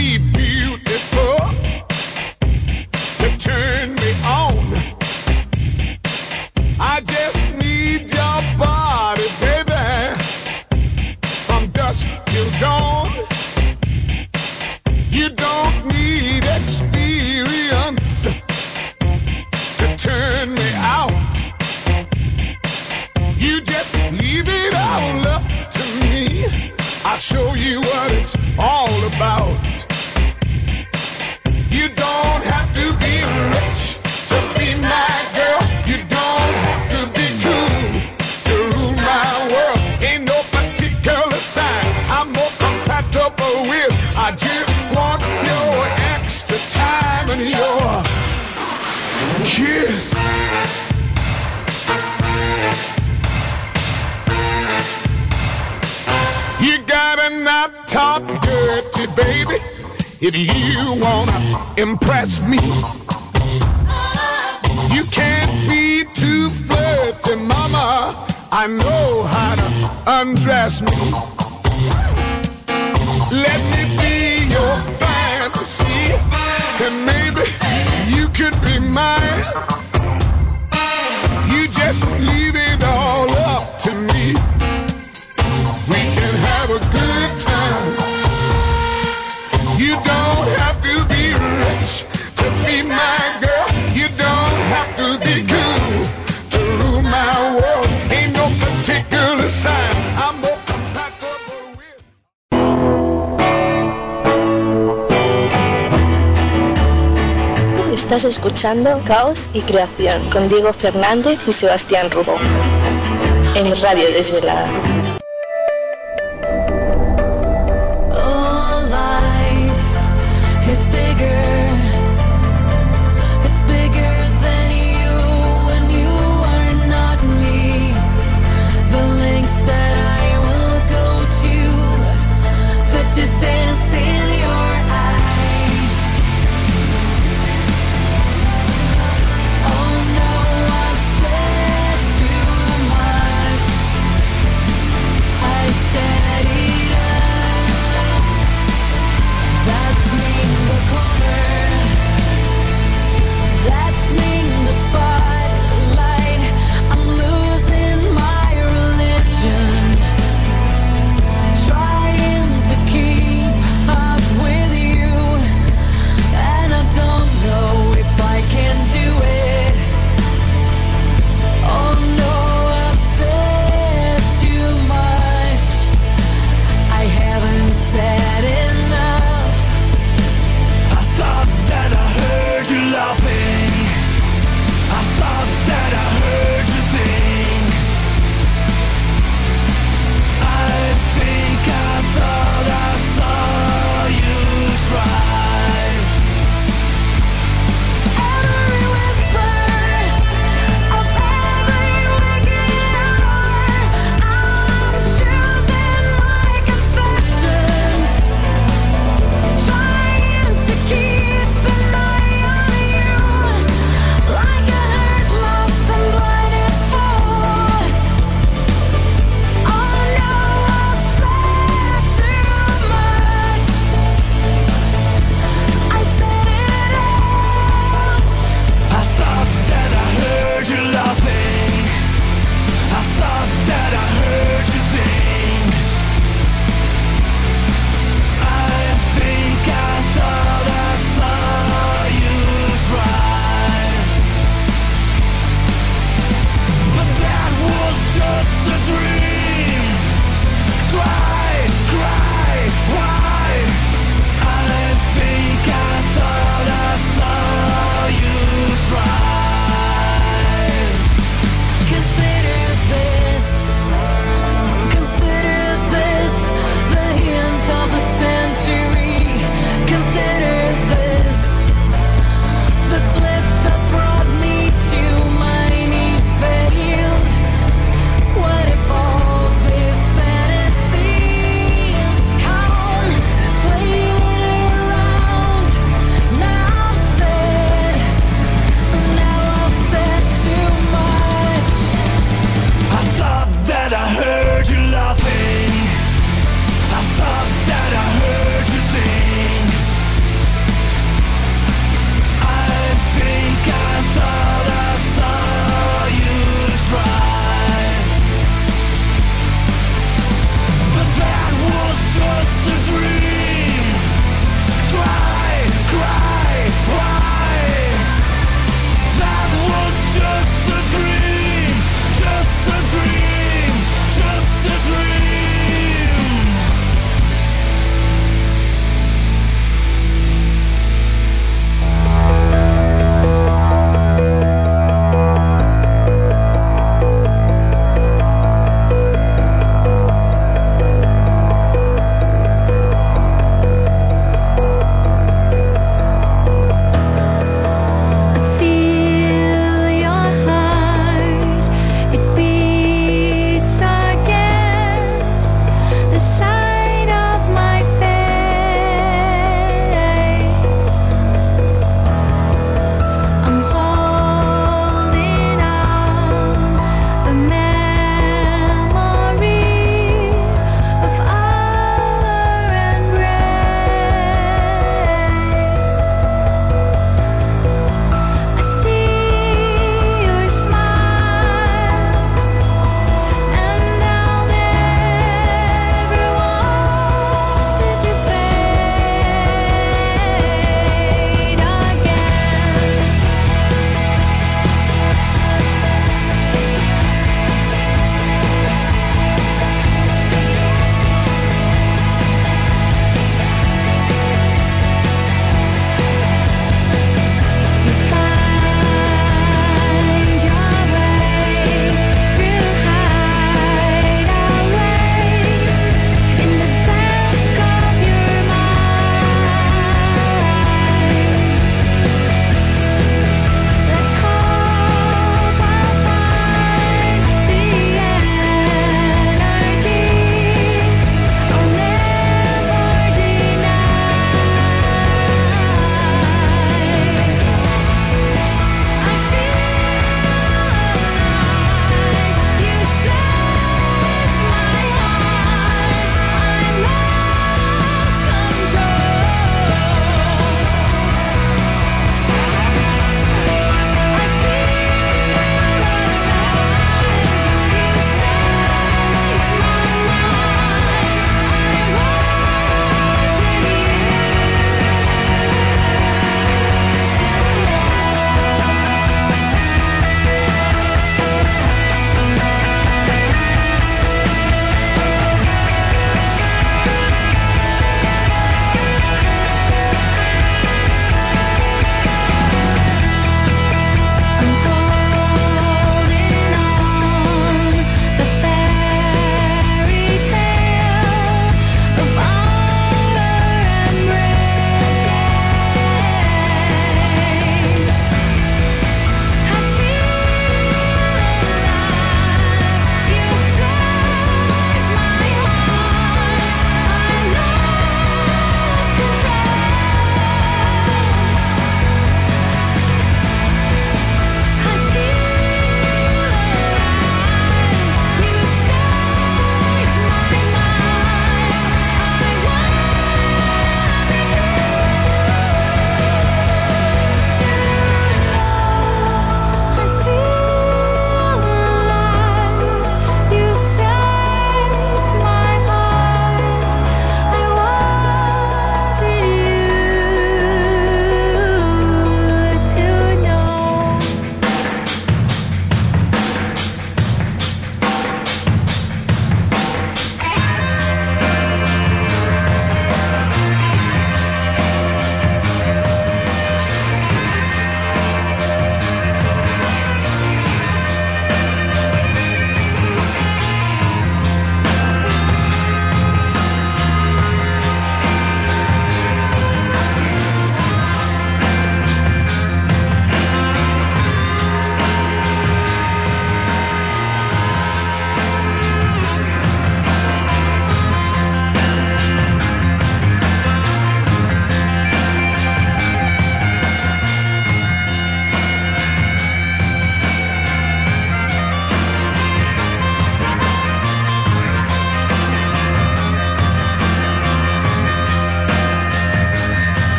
escuchando Caos y Creación con Diego Fernández y Sebastián Rubo en Radio Desvelada.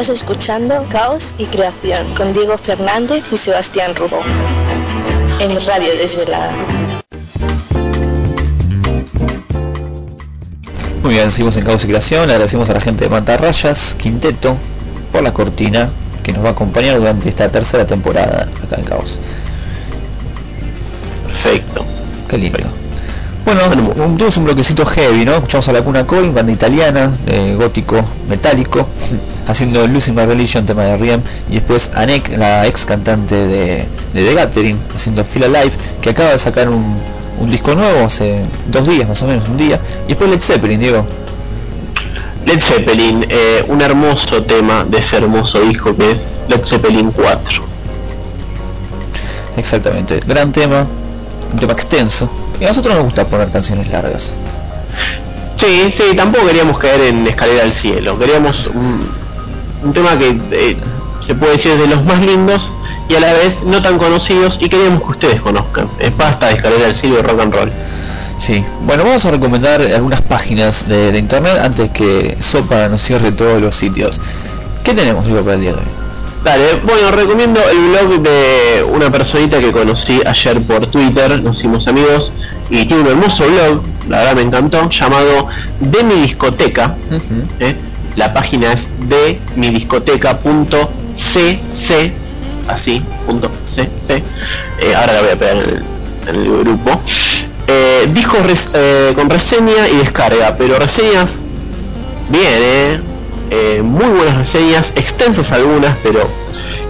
Estás escuchando Caos y Creación con Diego Fernández y Sebastián Rubó. En Radio Desvelada. Muy bien, seguimos en Caos y Creación. Le agradecemos a la gente de Mantarrayas, Quinteto, por la cortina que nos va a acompañar durante esta tercera temporada acá en Caos. Perfecto. Qué lindo. Bueno, un- tuvimos un bloquecito heavy, ¿no? Escuchamos a la Cuna Coin, banda italiana, de gótico metálico, haciendo Losing My Religion, tema de Riem, y después Anek, la ex cantante de, de The Gathering, haciendo Feel Alive, que acaba de sacar un, un disco nuevo hace dos días más o menos, un día, y después Led Zeppelin, Diego. Led Zeppelin, eh, un hermoso tema de ese hermoso disco que es Led Zeppelin 4. Exactamente, gran tema, un tema extenso, y a nosotros nos gusta poner canciones largas. Sí, sí, tampoco queríamos caer en Escalera al Cielo, queríamos un, un tema que eh, se puede decir de los más lindos y a la vez no tan conocidos y queríamos que ustedes conozcan. Es basta de Escalera al Cielo y rock and roll. Sí, bueno, vamos a recomendar algunas páginas de, de internet antes que Sopa nos cierre todos los sitios. ¿Qué tenemos, Diego, para el día de hoy? Dale, bueno, recomiendo el blog de una personita que conocí ayer por Twitter, nos hicimos amigos, y tiene un hermoso blog, la verdad me encantó, llamado De mi discoteca. ¿eh? La página es de mi discoteca.cc, así, punto cc. Eh, ahora la voy a pegar en el, grupo. Eh, discos eh, con reseña y descarga, pero reseñas bien, eh. Muy buenas reseñas, extensas algunas, pero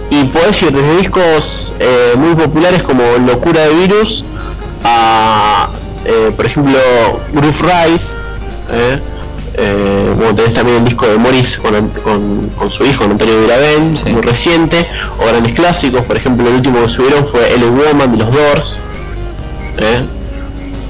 y podés ir desde discos muy populares como Locura de Virus a, por ejemplo, Groove Rise, eh, bueno, tenés también el disco de Morris con, con, con su hijo, con Antonio Viravén, muy reciente, o grandes clásicos, por ejemplo, el último que subieron fue L Woman de los Doors, eh.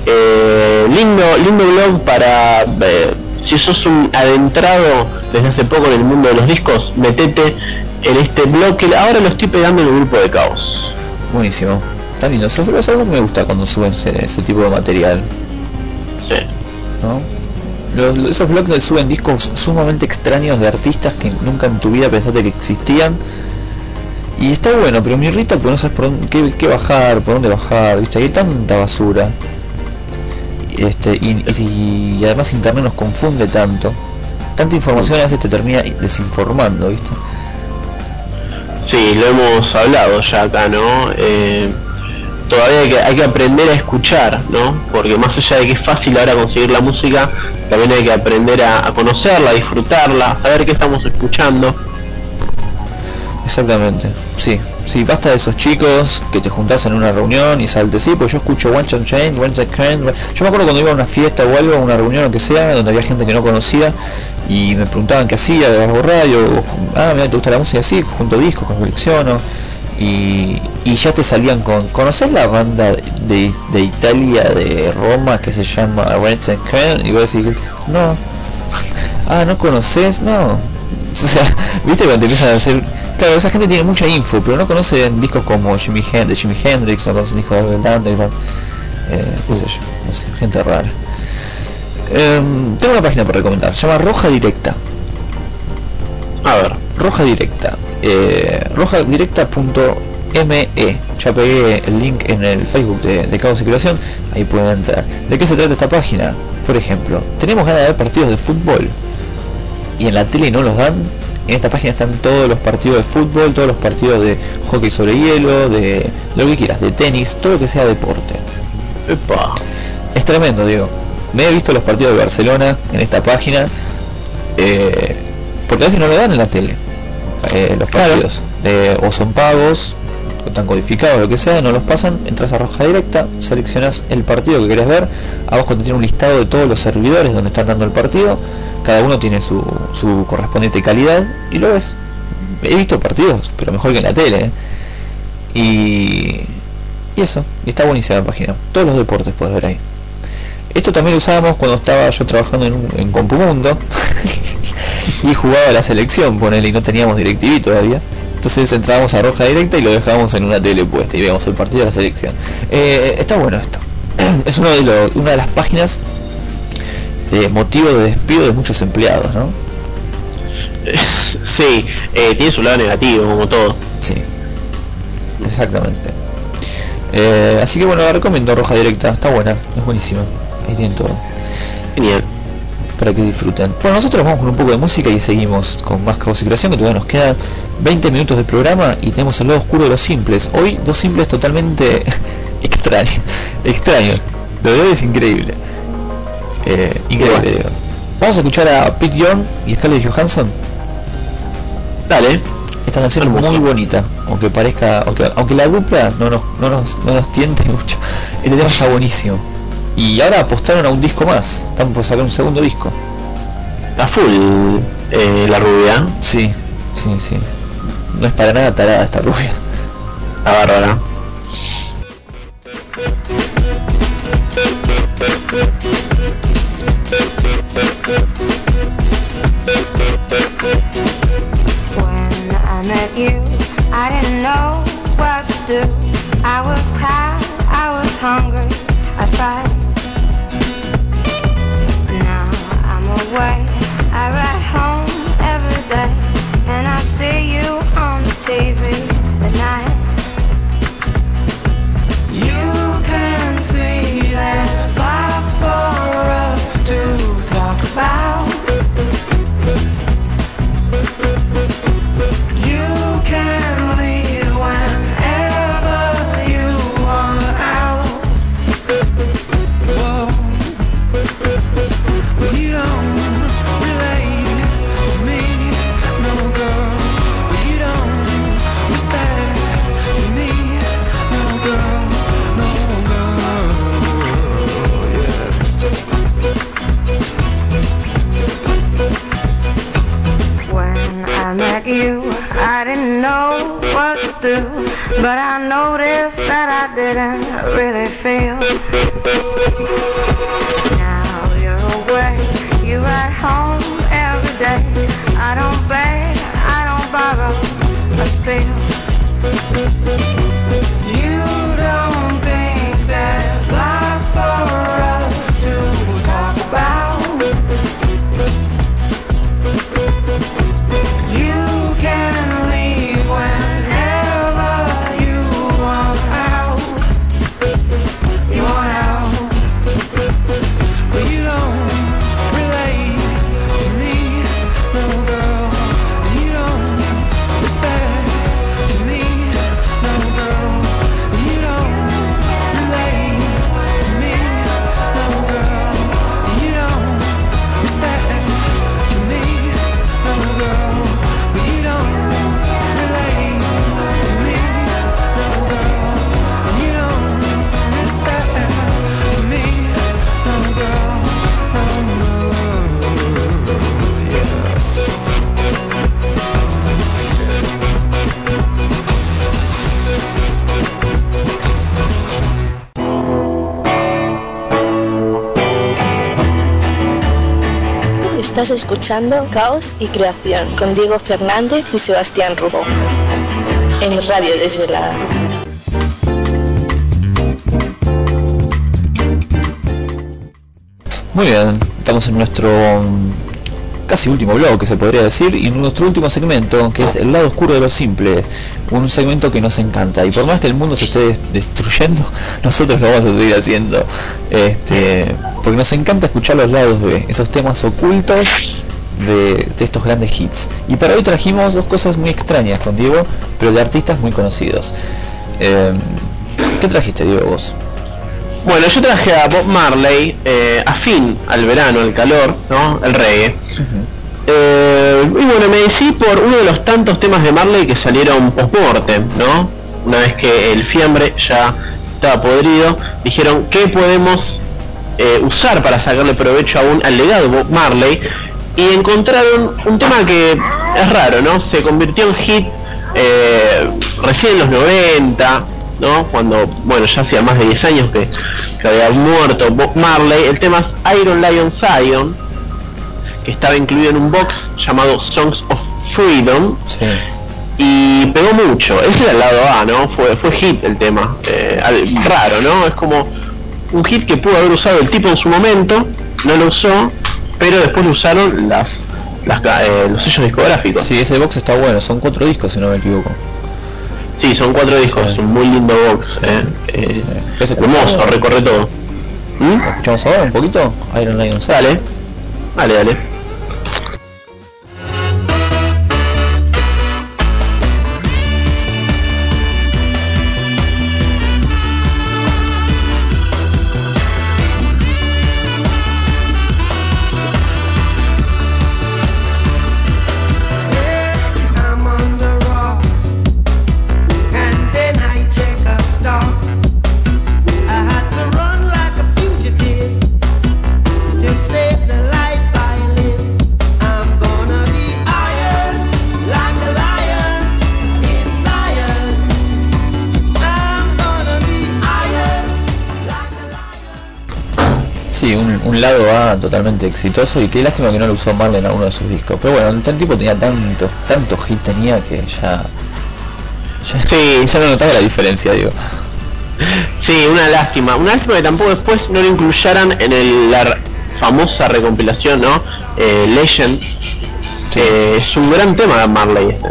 Eh, lindo, lindo blog para eh, si sos un adentrado desde hace poco en el mundo de los discos, metete en este blog que ahora lo estoy pegando en el grupo de caos. Buenísimo. Tan lindo. Algo que me gusta cuando suben ese, ese tipo de material. Sí. ¿No? Los- esos blogs suben discos sumamente extraños de artistas que nunca en tu vida pensaste que existían. Y está bueno, pero me irrita porque no sabes por dónde, qué, qué bajar, por dónde bajar, ¿viste? Hay tanta basura. Este, y, y- y además internet nos confunde tanto. Tanta información a veces te termina desinformando, ¿viste? Sí, lo hemos hablado ya acá, ¿no? Eh, todavía hay que, hay que aprender a escuchar, ¿no? Porque más allá de que es fácil ahora conseguir la música, también hay que aprender a, conocerla, a disfrutarla, a saber qué estamos escuchando. Exactamente, sí, sí, basta de esos chicos que te juntás en una reunión y saltes, sí, pues yo escucho One Shot Chain, One Shot Chain, yo me acuerdo cuando iba a una fiesta o algo, a una reunión o que sea, donde había gente que no conocía y me preguntaban qué hacía, de bajo radio, ah, mira, te gusta la música, sí, junto discos, colecciono, y, y ya te salían con, ¿conoces la banda de, Italia, de Roma, que se llama Rents and Crane? Y vos decís, no, ah, ¿no conoces? No. O sea, viste cuando empiezan a decir, claro, esa gente tiene mucha info, pero no conocen discos como Jimi Hendrix, Jimi Hendrix, no conocen discos de Underground, eh, qué sé yo, no sé, gente rara. Em, tengo una página para recomendar, se llama Roja Directa. A ver. Roja Directa. Eh, rojadirecta.me. Ya pegué el link en el Facebook de, de Caos y Creación. Ahí pueden entrar. ¿De qué se trata esta página? Por ejemplo, tenemos ganas de ver partidos de fútbol y en la tele no los dan. En esta página están todos los partidos de fútbol, todos los partidos de hockey sobre hielo, de lo que quieras, de tenis, todo lo que sea deporte. Es tremendo, digo. Me he visto los partidos de Barcelona en esta página, eh, porque a veces no lo dan en la tele, eh, los partidos. Eh, o son pagos, o están codificados, lo que sea, no los pasan, entras a Roja Directa, seleccionas el partido que querés ver, abajo te tiene un listado de todos los servidores donde están dando el partido, cada uno tiene su, su correspondiente calidad y lo ves. He visto partidos, pero mejor que en la tele. ¿eh? Y, y eso, y está buenísima la página. Todos los deportes puedes ver ahí. Esto también lo usábamos cuando estaba yo trabajando en, en Compumundo y jugaba la selección, ponele, y no teníamos DirecTV todavía. Entonces entrábamos a Roja Directa y lo dejábamos en una tele puesta y veíamos el partido de la selección. Eh, está bueno esto. Es uno de los- una de las páginas de motivo de despido de muchos empleados, ¿no? sí, eh, tiene su lado negativo, como todo. Sí, exactamente. Eh, así que bueno, la recomiendo Roja Directa, está buena, es buenísima. Ahí tienen todo. Genial. Para que disfruten. Bueno, nosotros vamos con un poco de música y seguimos con más caos y creación, que todavía nos quedan 20 minutos de programa y tenemos el lado oscuro de los simples. Hoy dos simples totalmente extraños. Extraños. Lo de hoy es increíble. Eh, increíble, digo. Vamos a escuchar a Pete Young y Scarlett Johansson. Dale. Esta canción es muy bonita, aunque parezca, aunque, aunque la dupla no nos, no nos, no nos tiente mucho. Este tema está buenísimo. Y ahora apostaron a un disco más. Están por sacar un segundo disco. Está full eh, la rubia. Sí, sí, sí. No es para nada tarada esta rubia. Está bárbara. When I met you, I didn't know what to do. I was tired, I was hungry, I tried. Away, do, but I noticed that I didn't really feel. Now you're away, you ride home every day. I don't escuchando Caos y Creación con Diego Fernández y Sebastián Rubó. En Radio Desvelada. Muy bien, estamos en nuestro mm, casi último blog, que se podría decir, y en nuestro último segmento, que es el lado oscuro de lo simple, un segmento que nos encanta. Y por más que el mundo se esté des- destruyendo, nosotros lo vamos a seguir haciendo, este, porque nos encanta escuchar los lados B, esos temas ocultos de, de estos grandes hits. Y para hoy trajimos dos cosas muy extrañas con Diego, pero de artistas muy conocidos. Eh, ¿Qué trajiste, Diego, vos? Bueno, yo traje a Bob Marley, eh, afín al verano, al calor, ¿no? El reggae. Eh, y bueno, me decidí por uno de los tantos temas de Marley que salieron post-mortem, ¿no? Una vez que el fiambre ya estaba podrido, dijeron, ¿qué podemos eh, usar para sacarle provecho aún al legado de Bob Marley? Y encontraron un tema que es raro, ¿no? Se convirtió en hit eh, recién en los 90, ¿no? Cuando, bueno, ya hacía más de 10 años que, que había muerto Bob Marley. El tema es Iron Lion Zion, que estaba incluido en un box llamado Songs of Freedom. Y pegó mucho, ese era el lado A, ¿no? Fue, fue hit el tema. Eh, raro, ¿no? Es como un hit que pudo haber usado el tipo en su momento, no lo usó, pero después lo usaron las las eh, los sellos discográficos. Sí, ese box está bueno, son cuatro discos si no me equivoco. Sí, son cuatro discos, un muy lindo box. Eh. Eh, ¿Ese hermoso, recorre todo. ¿Mm? ¿Lo escuchamos ahora un poquito? Iron Lion. Dale, dale, dale. Totalmente exitoso y qué lástima que no lo usó Marley en alguno de sus discos. Pero bueno, el tipo tenía tantos, tantos hits tenía que ya... Ya, Sí. ya no notaba la diferencia, digo. Sí, una lástima. Una lástima que tampoco después no lo incluyeran en el- la famosa recompilación, ¿no? Eh, Legend. Eh, es un gran tema de Marley este.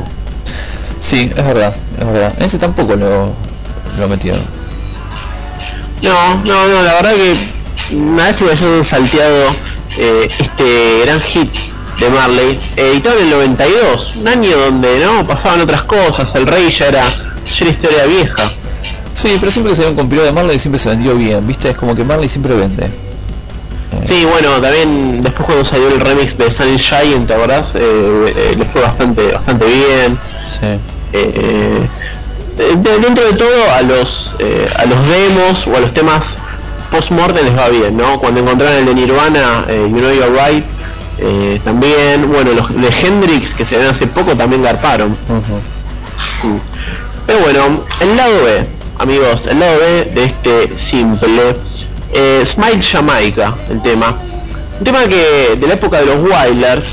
Sí, es verdad, es verdad. Ese tampoco lo, lo metieron. No, no, no, la verdad que una lástima que hayan salteado eh, este gran hit de Marley, editado en el 92, un año donde no pasaban otras cosas, el rey ya era, ya era historia vieja. Sí, pero siempre que se un compilado de Marley siempre se vendió bien, ¿viste? Es como que Marley siempre vende. Sí, bueno, también después cuando salió el remix de Sunny Giant, ¿te acordás? Eh, eh, le fue bastante, bastante bien. Sí. Eh, de- dentro de todo a los eh, a los demos o a los temas post-mortem les va bien, ¿no? Cuando encontraron el de Nirvana, eh, You Know You're Right, eh, también, bueno, los de Hendrix que se ven hace poco también garparon. Pero bueno, el lado B, amigos, el lado B de este simple, eh, Smile Jamaica, el tema. Un tema que de la época de los Wailers,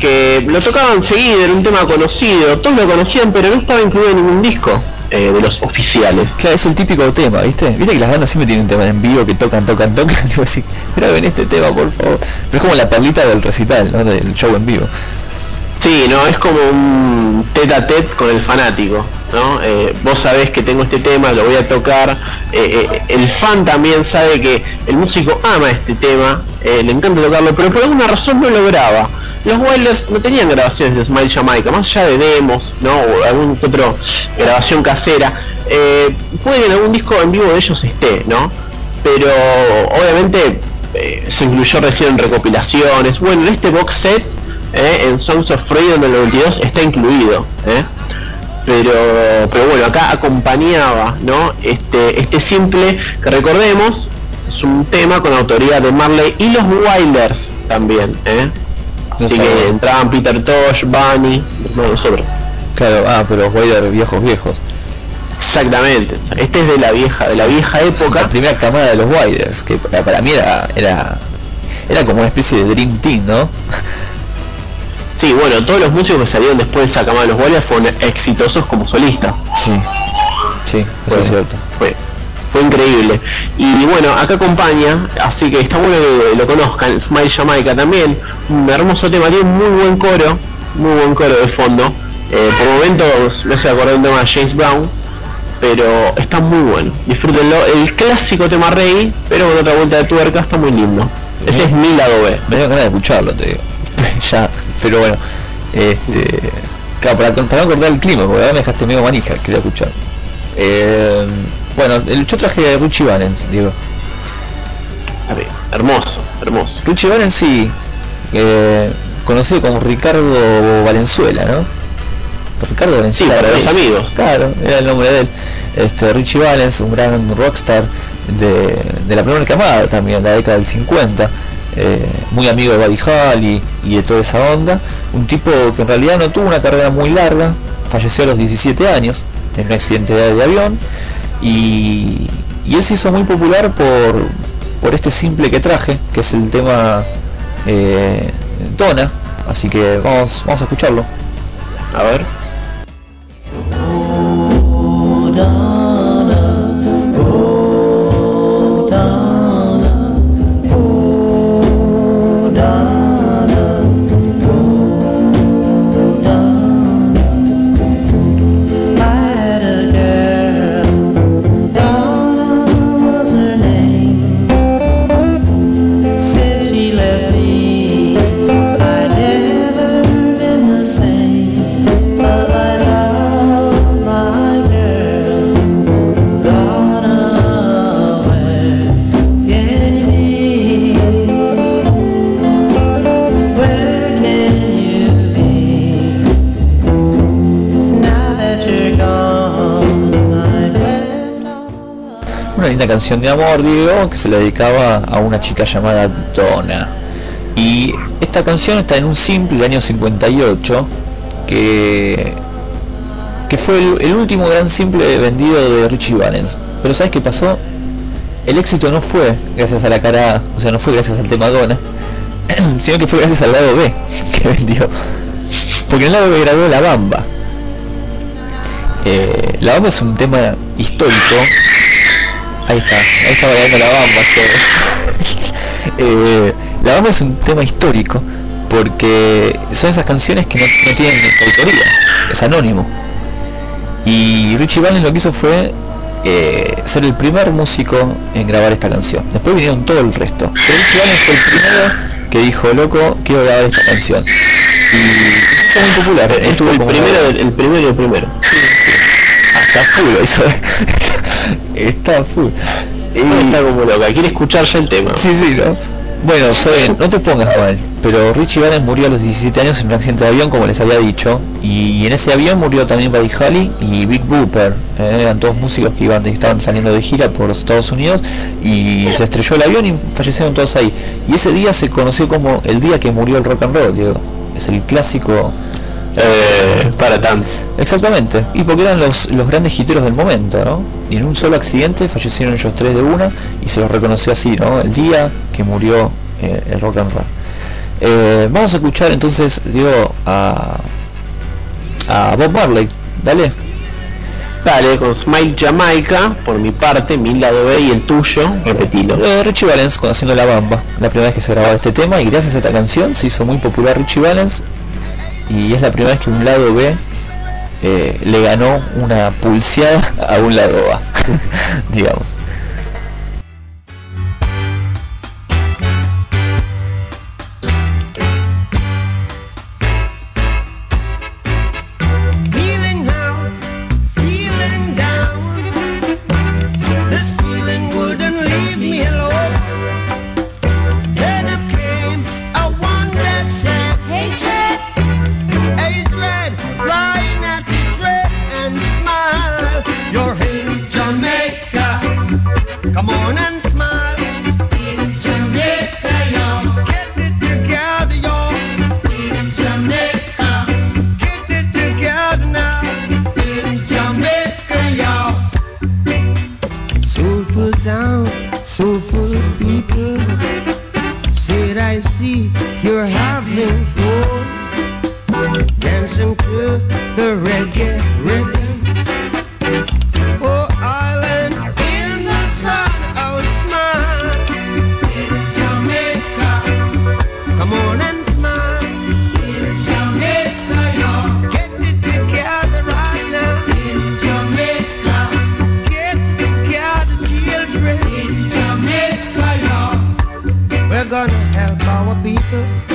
que lo tocaban seguido, era un tema conocido, todos lo conocían, pero no estaba incluido en ningún disco eh, de los oficiales. Claro, es el típico tema, ¿viste? Viste que las bandas siempre tienen un tema en vivo que tocan, tocan, tocan. Digo así, graben este tema, por favor. Pero es como la perlita del recital, ¿no? Del show en vivo. Sí, no, es como un tete a tete con el fanático, ¿no? Eh, vos sabés que tengo este tema, lo voy a tocar. eh, eh, el fan también sabe que el músico ama este tema, eh, le encanta tocarlo, pero por alguna razón no lo graba. Los Wailers no tenían grabaciones de Smile Jamaica, más allá de demos, ¿no? O algún otro grabación casera. Puede que en algún disco en vivo de ellos esté, ¿no? Pero obviamente se incluyó recién en recopilaciones. Bueno, en este box set ¿eh? en Songs of Freedom del 92 está incluido ¿eh? pero pero bueno acá acompañaba no este este simple que recordemos es un tema con autoría de Marley y los Wailers también ¿eh? así que bueno. entraban Peter Tosh Bunny no, nosotros Claro, ah, pero los Wailers viejos, viejos. exactamente este es de la vieja de la vieja época La primera camada de los Wailers, que para, para mí era, era era como una especie de Dream Team, ¿no? Sí bueno todos los músicos que salieron después de esa camada de los Wailers fueron exitosos como solistas Sí, sí, eso Bueno, es cierto. Fue, fue increíble. Y bueno, acá acompaña, así que está bueno que lo conozcan, Smile Jamaica también, un hermoso tema, tiene un muy buen coro, muy buen coro de fondo. Eh, por momentos me hace acordar un tema de James Brown, pero está muy bueno. Disfrútenlo, el clásico tema rey, pero con otra vuelta de tuerca, está muy lindo. Ese es mi lado B. Me ganas de escucharlo, te digo. ya, pero bueno, este, claro, para, para no acordar el clima, porque ahora me dejaste medio manija, quería escuchar. Eh, bueno, el, yo traje a Richie Valens, digo. A ver, hermoso, hermoso. Richie Valens sí, eh, conocido como Ricardo Valenzuela, ¿no? Ricardo Valenzuela. Sí, para los amigos. Claro, era el nombre de él. Este, Richie Valens, un gran rockstar de, de la primera camada también, la década del 50, eh, muy amigo de Buddy Holly y de toda esa onda. Un tipo que en realidad no tuvo una carrera muy larga, falleció a los 17 años en un accidente de, de avión y, y él se hizo muy popular por, por este simple que traje, que es el tema eh, Dona. Así que vamos, vamos a escucharlo. A ver. Canción de amor, Diego, que se le dedicaba a una chica llamada Donna. Y esta canción está en un simple del año 58, que, que fue el, último gran simple vendido de Richie Valens. Pero ¿sabes qué pasó? El éxito no fue gracias a la cara o sea, no fue gracias al tema Donna, sino que fue gracias al lado B que vendió. Porque el lado B grabó La Bamba. Eh, la Bamba es un tema histórico. Ahí está, ahí está bailando La Bamba. Eh, la Bamba es un tema histórico porque son esas canciones que no, no tienen autoría, es anónimo. Y Richie Valens lo que hizo fue eh, ser el primer músico en grabar esta canción. Después vinieron todo el resto. Pero Richie Valens fue el primero que dijo, loco, quiero grabar esta canción. Y fue muy popular. Estuvo el como primero, el, el primero y el primero. Está full eso. Está full. Está como loca, quiere escuchar ya el tema. Sí, sí, ¿no? Bueno, no te pongas mal, pero Richie Valens murió a los 17 años en un accidente de avión, como les había dicho, y en ese avión murió también Buddy Holly y Big Booper, eh, eran todos músicos que iban, estaban saliendo de gira por Estados Unidos, y se estrelló el avión y fallecieron todos ahí. Y ese día se conoció como el día que murió el rock and roll, Diego. Es el clásico Eh, para tanto. Exactamente, y porque eran los, los grandes hiteros del momento, ¿no? Y en un solo accidente fallecieron ellos tres de una y se los reconoció así, ¿no? El día que murió eh, el rock and roll. Eh, vamos a escuchar entonces, digo, a, a Bob Marley, dale. Dale, con Smile Jamaica, por mi parte, mi lado B y el tuyo, repetilo. Eh, Richie Valens con haciendo la bamba, la primera vez que se grababa este tema y gracias a esta canción se hizo muy popular Richie Valens y es la primera vez que un lado B eh, le ganó una pulseada a un lado A, digamos. People,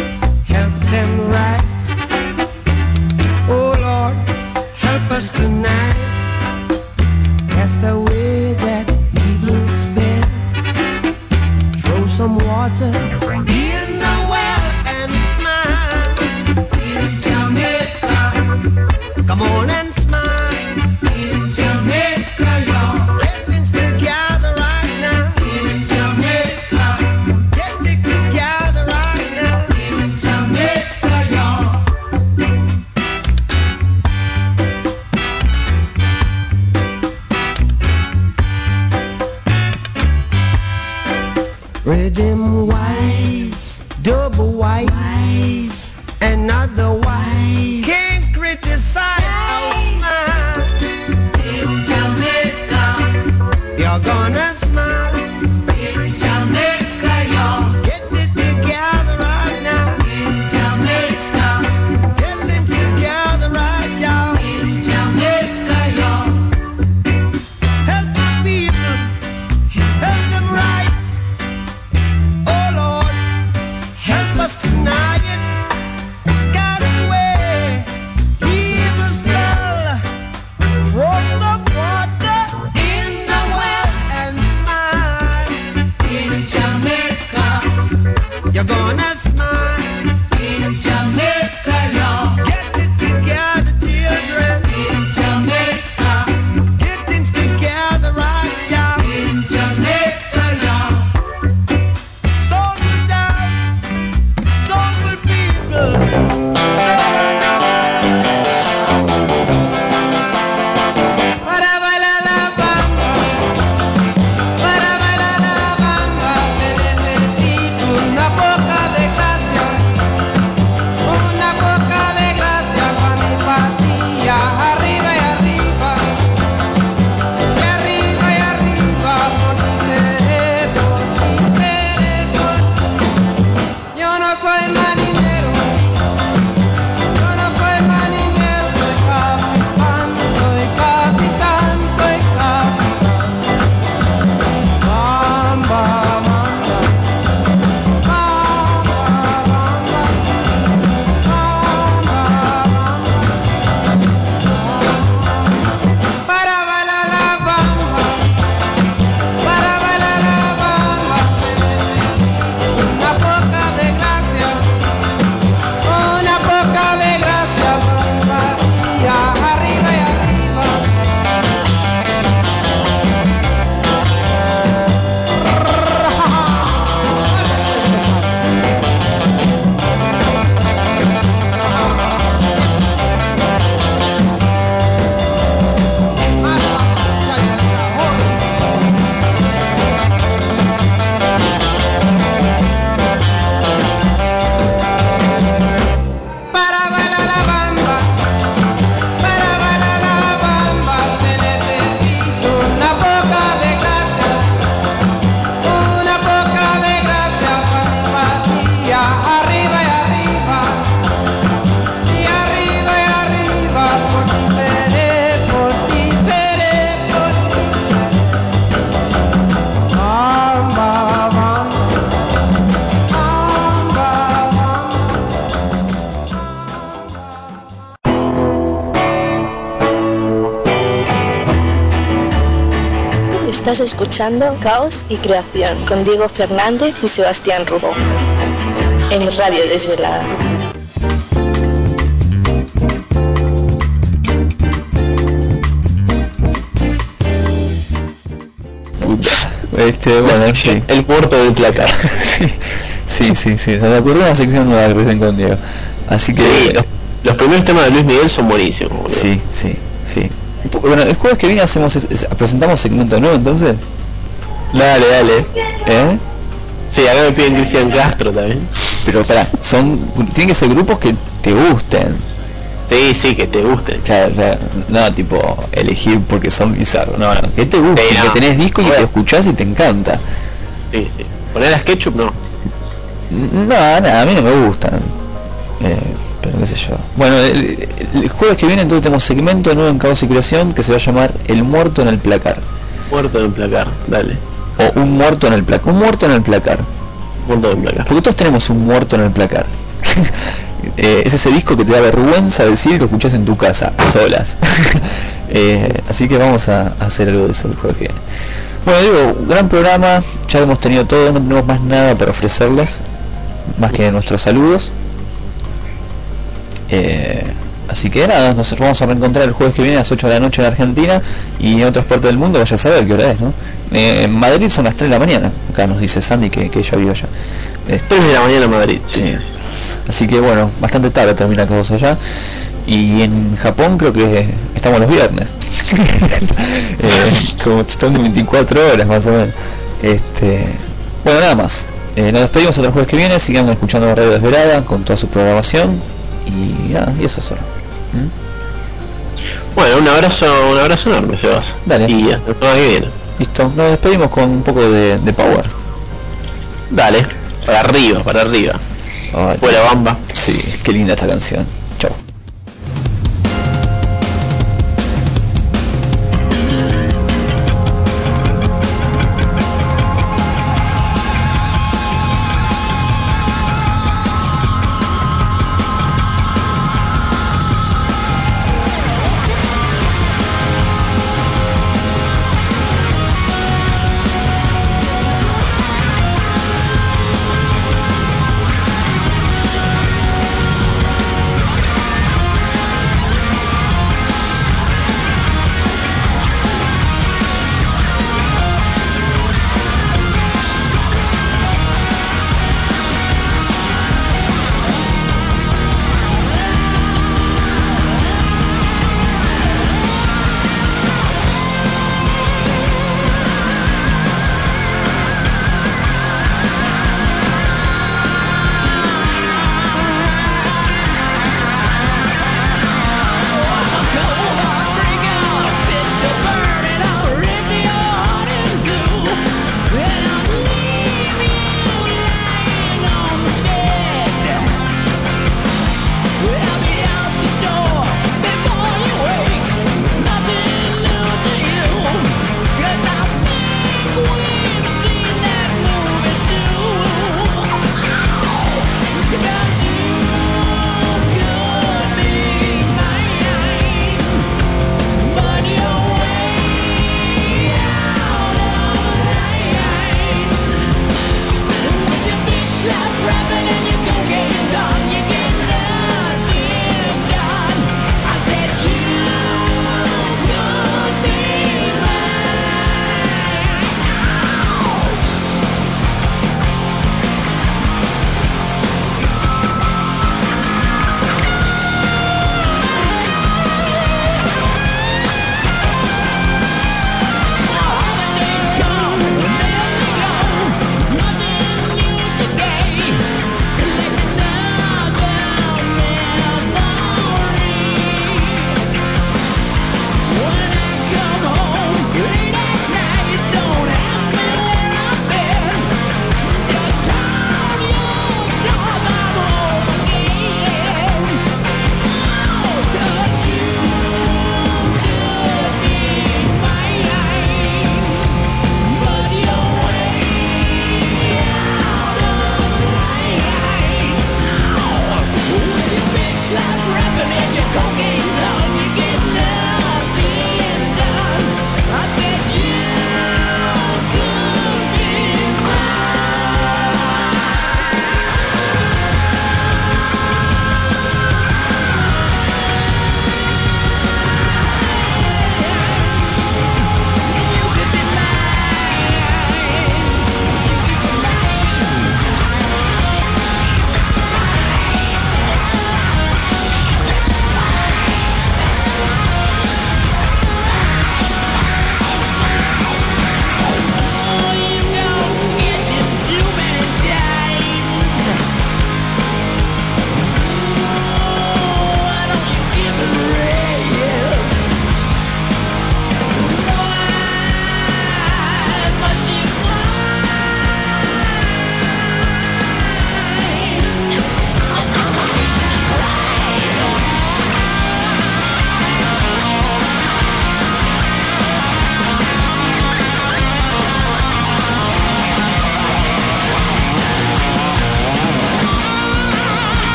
Estás escuchando Caos y Creación con Diego Fernández y Sebastián Rubó. En Radio Desvelada. Este, bueno, sí. El puerto del placar. sí, sí, sí. Se me ocurrió una sección nueva recién con Diego. Así que. Sí, los, los primeros temas de Luis Miguel son buenísimos. boludo. Sí, sí. Bueno, el jueves que viene hacemos es- es- presentamos segmento nuevo entonces. Dale, dale. ¿Eh? Sí, acá me piden Cristian Castro también. Pero pará, son tienen que ser grupos que te gusten. Sí, sí, que te gusten. Claro, claro. no tipo elegir porque son bizarros, no, no, que te guste, Sí, no. que tenés disco y que te escuchás y te encanta. Sí, sí. Poner a Sketchup no. No, nada, a mí no me gustan. Eh, pero qué sé yo. Bueno, el, el jueves que viene entonces tenemos segmento nuevo en Caos y Creación que se va a llamar El muerto en el placar. Muerto en el placar, dale. O un muerto en el placar. Un muerto en el placar. Muerto en el placar. Porque todos tenemos un muerto en el placar. Eh, es ese disco que te da vergüenza decir y lo escuchás en tu casa, a solas. Eh, así que vamos a, a hacer algo de eso el jueves que viene. Bueno, digo, gran programa, ya hemos tenido todo, no tenemos más nada para ofrecerles, más que nuestros saludos. Eh, así que nada, nos vamos a reencontrar el jueves que viene a las 8 de la noche en Argentina y en otras partes del mundo, vaya a saber qué hora es, ¿no? Eh, en Madrid son las 3 de la mañana, acá nos dice Sandy que, que ella vive allá. Este, 3 de la mañana en Madrid. Sí. Así que bueno, bastante tarde termina Caos allá. Y en Japón creo que estamos los viernes. Eh, como son 24 horas más o menos. Este, bueno, nada más. Eh, nos despedimos hasta el jueves que viene. Sigan escuchando Radio Desvelada con toda su programación. Y nada, y eso es solo. ¿Mm? Bueno, un abrazo, un abrazo enorme, Sebas. Dale. Y hasta el programa que viene. Listo, nos despedimos con un poco de, de power. Dale, para arriba, para arriba. Ay, bamba. Sí, qué linda esta canción.